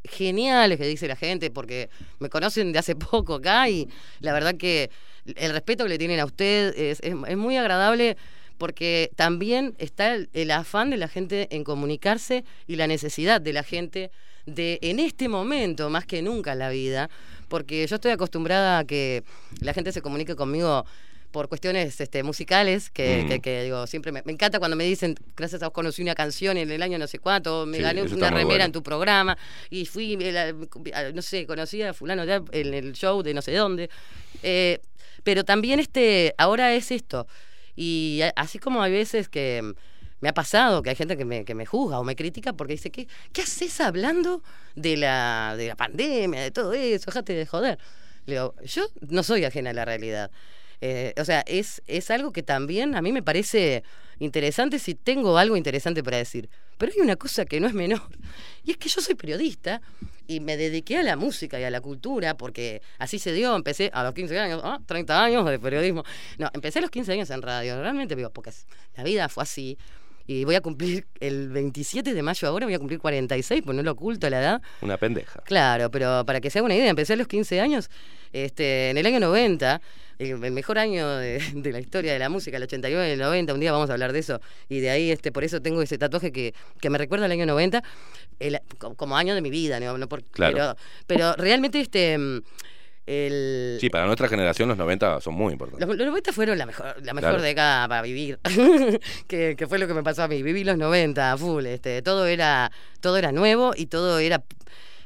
geniales que dice la gente, porque me conocen de hace [laughs] poco acá y la verdad que el respeto que le tienen a usted es, es- es muy agradable porque también está el, el afán de la gente en comunicarse y la necesidad de la gente de en este momento, más que nunca en la vida, porque yo estoy acostumbrada a que la gente se comunique conmigo por cuestiones este, musicales, que, Mm. que- que, digo, siempre me, me encanta cuando me dicen, gracias a vos conocí una canción en el año no sé cuánto, me Sí, gané una remera bueno. en tu programa, y fui, eh, la- no sé, conocí a fulano de- en el show de no sé dónde. Eh, pero también este, ahora es esto. Y a- así como hay veces que me ha pasado que hay gente que me, que me juzga o me critica porque dice, ¿qué, qué haces hablando de la, de la pandemia, de todo eso? Déjate de joder. Le digo, yo no soy ajena a la realidad. Eh, o sea, es, es algo que también a mí me parece interesante si tengo algo interesante para decir. Pero hay una cosa que no es menor, [laughs] y es que yo soy periodista y me dediqué a la música y a la cultura porque así se dio, empecé a los 15 años, ah, 30 años de periodismo. No, empecé a los 15 años en radio, realmente digo, porque la vida fue así. Y voy a cumplir el 27 de mayo ahora, voy a cumplir 46, pues no lo oculto la edad. Una pendeja. Claro, pero para que se haga una idea, empecé a los 15 años, este, en el año 90, el, mejor año de, de la historia de la música, el 89 y el 90, un día vamos a hablar de eso, y de ahí, este, por eso tengo ese tatuaje que, que me recuerda al año 90, el- co- como año de mi vida, ¿no? No por- Claro. pero, pero realmente este... mm, El, Sí, para nuestra generación los 90 son muy importantes. los, los 90 fueron la mejor, la mejor Claro. década para vivir, [laughs] que, que fue lo que me pasó a mí. Viví los 90 a full, este, todo era, todo era nuevo y todo era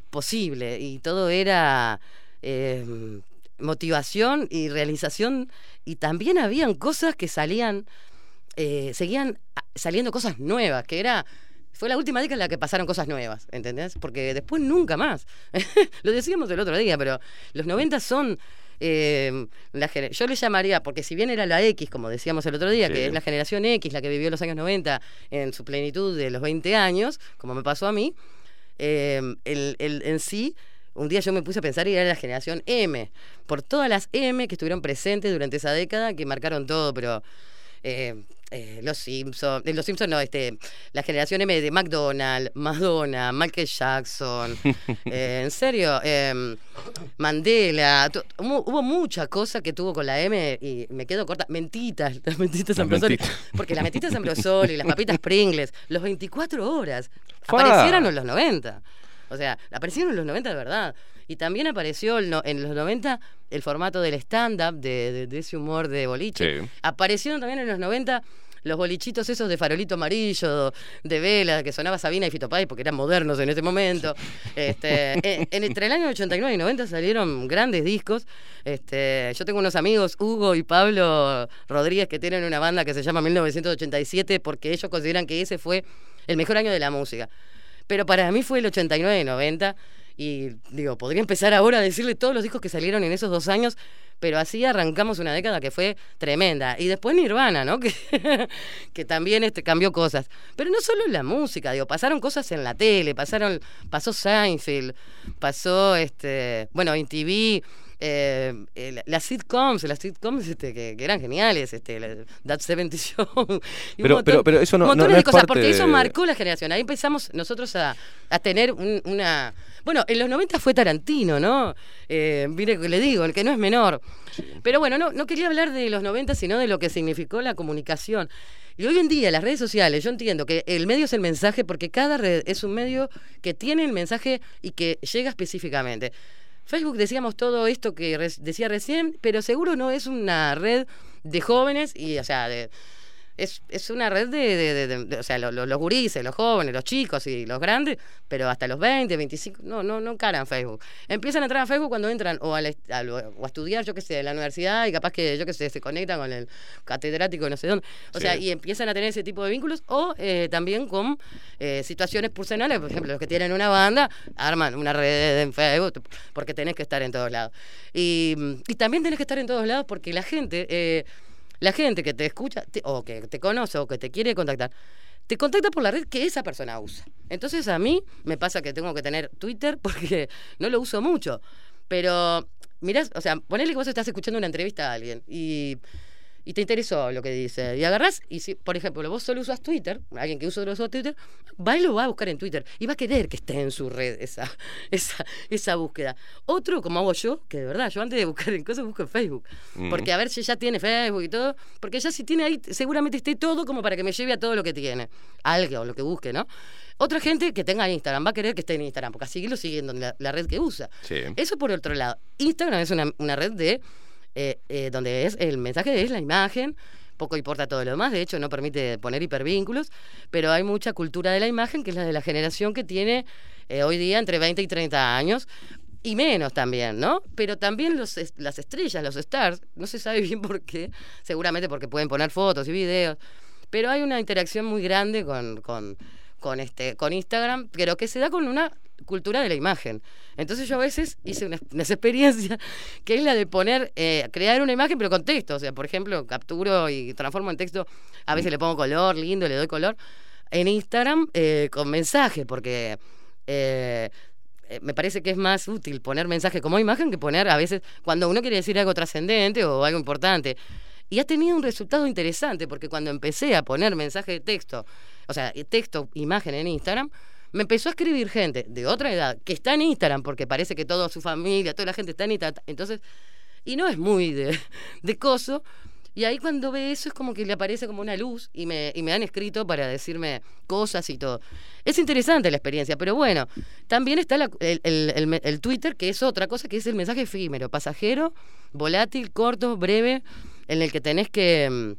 posible y todo era eh, motivación y realización y también habían cosas que salían, eh, seguían a- saliendo cosas nuevas, que era fue la última década en la que pasaron cosas nuevas, ¿entendés? Porque después nunca más. [laughs] Lo decíamos el otro día, pero los 90 son... eh, la yo le llamaría, porque si bien era la X, como decíamos el otro día, Sí. que es la generación X, la que vivió los años 90 en su plenitud de los 20 años, como me pasó a mí, eh, el, el- en sí, un día yo me puse a pensar y era la generación M, por todas las M que estuvieron presentes durante esa década, que marcaron todo, pero eh, eh, los Simpsons, los Simpsons no, este, la generación M de McDonald's, Madonna, Michael Jackson, [laughs] eh, en serio, eh, Mandela, hubo, mucha cosa que tuvo con la M y me quedo corta, mentitas, las mentitas Ambrosoli, mentitas. porque las mentitas Ambrosoli, las papitas [laughs] Pringles, los 24 horas, aparecieron en los 90. O sea, aparecieron en los 90 de verdad. Y también apareció el no- en los 90 el formato del stand-up, de, de- de ese humor de boliche. Sí. Aparecieron también en los 90 los bolichitos esos de farolito amarillo, de vela, que sonaba Sabina y Fito Páez porque eran modernos en ese momento. Este, [laughs] en- en- entre el año 89 y 90 salieron grandes discos. Este, yo tengo unos amigos, Hugo y Pablo Rodríguez, que tienen una banda que se llama 1987 porque ellos consideran que ese fue el mejor año de la música. Pero para mí fue el 89 y 90. Y digo, podría empezar ahora a decirle todos los discos que salieron en esos dos años, pero así arrancamos una década que fue tremenda. Y después Nirvana, ¿no? [laughs] Que, que también este, cambió cosas. Pero no solo en la música, digo, pasaron cosas en la tele, pasaron, pasó Seinfeld, pasó este, bueno, en TV. Eh, eh, las sitcoms, las sitcoms este, que, que eran geniales, este, la- That 70 [laughs] Show. y Pero- montón- pero- pero eso no- no- montones no de es cosas, parte porque eso de- marcó la generación. Ahí empezamos nosotros a, a tener un- una. Bueno, en los 90 fue Tarantino, ¿no? Eh, mire que le digo, el que no es menor. Pero bueno, no, no quería hablar de los 90, sino de lo que significó la comunicación. Y hoy en día, las redes sociales, yo entiendo que el medio es el mensaje porque cada red es un medio que tiene el mensaje y que llega específicamente. Facebook decíamos todo esto que decía recién, pero seguro no es una red de jóvenes y, o sea, de, es, es una red de, de- de- o sea, lo- lo- los gurises, los jóvenes, los chicos y los grandes, pero hasta los 20, 25, no, no, no encaran Facebook. Empiezan a entrar a Facebook cuando entran o, al est- al- o a estudiar, yo qué sé, en la universidad y capaz que, yo qué sé, se conectan con el catedrático no sé dónde. O Sí. sea, y empiezan a tener ese tipo de vínculos o eh, también con eh, situaciones personales, por ejemplo, los que tienen una banda arman una red en Facebook porque tenés que estar en todos lados. Y, y también tenés que estar en todos lados porque la gente... eh, la gente que te escucha te- o que te conoce o que te quiere contactar, te contacta por la red que esa persona usa. Entonces a mí me pasa que tengo que tener Twitter [laughs] porque no lo uso mucho. Pero, mirás, o sea, ponele que vos estás escuchando una entrevista a alguien y, y te interesó lo que dice. Y agarrás, y si, por ejemplo, vos solo usas Twitter, alguien que usa, usa Twitter, va y lo va a buscar en Twitter y va a querer que esté en su red esa, [laughs] esa, esa búsqueda. Otro, como hago yo, que de verdad, yo antes de buscar en cosas busco en Facebook. Mm. Porque a ver si ya tiene Facebook y todo. Porque ya si tiene ahí, seguramente esté todo como para que me lleve a todo lo que tiene. Algo, lo que busque, ¿no? Otra gente que tenga Instagram va a querer que esté en Instagram, porque así lo siguiendo en la, la red que usa. Sí. Eso por otro lado. Instagram es una, una red de eh, eh, donde es el mensaje es la imagen. Poco importa todo lo demás, de hecho no permite poner hipervínculos, pero hay mucha cultura de la imagen que es la de la generación que tiene eh, hoy día entre 20 y 30 años, y menos también, ¿no? Pero también los, las estrellas, los stars, no se sabe bien por qué, seguramente porque pueden poner fotos y videos, pero hay una interacción muy grande con, con, con, este, con Instagram, pero que se da con una cultura de la imagen. Entonces yo a veces hice [laughs] una, experiencia que es la de poner, eh, crear una imagen pero con texto. O sea, por ejemplo, capturo y transformo en texto, a veces le pongo color, lindo, le doy color, en Instagram eh, con mensaje, porque... eh, eh, me parece que es más útil poner mensaje como imagen que poner a veces cuando uno quiere decir algo trascendente o algo importante. Y ha tenido un resultado interesante porque cuando empecé a poner mensaje de texto, o sea, texto, imagen en Instagram, me empezó a escribir gente de otra edad que está en Instagram porque parece que toda su familia, toda la gente está en Instagram. Entonces, y no es muy de, [laughs] de coso. Y ahí cuando ve eso es como que le aparece como una luz y me, y me han escrito para decirme cosas y todo. Es interesante la experiencia, pero bueno, también está la- el, el- el el Twitter, que es otra cosa, que es el mensaje efímero, pasajero, volátil, corto, breve, en el que tenés que, mm,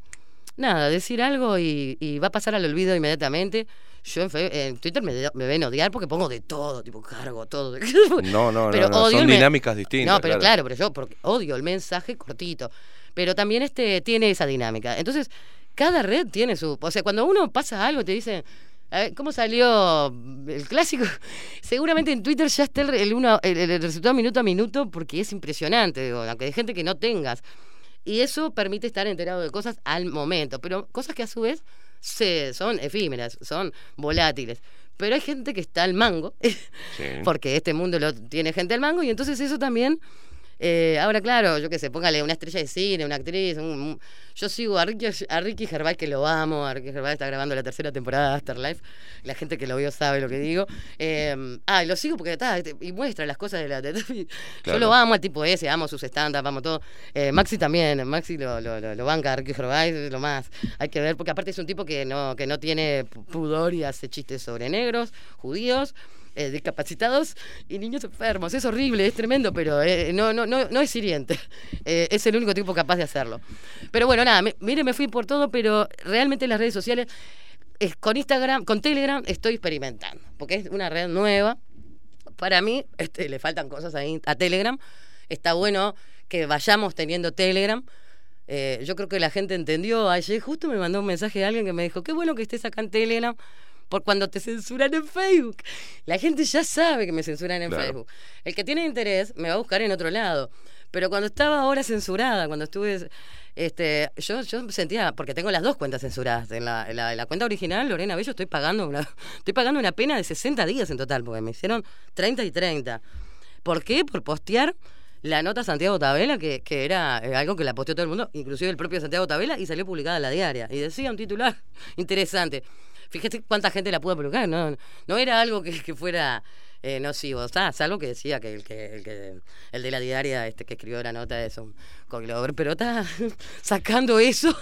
nada, decir algo y va a pasar al olvido inmediatamente. Yo en, fe- en Twitter me, me ven odiar porque pongo de todo, tipo cargo todo. [laughs] No, no, Pero no, son dinámicas distintas. No, pero claro. pero yo porque odio el mensaje cortito. Pero también este tiene esa dinámica. Entonces, cada red tiene su. O sea, cuando uno pasa algo, te dice. a ver, ¿Cómo salió el clásico? [laughs] Seguramente en Twitter ya está el, el uno, el, el resultado minuto a minuto porque es impresionante, digo, aunque hay gente que no tengas. Y eso permite estar enterado de cosas al momento, pero cosas que a su vez se, son efímeras, son volátiles. Pero hay gente que está al mango, [laughs] porque este mundo lo tiene gente al mango, y entonces eso también. Eh, ahora, claro, yo qué sé, póngale una estrella de cine, una actriz. un- un- yo sigo a Ricky, a Ricky Gervais, que lo amo. A Ricky Gervais está grabando la tercera temporada de Afterlife. La gente que lo vio sabe lo que digo. Eh, ah, y lo sigo porque está, y muestra las cosas de la. de- yo Claro. lo amo al tipo ese, amo sus stand-up, amo todo. Eh, Maxi también, Maxi lo, lo, lo, lo banca, a Ricky Gervais, es lo más. Hay que ver, porque aparte es un tipo que no, que no tiene pu- pudor y hace chistes sobre negros, judíos. Eh, discapacitados y niños enfermos. Es horrible, es tremendo, pero eh, no, no, no, no es hiriente. [laughs] Eh, es el único tipo capaz de hacerlo. Pero bueno, nada, mire, me fui por todo, pero realmente las redes sociales, eh, con Instagram, con Telegram, estoy experimentando, porque es una red nueva. Para mí, este, le faltan cosas a Telegram. Está bueno que vayamos teniendo Telegram. Yo creo que la gente entendió. Ayer justo me mandó un mensaje de alguien que me dijo, qué bueno que estés acá en Telegram, por cuando te censuran en Facebook. La gente ya sabe que me censuran en Claro. Facebook. El que tiene interés me va a buscar en otro lado. Pero cuando estaba ahora censurada, cuando estuve. Este, yo, yo sentía, porque tengo las dos cuentas censuradas. En la, en la- en la cuenta original, Lorena Bello, estoy pagando una, [laughs] estoy pagando una pena de 60 días en total, porque me hicieron 30 y 30. ¿Por qué? Por postear la nota Santiago Tabela, que, que era eh, algo que la posteó todo el mundo, inclusive el propio Santiago Tabela, y salió publicada en la diaria. Y decía un titular [laughs] interesante. Fíjate cuánta gente la pudo publicar, no, no era algo que, que fuera eh, nocivo, está, salvo que decía que el que, el que el de la diaria este que escribió la nota es un cogliover, pero está [laughs] sacando eso.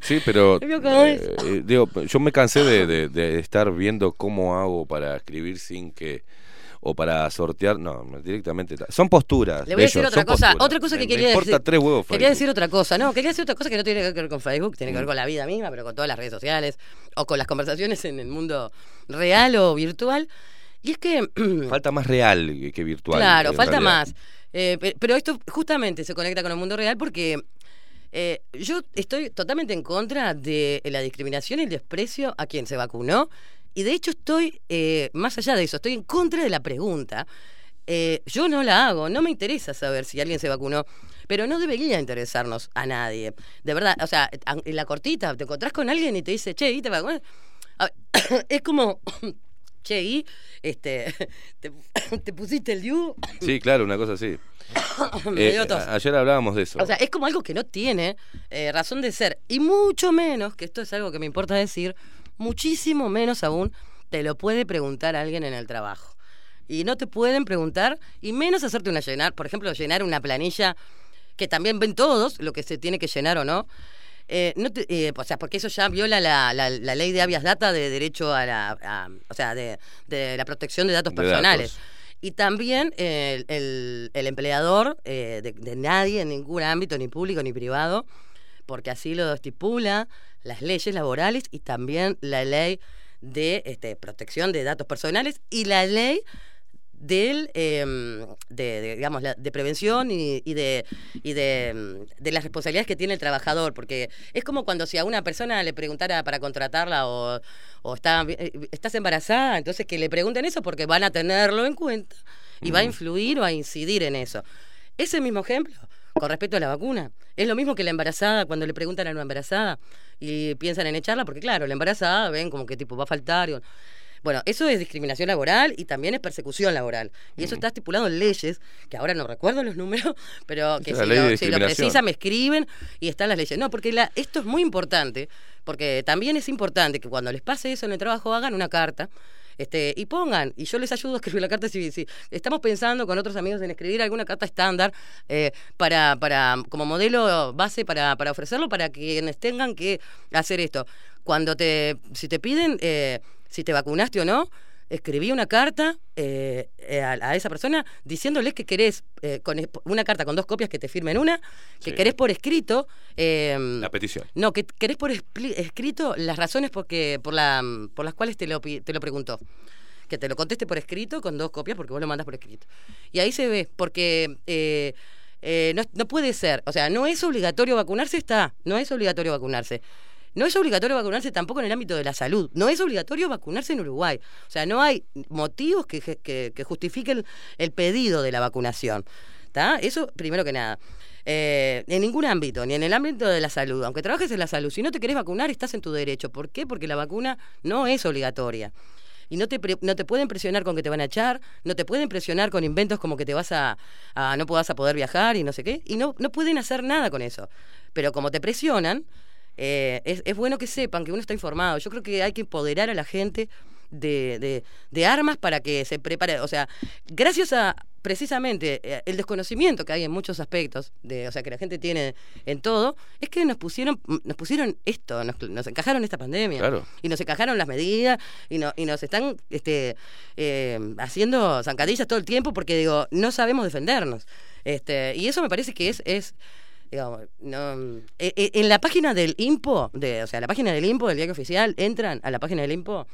Sí, pero [laughs] eh, eh, digo, yo me cansé de, de- de estar viendo cómo hago para escribir sin que o para sortear, no, directamente. ta- Son posturas. Le voy a decir otra cosa, posturas. otra cosa que Me- quería me importa decir. tres huevos. Quería decir otra cosa, no, quería decir otra cosa que no tiene que ver con Facebook, tiene que ver con la vida misma, pero con todas las redes sociales o con las conversaciones en el mundo real o virtual. Y es que [clears throat] Falta más real que- virtual. Claro, falta realidad. más. Eh, pe- pero esto justamente se conecta con el mundo real porque eh, yo estoy totalmente en contra de la discriminación y el desprecio a quien se vacunó. Y de hecho estoy, eh, más allá de eso, estoy en contra de la pregunta. Eh, yo no la hago, no me interesa saber si alguien se vacunó, pero no debería interesarnos a nadie. De verdad, o sea, a- en la cortita te encontrás con alguien y te dice, che, ¿y te vacunas? [coughs] Es como, [coughs] che, ¿y este, [coughs] te, te pusiste el DIU? Sí, claro, una cosa así. Eh, ayer hablábamos de eso. O sea, es como algo que no tiene eh, razón de ser. Y mucho menos, que esto es algo que me importa decir, muchísimo menos aún te lo puede preguntar alguien en el trabajo. Y no te pueden preguntar, y menos hacerte una llenar, por ejemplo, llenar una planilla que también ven todos lo que se tiene que llenar o no. Eh, no te- eh, o sea, porque eso ya viola la, la- la ley de habeas data de derecho a la, a- o sea, de, de la protección de datos De personales. datos. Y también eh, el, el- el empleador eh, de, de nadie en ningún ámbito, ni público ni privado, porque así lo estipula las leyes laborales y también la ley de este, protección de datos personales y la ley del de, de, digamos la- de prevención y, y de y de, em, de las responsabilidades que tiene el trabajador porque es como cuando si a una persona le preguntara para contratarla o, o está eh, estás embarazada entonces que le pregunten eso porque van a tenerlo en cuenta y va a influir o a incidir en eso. Ese mismo ejemplo con respecto a la vacuna es lo mismo que la embarazada cuando le preguntan a una embarazada y piensan en echarla porque claro la embarazada ven como que tipo va a faltar y- bueno, eso es discriminación laboral y también es persecución laboral. Y eso está estipulado en leyes, que ahora no recuerdo los números, pero que si lo, si lo precisa me escriben y están las leyes. No, porque la, esto es muy importante, porque también es importante que cuando les pase eso en el trabajo hagan una carta. Este, y pongan, y yo les ayudo a escribir la carta si, estamos pensando con otros amigos en escribir alguna carta estándar eh, para, para, como modelo base para, para ofrecerlo para quienes tengan que hacer esto. Cuando te, si te piden eh, si te vacunaste o no, escribí una carta eh, eh, a, a esa persona diciéndole que querés, eh, con una carta con dos copias que te firmen una, que Sí. querés por escrito. eh, La petición. no, que querés por escrito las razones porque, por, la, por las cuales te lo, te lo preguntó. Que te lo conteste por escrito con dos copias porque vos lo mandas por escrito. Y ahí se ve, porque eh, eh, no, no puede ser, o sea, no es obligatorio vacunarse, está, no es obligatorio vacunarse. No es obligatorio vacunarse tampoco en el ámbito de la salud. No es obligatorio vacunarse en Uruguay. O sea, no hay motivos que, que- que justifiquen el pedido de la vacunación. ¿Está? Eso primero que nada. Eh, en ningún ámbito, ni en el ámbito de la salud. Aunque trabajes en la salud, si no te querés vacunar, estás en tu derecho. ¿Por qué? Porque la vacuna no es obligatoria. Y no te, no te pueden presionar con que te van a echar, no te pueden presionar con inventos como que te vas a, no puedas a poder viajar y no sé qué. Y no, no pueden hacer nada con eso. Pero como te presionan, eh, es, es bueno que sepan que uno está informado. Yo creo que hay que empoderar a la gente de, de- de armas para que se prepare. O sea, gracias a precisamente eh, el desconocimiento que hay en muchos aspectos, de, o sea, que la gente tiene en todo, es que nos pusieron, nos pusieron esto, nos, nos encajaron esta pandemia. Claro. Y nos encajaron las medidas y, no, y nos están este, eh, haciendo zancadillas todo el tiempo porque, digo, no sabemos defendernos. Este, y eso me parece que es... es digamos, no, eh, eh, en la página del IMPO, de, o sea, la página del IMPO, del diario oficial, entran a la página del IMPO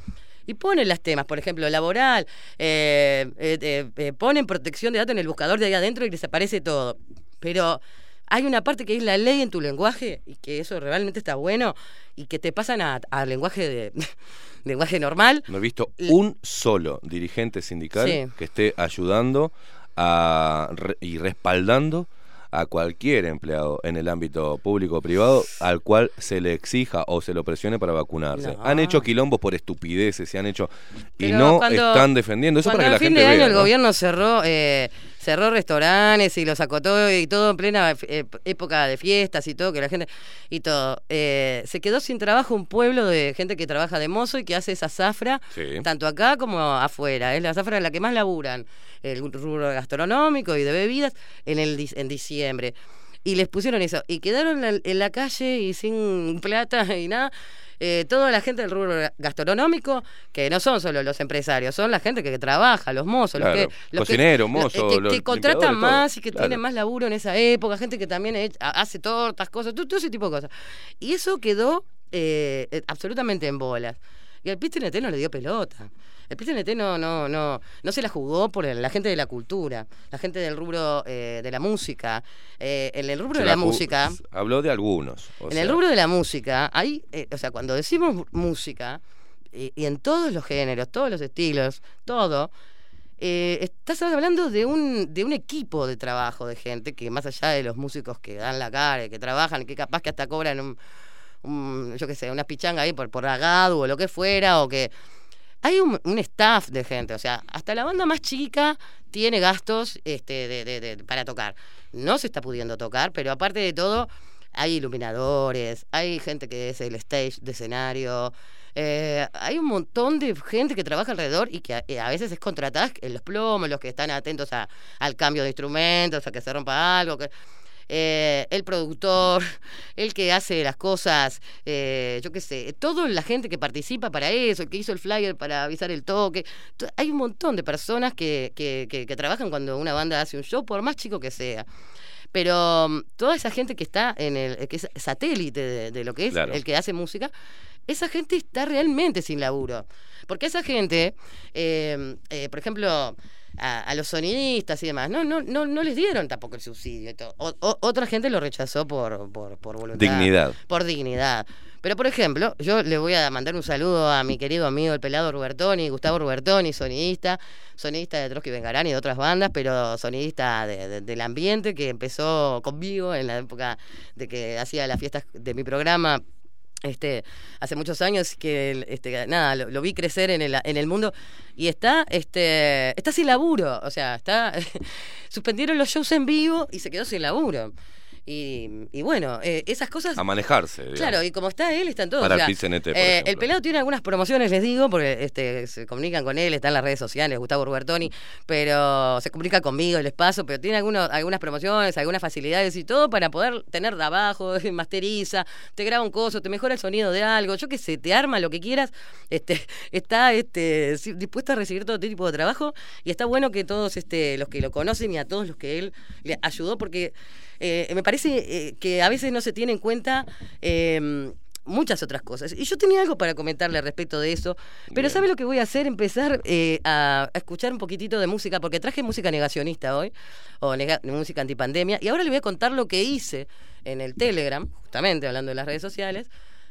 y ponen las temas, por ejemplo, laboral, eh, eh, eh, eh, ponen protección de datos en el buscador de ahí adentro y les aparece todo. Pero hay una parte que es la ley en tu lenguaje y que eso realmente está bueno y que te pasan a, a lenguaje de, [laughs] lenguaje normal. No he visto un solo dirigente sindical Sí. que esté ayudando a, y respaldando a cualquier empleado en el ámbito público o privado al cual se le exija o se lo presione para vacunarse. No. Han hecho quilombos por estupideces, se han hecho y Pero no cuando- están defendiendo eso para que la a fin gente de año vea. el ¿no? gobierno cerró eh, cerró restaurantes y los acotó y todo en plena eh, época de fiestas y todo, que la gente y todo. Eh, se quedó sin trabajo un pueblo de gente que trabaja de mozo y que hace esa zafra, Sí. tanto acá como afuera. Es la zafra en la que más laburan, el rubro gastronómico y de bebidas, en, el, en diciembre. Y les pusieron eso. Y quedaron en, en la calle y sin [laughs] plata y nada. Eh, toda la gente del rubro gastronómico, que no son solo los empresarios, son la gente que, trabaja, los mozos, Claro, los que, los que- cocineros, los- mozos, que, los que contratan más y que Claro. tienen más laburo en esa época, gente que también he- ha- hace tortas, cosas, todo, todo ese tipo de cosas. Y eso quedó eh, eh, absolutamente en bolas. Y al PTNT no le dio pelota. El PTNT no, no, no, no se la jugó por la gente de la cultura, la gente del rubro eh, de la música. Eh, en el rubro Se de la música, Habló de algunos. o en sea, el rubro de la música, hay, eh, o sea, cuando decimos música, y, y en todos los géneros, todos los estilos, todo, eh, estás hablando de un, de un equipo de trabajo de gente que más allá de los músicos que dan la cara, y que trabajan, que capaz que hasta cobran un, un, yo qué sé, una pichanga ahí por, por agado o lo que fuera, o que hay un, un staff de gente, o sea, hasta la banda más chica tiene gastos este, de, de- de- para tocar. No se está pudiendo tocar, pero aparte de todo, hay iluminadores, hay gente que es el stage de escenario, eh, hay un montón de gente que trabaja alrededor y que a, eh, veces es contratada en los plomos, los que están atentos a- al cambio de instrumentos, a que se rompa algo. que- eh, el productor, [laughs] el que hace las cosas, eh, yo qué sé, toda la gente que participa para eso, el que hizo el flyer para avisar el toque. To- Hay un montón de personas que, que, que- que trabajan cuando una banda hace un show, por más chico que sea. Pero mm, toda esa gente que está en el, que es satélite de, de lo que es Claro. el que hace música, esa gente está realmente sin laburo. Porque esa gente, eh, eh, por ejemplo, a, a los sonidistas y demás, no, no, no, no les dieron tampoco el subsidio. O- o- otra gente lo rechazó por, por, por voluntad. Dignidad. Por dignidad. Pero, por ejemplo, yo le voy a mandar un saludo a mi querido amigo el pelado Rubertoni, Gustavo Rubertoni, sonidista, sonidista de Trotsky Vengarán y de otras bandas, pero sonidista de- de- del ambiente que empezó conmigo en la época de que hacía las fiestas de mi programa este, hace muchos años que este, nada, lo, vi crecer en el, en el mundo y está, este, está sin laburo. O sea, está. [laughs] suspendieron los shows en vivo y se quedó sin laburo. Y, y bueno, eh, esas cosas. A manejarse. digamos. Claro, y como está él, están todos. Para o sea, el PCNT, por eh, el pelado tiene algunas promociones, les digo, porque este, se comunican con él, está en las redes sociales, Gustavo Rubertoni, pero se comunica conmigo, les paso, pero tiene algunos, algunas promociones, algunas facilidades y todo para poder tener de abajo, [laughs] masteriza, te graba un coso, te mejora el sonido de algo, yo qué sé, te arma lo que quieras, este, [laughs] está este, dispuesto a recibir todo tipo de trabajo y está bueno que todos este, los que lo conocen y a todos los que él le ayudó, porque eh, me parece eh, que a veces no se tiene en cuenta eh, muchas otras cosas. Y yo tenía algo para comentarle respecto de eso, pero ¿sabe lo que voy a hacer? Empezar eh, a, a escuchar un poquitito de música, porque traje música negacionista hoy, o nega- música antipandemia, y ahora le voy a contar lo que hice en el Telegram, justamente hablando de las redes sociales.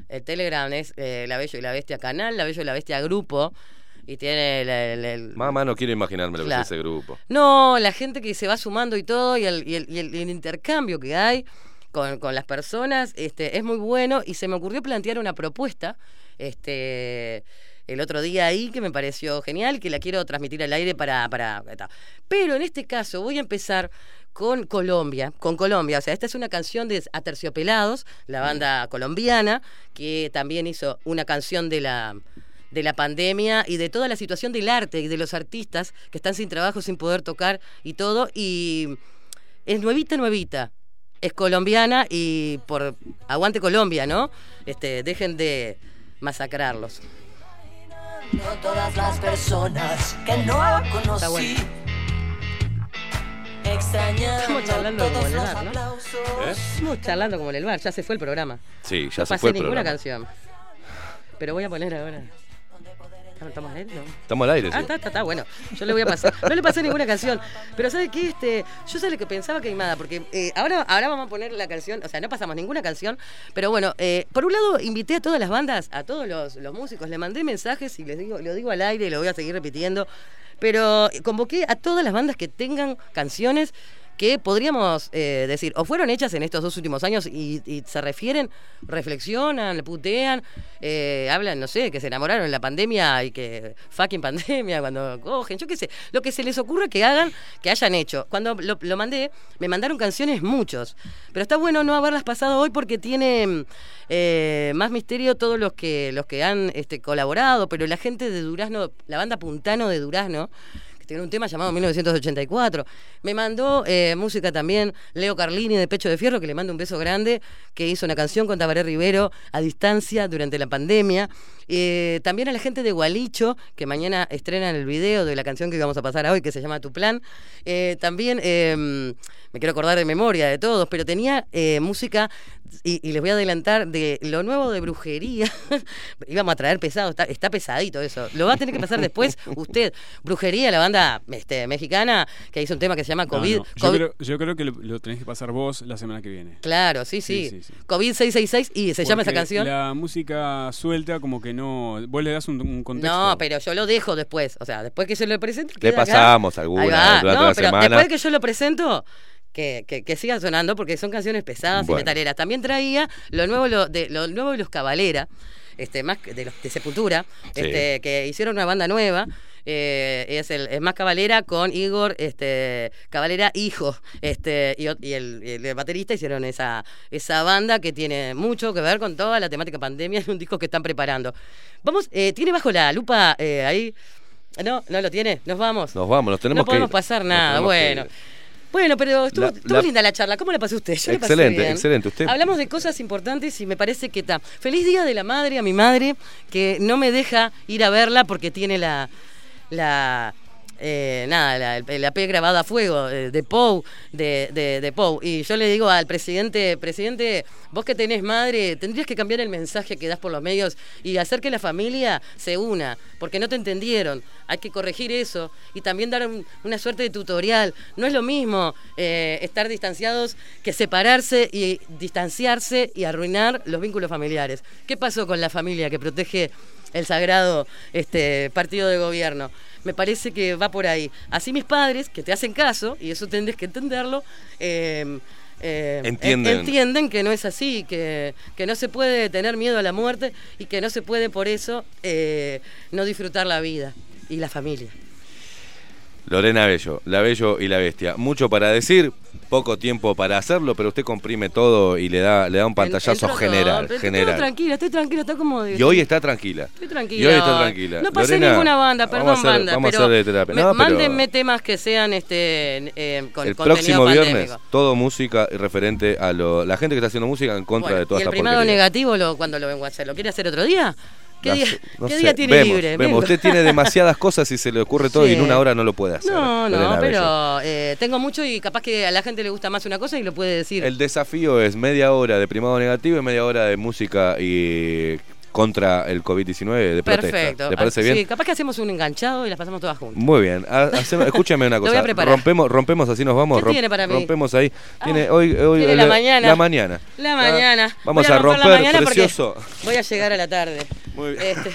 El Telegram es eh, La Bello y la Bestia canal, La Bello y la Bestia grupo, y tiene el- el- el, Mamá, no quiero imaginarme lo que es ese grupo. no, la gente que se va sumando y todo, y el, y el- y el- y el intercambio que hay con, con las personas este, es muy bueno. Y se me ocurrió plantear una propuesta este, el otro día ahí que me pareció genial, que la quiero transmitir al aire para, para. Pero en este caso voy a empezar con Colombia, con Colombia. O sea, esta es una canción de Aterciopelados, la banda colombiana, que también hizo una canción de la de la pandemia y de toda la situación del arte y de los artistas que están sin trabajo, sin poder tocar y todo. Y es nuevita, nuevita. Es colombiana y por aguante Colombia, ¿no? Este, dejen de masacrarlos. No todas las personas que no Está bueno. conocí. Extrañando Estamos charlando como en el bar, ¿no? ¿Eh? Estamos charlando como en el bar, ya se fue el programa. Sí, ya no se pasé fue el ninguna programa. canción. Pero voy a poner ahora. ¿Estamos al aire? No. Estamos al aire, Ah, sí. está, está, está, bueno. Yo le voy a pasar. No le pasé ninguna canción. Pero ¿sabe qué? Este, yo sé lo que pensaba que nada, porque eh, ahora, ahora vamos a poner la canción, o sea, no pasamos ninguna canción, pero bueno, eh, por un lado invité a todas las bandas, a todos los, los músicos, le mandé mensajes y les digo, lo digo al aire y lo voy a seguir repitiendo, pero convoqué a todas las bandas que tengan canciones que podríamos eh, decir, o fueron hechas en estos dos últimos años y, y se refieren, reflexionan, putean, eh, hablan, no sé, que se enamoraron en la pandemia y que fucking pandemia cuando cogen, yo qué sé, lo que se les ocurra que hagan, que hayan hecho. Cuando lo, lo mandé, me mandaron canciones muchos, pero está bueno no haberlas pasado hoy porque tiene eh, más misterio todos los que, los que han este, colaborado, pero la gente de Durazno, la banda Puntano de Durazno, tiene un tema llamado 1984. Me mandó eh, música también Leo Carlini de Pecho de Fierro, que le mando un beso grande, que hizo una canción con Tabaré Rivero a distancia durante la pandemia. Eh, también a la gente de Gualicho, que mañana estrenan el video de la canción que íbamos a pasar hoy, que se llama Tu Plan. Eh, también eh, me quiero acordar de memoria de todos, pero tenía eh, música, y, y les voy a adelantar, de lo nuevo de brujería. [laughs] Íbamos a traer pesado, está, está pesadito eso. Lo va a tener que pasar después [laughs] usted. Brujería, la banda este, mexicana, que hizo un tema que se llama COVID. no. Yo, COVID- creo, yo creo que lo, lo tenés que pasar vos la semana que viene. Claro, sí, sí. Sí, sí, sí. COVID 666 y se llama esa canción. La música suelta como que no... Vos le das un, un contexto. No, pero yo lo dejo después. O sea, después que yo lo presento. Le acá. pasamos alguna durante No, la pero semana. después que yo lo presento. Que, que, que siga sonando porque son canciones pesadas Bueno. y metaleras. También traía lo nuevo lo de, lo nuevo de los Cabalera, este, más que de los de Sepultura, Sí. este, que hicieron una banda nueva. Eh, es el es más Cabalera con Igor este Cabalera hijo este y, y el, y el baterista hicieron esa esa banda que tiene mucho que ver con toda la temática pandemia es un disco que están preparando vamos eh, tiene bajo la lupa eh, ahí no no lo tiene nos vamos Nos vamos, nos tenemos no podemos que ir. pasar nada bueno bueno, pero estuvo, La- estuvo la- linda la charla. ¿Cómo la pasó usted? Yo la pasé Excelente, bien. excelente. Usted- Hablamos de cosas importantes y me parece que está. Feliz día de la madre a mi madre, que no me deja ir a verla porque tiene la. La eh, nada, la, la P grabada a fuego eh, de Pou, de, de, Pou. Y yo le digo al presidente, presidente, vos que tenés madre, tendrías que cambiar el mensaje que das por los medios y hacer que la familia se una, porque no te entendieron. Hay que corregir eso y también dar un- una suerte de tutorial. No es lo mismo eh, estar distanciados que separarse y distanciarse y arruinar los vínculos familiares. ¿Qué pasó con la familia que protege el sagrado este, partido de gobierno? Me parece que va por ahí. Así mis padres, que te hacen caso, y eso tendés que entenderlo, eh, eh, Entienden. en- entienden que no es así, que, que no se puede tener miedo a la muerte y que no se puede por eso eh, no disfrutar la vida y la familia. Lorena Bello, la Bello y la Bestia. Mucho para decir, poco tiempo para hacerlo, pero usted comprime todo y le da, le da un pantallazo general. pero Estoy general. tranquila, estoy tranquila, está como... Y hoy está tranquila. Estoy tranquila. Y hoy está tranquila. No pasé Lorena, ninguna banda, vamos a perdón, hacer- banda. vamos a pero hacer de terapia. me- No, pero- mándenme temas que sean este eh, con el contenido próximo pandémico. viernes, todo música referente a lo, la gente que está haciendo música en contra Bueno, de toda ¿Y el esta primado porquería. negativo lo, cuando lo vengo a hacer? ¿Lo quiere hacer otro día? ¿Qué día, sé, no qué sé. día tiene Vemos, libre? vemos. Usted tiene demasiadas cosas y se le ocurre todo y en una hora no lo puede hacer. No, no, pero eh, tengo mucho y capaz que a la gente le gusta más una cosa y lo puede decir. El desafío es media hora de primado negativo y media hora de música y contra el COVID-19 de protesta. Perfecto. ¿Le parece Ah, bien? Sí, capaz que hacemos un enganchado y las pasamos todas juntas. Muy bien. Hacemos- escúcheme una [laughs] Lo voy cosa. a preparar. rompemos, rompemos así nos vamos. ¿Qué tiene para mí? Rompemos ahí. Tiene Ah, hoy, hoy tiene la mañana. La mañana. La mañana. Ah, Vamos Voy a, romper la precioso. Voy a llegar a la tarde. Muy bien. Este,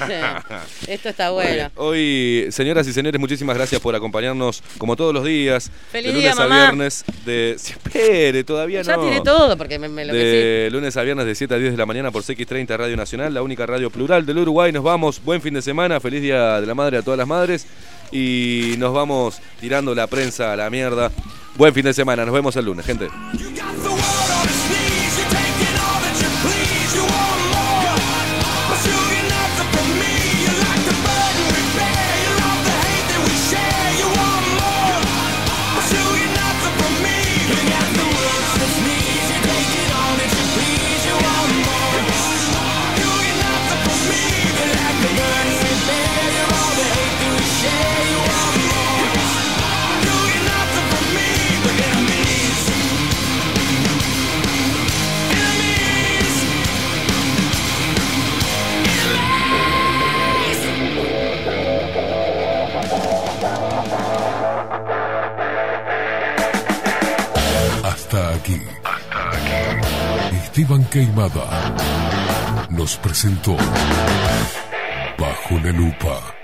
[laughs] [laughs] esto está bueno. Hoy, señoras y señores, muchísimas gracias por acompañarnos como todos los días. Feliz de día, lunes a mamá. viernes. De, si espere, todavía Ya no. tiré todo porque me, me enloquecí. De lunes a viernes de 7 a 10 de la mañana por CX30 Radio Nacional, la única radio plural del Uruguay. Nos vamos, buen fin de semana, feliz día de la madre a todas las madres y nos vamos tirando la prensa a la mierda. Buen fin de semana, nos vemos el lunes, gente. Esteban Queimada nos presentó Bajo la Lupa.